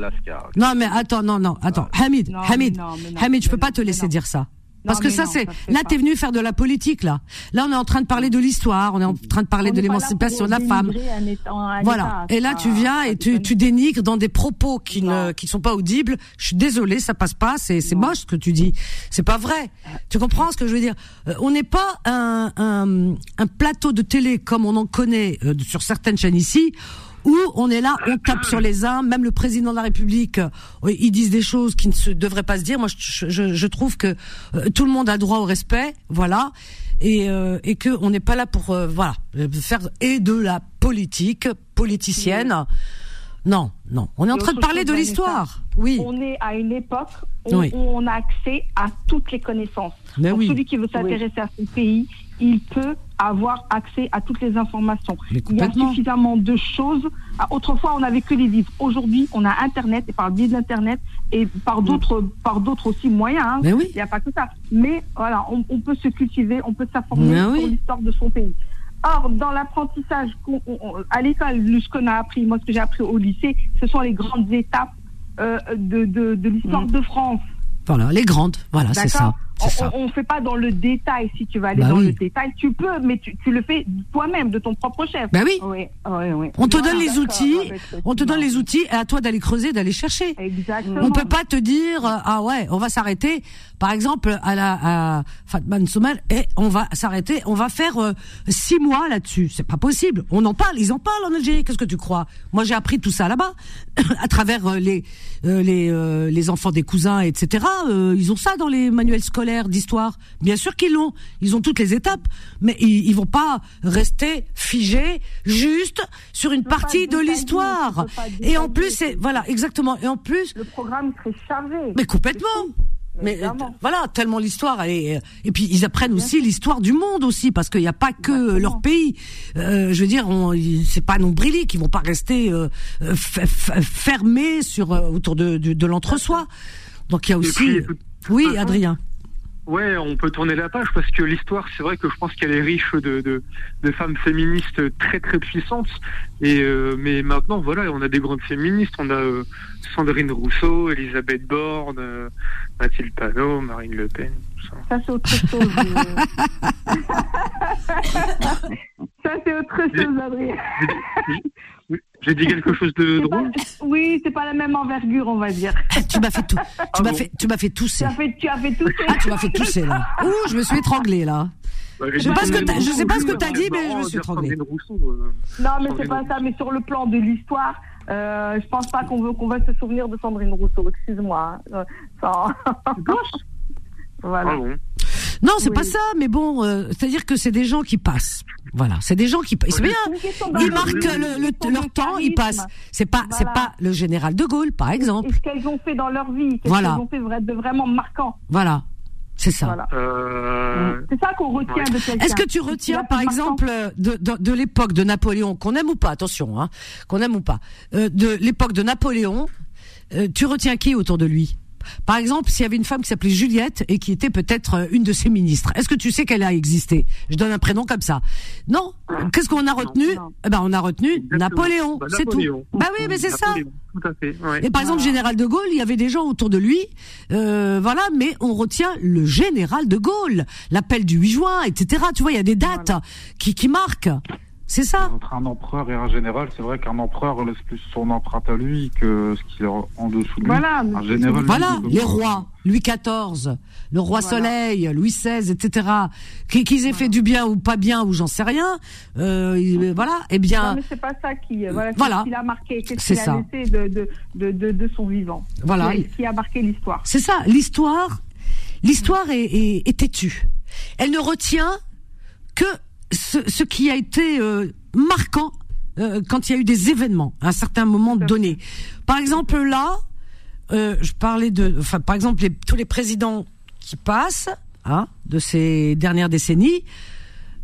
non mais attends non non attends Hamid Hamid Hamid je peux pas te laisser dire ça. Parce que ça, c'est là, t'es venu faire de la politique là. Là, on est en train de parler de l'histoire, on est en train de parler de l'émancipation de la femme. Voilà. Et là, tu viens et tu, tu dénigres dans des propos qui ne qui sont pas audibles. Je suis désolée, ça passe pas. C'est c'est moche ce que tu dis. C'est pas vrai. Tu comprends ce que je veux dire? Euh, On n'est pas un, un un plateau de télé comme on en connaît euh, sur certaines chaînes ici où on est là, on tape sur les uns, même le président de la République, euh, ils disent des choses qui ne se devraient pas se dire. Moi, je, je, je trouve que euh, tout le monde a droit au respect, voilà, et, euh, et que on n'est pas là pour voilà faire et de la politique politicienne. Non, non. On est en train de parler de l'histoire. Oui. On est à une époque où, on a accès à toutes les connaissances. Mais oui. Celui qui veut s'intéresser à son pays, il peut avoir accès à toutes les informations. Il y a suffisamment de choses. Ah, autrefois, on n'avait que les livres. Aujourd'hui, on a Internet et par le biais d'Internet et par d'autres, par d'autres aussi moyens. Hein. Il n'y a pas que ça. Mais voilà, on, peut se cultiver, on peut s'informer sur l'histoire de son pays. Or, dans l'apprentissage à l'école, ce qu'on a appris, moi, ce que j'ai appris au lycée, ce sont les grandes étapes euh, de, de, l'histoire mm. de France. Voilà, les grandes, voilà, c'est ça. On, ne fait pas dans le détail. Si tu vas aller bah dans le détail, tu peux, mais tu, le fais toi-même, de ton propre chef. Ben oui. oui, oui, On te donne les outils. On te donne les outils et à toi d'aller creuser, d'aller chercher. Exactement. On peut pas te dire ah ouais, on va s'arrêter. Par exemple, à la à Fatman Soumer et on va s'arrêter. On va faire euh, six mois là-dessus. C'est pas possible. On en parle. Ils en parlent en Algérie. Qu'est-ce que tu crois? Moi, j'ai appris tout ça là-bas à travers euh, les euh, les les enfants des cousins, etc. ils ont ça dans les manuels scolaires d'histoire. Bien sûr qu'ils l'ont. Ils ont toutes les étapes, mais ils, ils vont pas rester figés juste sur une partie de l'histoire. Et en plus, c'est voilà exactement. Et en plus, le programme serait chargé. Mais complètement. Mais voilà, tellement l'histoire et et puis ils apprennent aussi l'histoire du monde aussi parce qu'il n'y a pas que leur pays. Euh, je veux dire, c'est pas nombriliques, qui vont pas rester euh, fermés sur euh, autour de, de, l'entre-soi. Donc il y a aussi. oui, Adrien. Ouais, on peut tourner la page parce que l'histoire, c'est vrai que je pense qu'elle est riche de, de, de, femmes féministes très très puissantes. Et euh, mais maintenant, voilà, on a des grandes féministes. On a euh, Sandrine Rousseau, Elisabeth Borne, euh, Mathilde Panot, Marine Le Pen. Ça, ça c'est autre chose. ça c'est autre chose, Adrien. J'ai dit quelque chose de drôle Oui, c'est pas la même envergure, on va dire. Eh, tu m'as fait tout. Tu m'as fait, tu m'as fait tousser. Tu as fait, tu as fait tousser. Ah, tu m'as fait tousser là. Ouh, je me suis étranglé là. Bah, je sais pas ce que je sais pas ce que t'as dit, mais je me suis étranglé. Euh, non, mais c'est pas ça. Mais sur le plan de l'histoire, euh, je pense pas qu'on veut qu'on va se souvenir de Sandrine Rousseau. Excuse-moi. Hein. Euh, voilà. Ah non, c'est pas ça, mais bon, euh, c'est-à-dire que c'est des gens qui passent. Voilà, c'est des gens qui passent. C'est bien. Ils marquent le, leur temps, ils passent. C'est pas, c'est pas le général de Gaulle, par exemple. ce qu'elles ont fait dans leur vie, qu'est-ce qu'elles ont fait de vraiment marquant. Voilà. C'est ça. Euh, c'est ça qu'on retient de quelqu'un. Est-ce que tu retiens, par exemple, de, de, de l'époque de Napoléon, qu'on aime ou pas, attention, hein, qu'on aime ou pas, euh, de l'époque de Napoléon, euh, tu retiens qui autour de lui? Par exemple, s'il y avait une femme qui s'appelait Juliette et qui était peut-être euh, une de ses ministres, est-ce que tu sais qu'elle a existé? Je donne un prénom comme ça. Non? Qu'est-ce qu'on a retenu? eh ben, on a retenu Napoléon, bah, c'est tout. Bah oui, mais c'est ça. Tout à fait. Et par exemple, général de Gaulle, il y avait des gens autour de lui, euh, voilà, mais on retient le général de Gaulle, l'appel du 8 juin, etc. Tu vois, il y a des dates qui, qui marquent. C'est ça. Entre un empereur et un général, c'est vrai qu'un empereur laisse plus son empreinte à lui que ce qui est en dessous de lui. Voilà, un général, voilà les rois, Louis XIV, le roi Soleil, Louis XVI, etc. Qu'ils aient fait du bien ou pas bien ou j'en sais rien. Euh, voilà, eh bien. Non, mais c'est pas ça qui, euh, voilà, voilà. qui a marqué, qu'est-ce qu'il a laissé de, de, de, de, son vivant. Voilà. Qui a marqué l'histoire. C'est ça, l'histoire. L'histoire est, est, est têtue. Elle ne retient que ce, qui a été euh, marquant euh, quand il y a eu des événements à un certain moment donné. Par exemple là, euh, je parlais de, enfin par exemple tous les présidents qui passent, hein, de ces dernières décennies,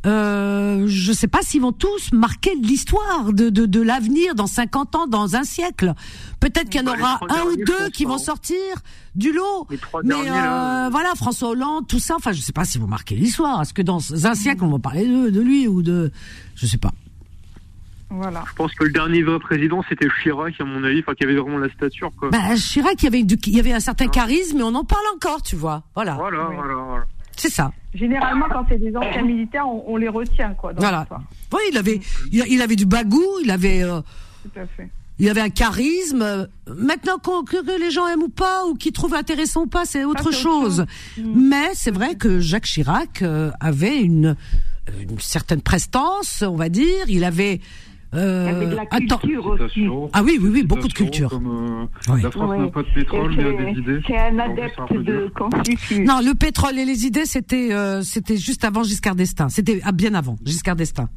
euh, je ne sais pas s'ils vont tous marquer l'histoire de, de, de l'avenir dans 50 ans, dans un siècle. Peut-être qu'il y en aura un ou deux qui vont sortir du lot. Mais euh, voilà, François Hollande, tout ça. Enfin, je ne sais pas s'ils vont marquer l'histoire. Est-ce que dans un siècle on va parler de, de lui ou de, je sais pas. Voilà. Je pense que le dernier vrai président, c'était Chirac, à mon avis, enfin, qui avait vraiment la stature, quoi. Bah, Chirac, il y avait, il y avait un certain charisme, mais on en parle encore, tu vois. Voilà. Voilà, voilà, voilà. C'est ça. Généralement, quand c'est des anciens militaires, on, les retient, quoi. voilà. Oui, il avait, il, avait du bagou, il avait. Euh, Tout à fait. Il avait un charisme. Maintenant, que, les gens aiment ou pas, ou qu'ils trouvent intéressant ou pas, c'est autre chose. Mm. Mais c'est vrai que Jacques Chirac euh, avait une, une certaine prestance, on va dire. Il avait euh, de la culture aussi. Ah oui, oui, oui, beaucoup de culture. Comme, euh, La France n'a pas de pétrole, mais il y a des idées. C'est un adepte de Confucius. Non, le pétrole et les idées, c'était euh, c'était juste avant Giscard d'Estaing. C'était ah, bien avant Giscard d'Estaing.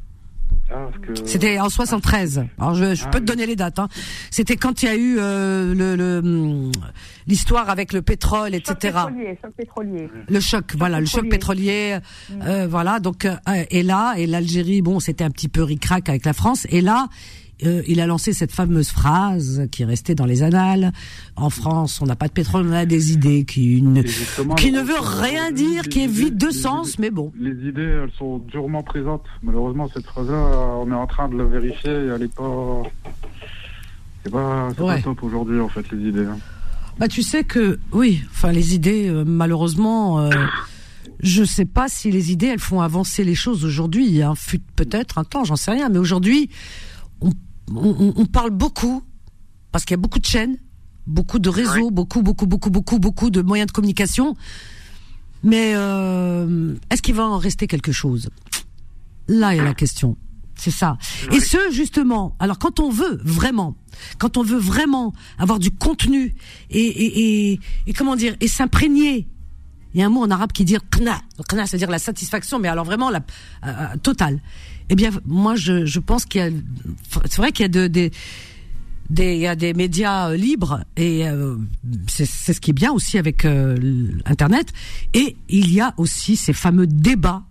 Ah, C'était en 73. Alors je, je ah, peux te donner les dates. Hein. C'était quand il y a eu euh, le hum, l'histoire avec le pétrole, etc. Pétrolier, choc pétrolier. Le choc, voilà, le choc pétrolier. Mm. Euh, voilà, donc euh, et là et l'Algérie, bon, c'était un petit peu ricrac avec la France. Et là, euh, il a lancé cette fameuse phrase qui est restée dans les annales. En France, on n'a pas de pétrole, on a des idées qui ne, qui ne veut rien dire, qui est vide de sens, mais bon. Les idées, elles sont durement présentes. Malheureusement, cette phrase-là, on est en train de la vérifier. Elle est pas, c'est pas, pas top aujourd'hui en fait les idées. Hein. Bah tu sais que oui, enfin les idées, euh, malheureusement. Euh, je sais pas si les idées elles font avancer les choses aujourd'hui. Il y a un fut peut-être un temps, j'en sais rien, mais aujourd'hui on, on, parle beaucoup parce qu'il y a beaucoup de chaînes, beaucoup de réseaux, beaucoup, beaucoup, beaucoup, beaucoup, beaucoup de moyens de communication. Mais euh, est-ce qu'il va en rester quelque chose? Là est la question. C'est ça. Et ce, justement, alors quand on veut vraiment, quand on veut vraiment avoir du contenu et, et, et, comment dire, et s'imprégner, il y a un mot en arabe qui dit qna. Qna, c'est-à-dire la satisfaction, mais alors vraiment la euh, euh, totale. Eh bien, moi, je, je pense qu'il y a, c'est vrai qu'il y a de, des, il y a des médias euh, libres et c'est ce qui est bien aussi avec Internet. Et il y a aussi ces fameux débats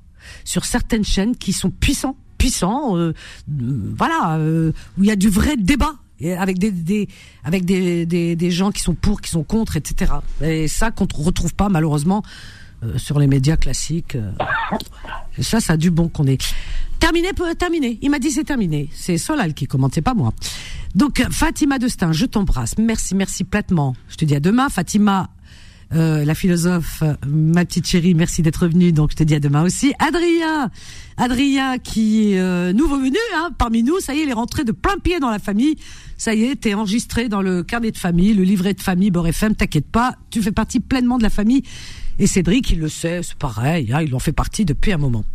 sur certaines chaînes qui sont puissants puissant, euh, voilà, euh, où il y a du vrai débat avec des, avec des, des, gens qui sont pour, qui sont contre, etc. Et ça qu'on ne retrouve pas malheureusement euh, sur les médias classiques. Et ça, ça a du bon qu'on est. Terminé, terminé. Il m'a dit c'est terminé. C'est Solal qui commente, c'est pas moi. Donc Fatima Destin, je t'embrasse. Merci, merci platement. Je te dis à demain. Fatima, euh, la philosophe, ma petite chérie, merci d'être venue. Donc je te dis à demain aussi. Adrien, Adrien qui est euh, nouveau venu hein, parmi nous. Ça y est, il est rentré de plein pied dans la famille. Ça y est, t'es enregistré dans le carnet de famille, le livret de famille Beurre FM. T'inquiète pas, tu fais partie pleinement de la famille. Et Cédric, il le sait, c'est pareil. Hein, il en fait partie depuis un moment.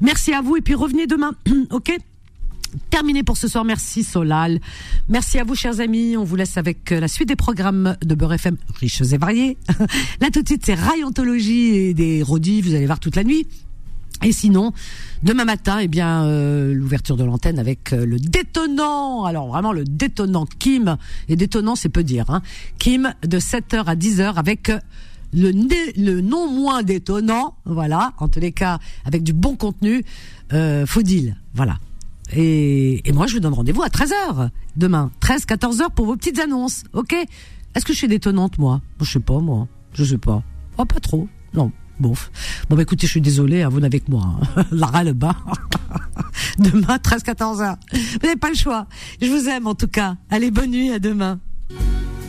Merci à vous et puis revenez demain, ok? Terminé pour ce soir. Merci Solal. Merci à vous, chers amis. On vous laisse avec euh, la suite des programmes de Beurre FM, riches et variés. Là, tout de suite, c'est Rayontologie et des rodis. Vous allez voir toute la nuit. Et sinon, demain matin, eh bien, euh, l'ouverture de l'antenne avec euh, le détonnant. Alors vraiment le détonnant Kim. Et détonnant, c'est peu dire. Hein. Kim de 7h à 10h avec le, le non moins détonnant. Voilà. En tous les cas, avec du bon contenu. Faudil. Voilà. Et, moi, je vous donne rendez-vous à 13h demain. 13, 14h pour vos petites annonces. Ok? Est-ce que je suis détonnante, moi? Je sais pas, moi. Je sais pas. Oh, pas trop. Non. Bon, bon bah écoutez, je suis désolée, hein, vous n'avez moi. Hein. Lara le bas. demain, 13, 14h. Vous n'avez pas le choix. Je vous aime en tout cas. Allez, bonne nuit, à demain.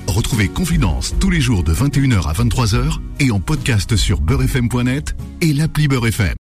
Retrouvez Confidence tous les jours de 21h à 23h et en podcast sur beurrefm.net et l'appli Beurrefm.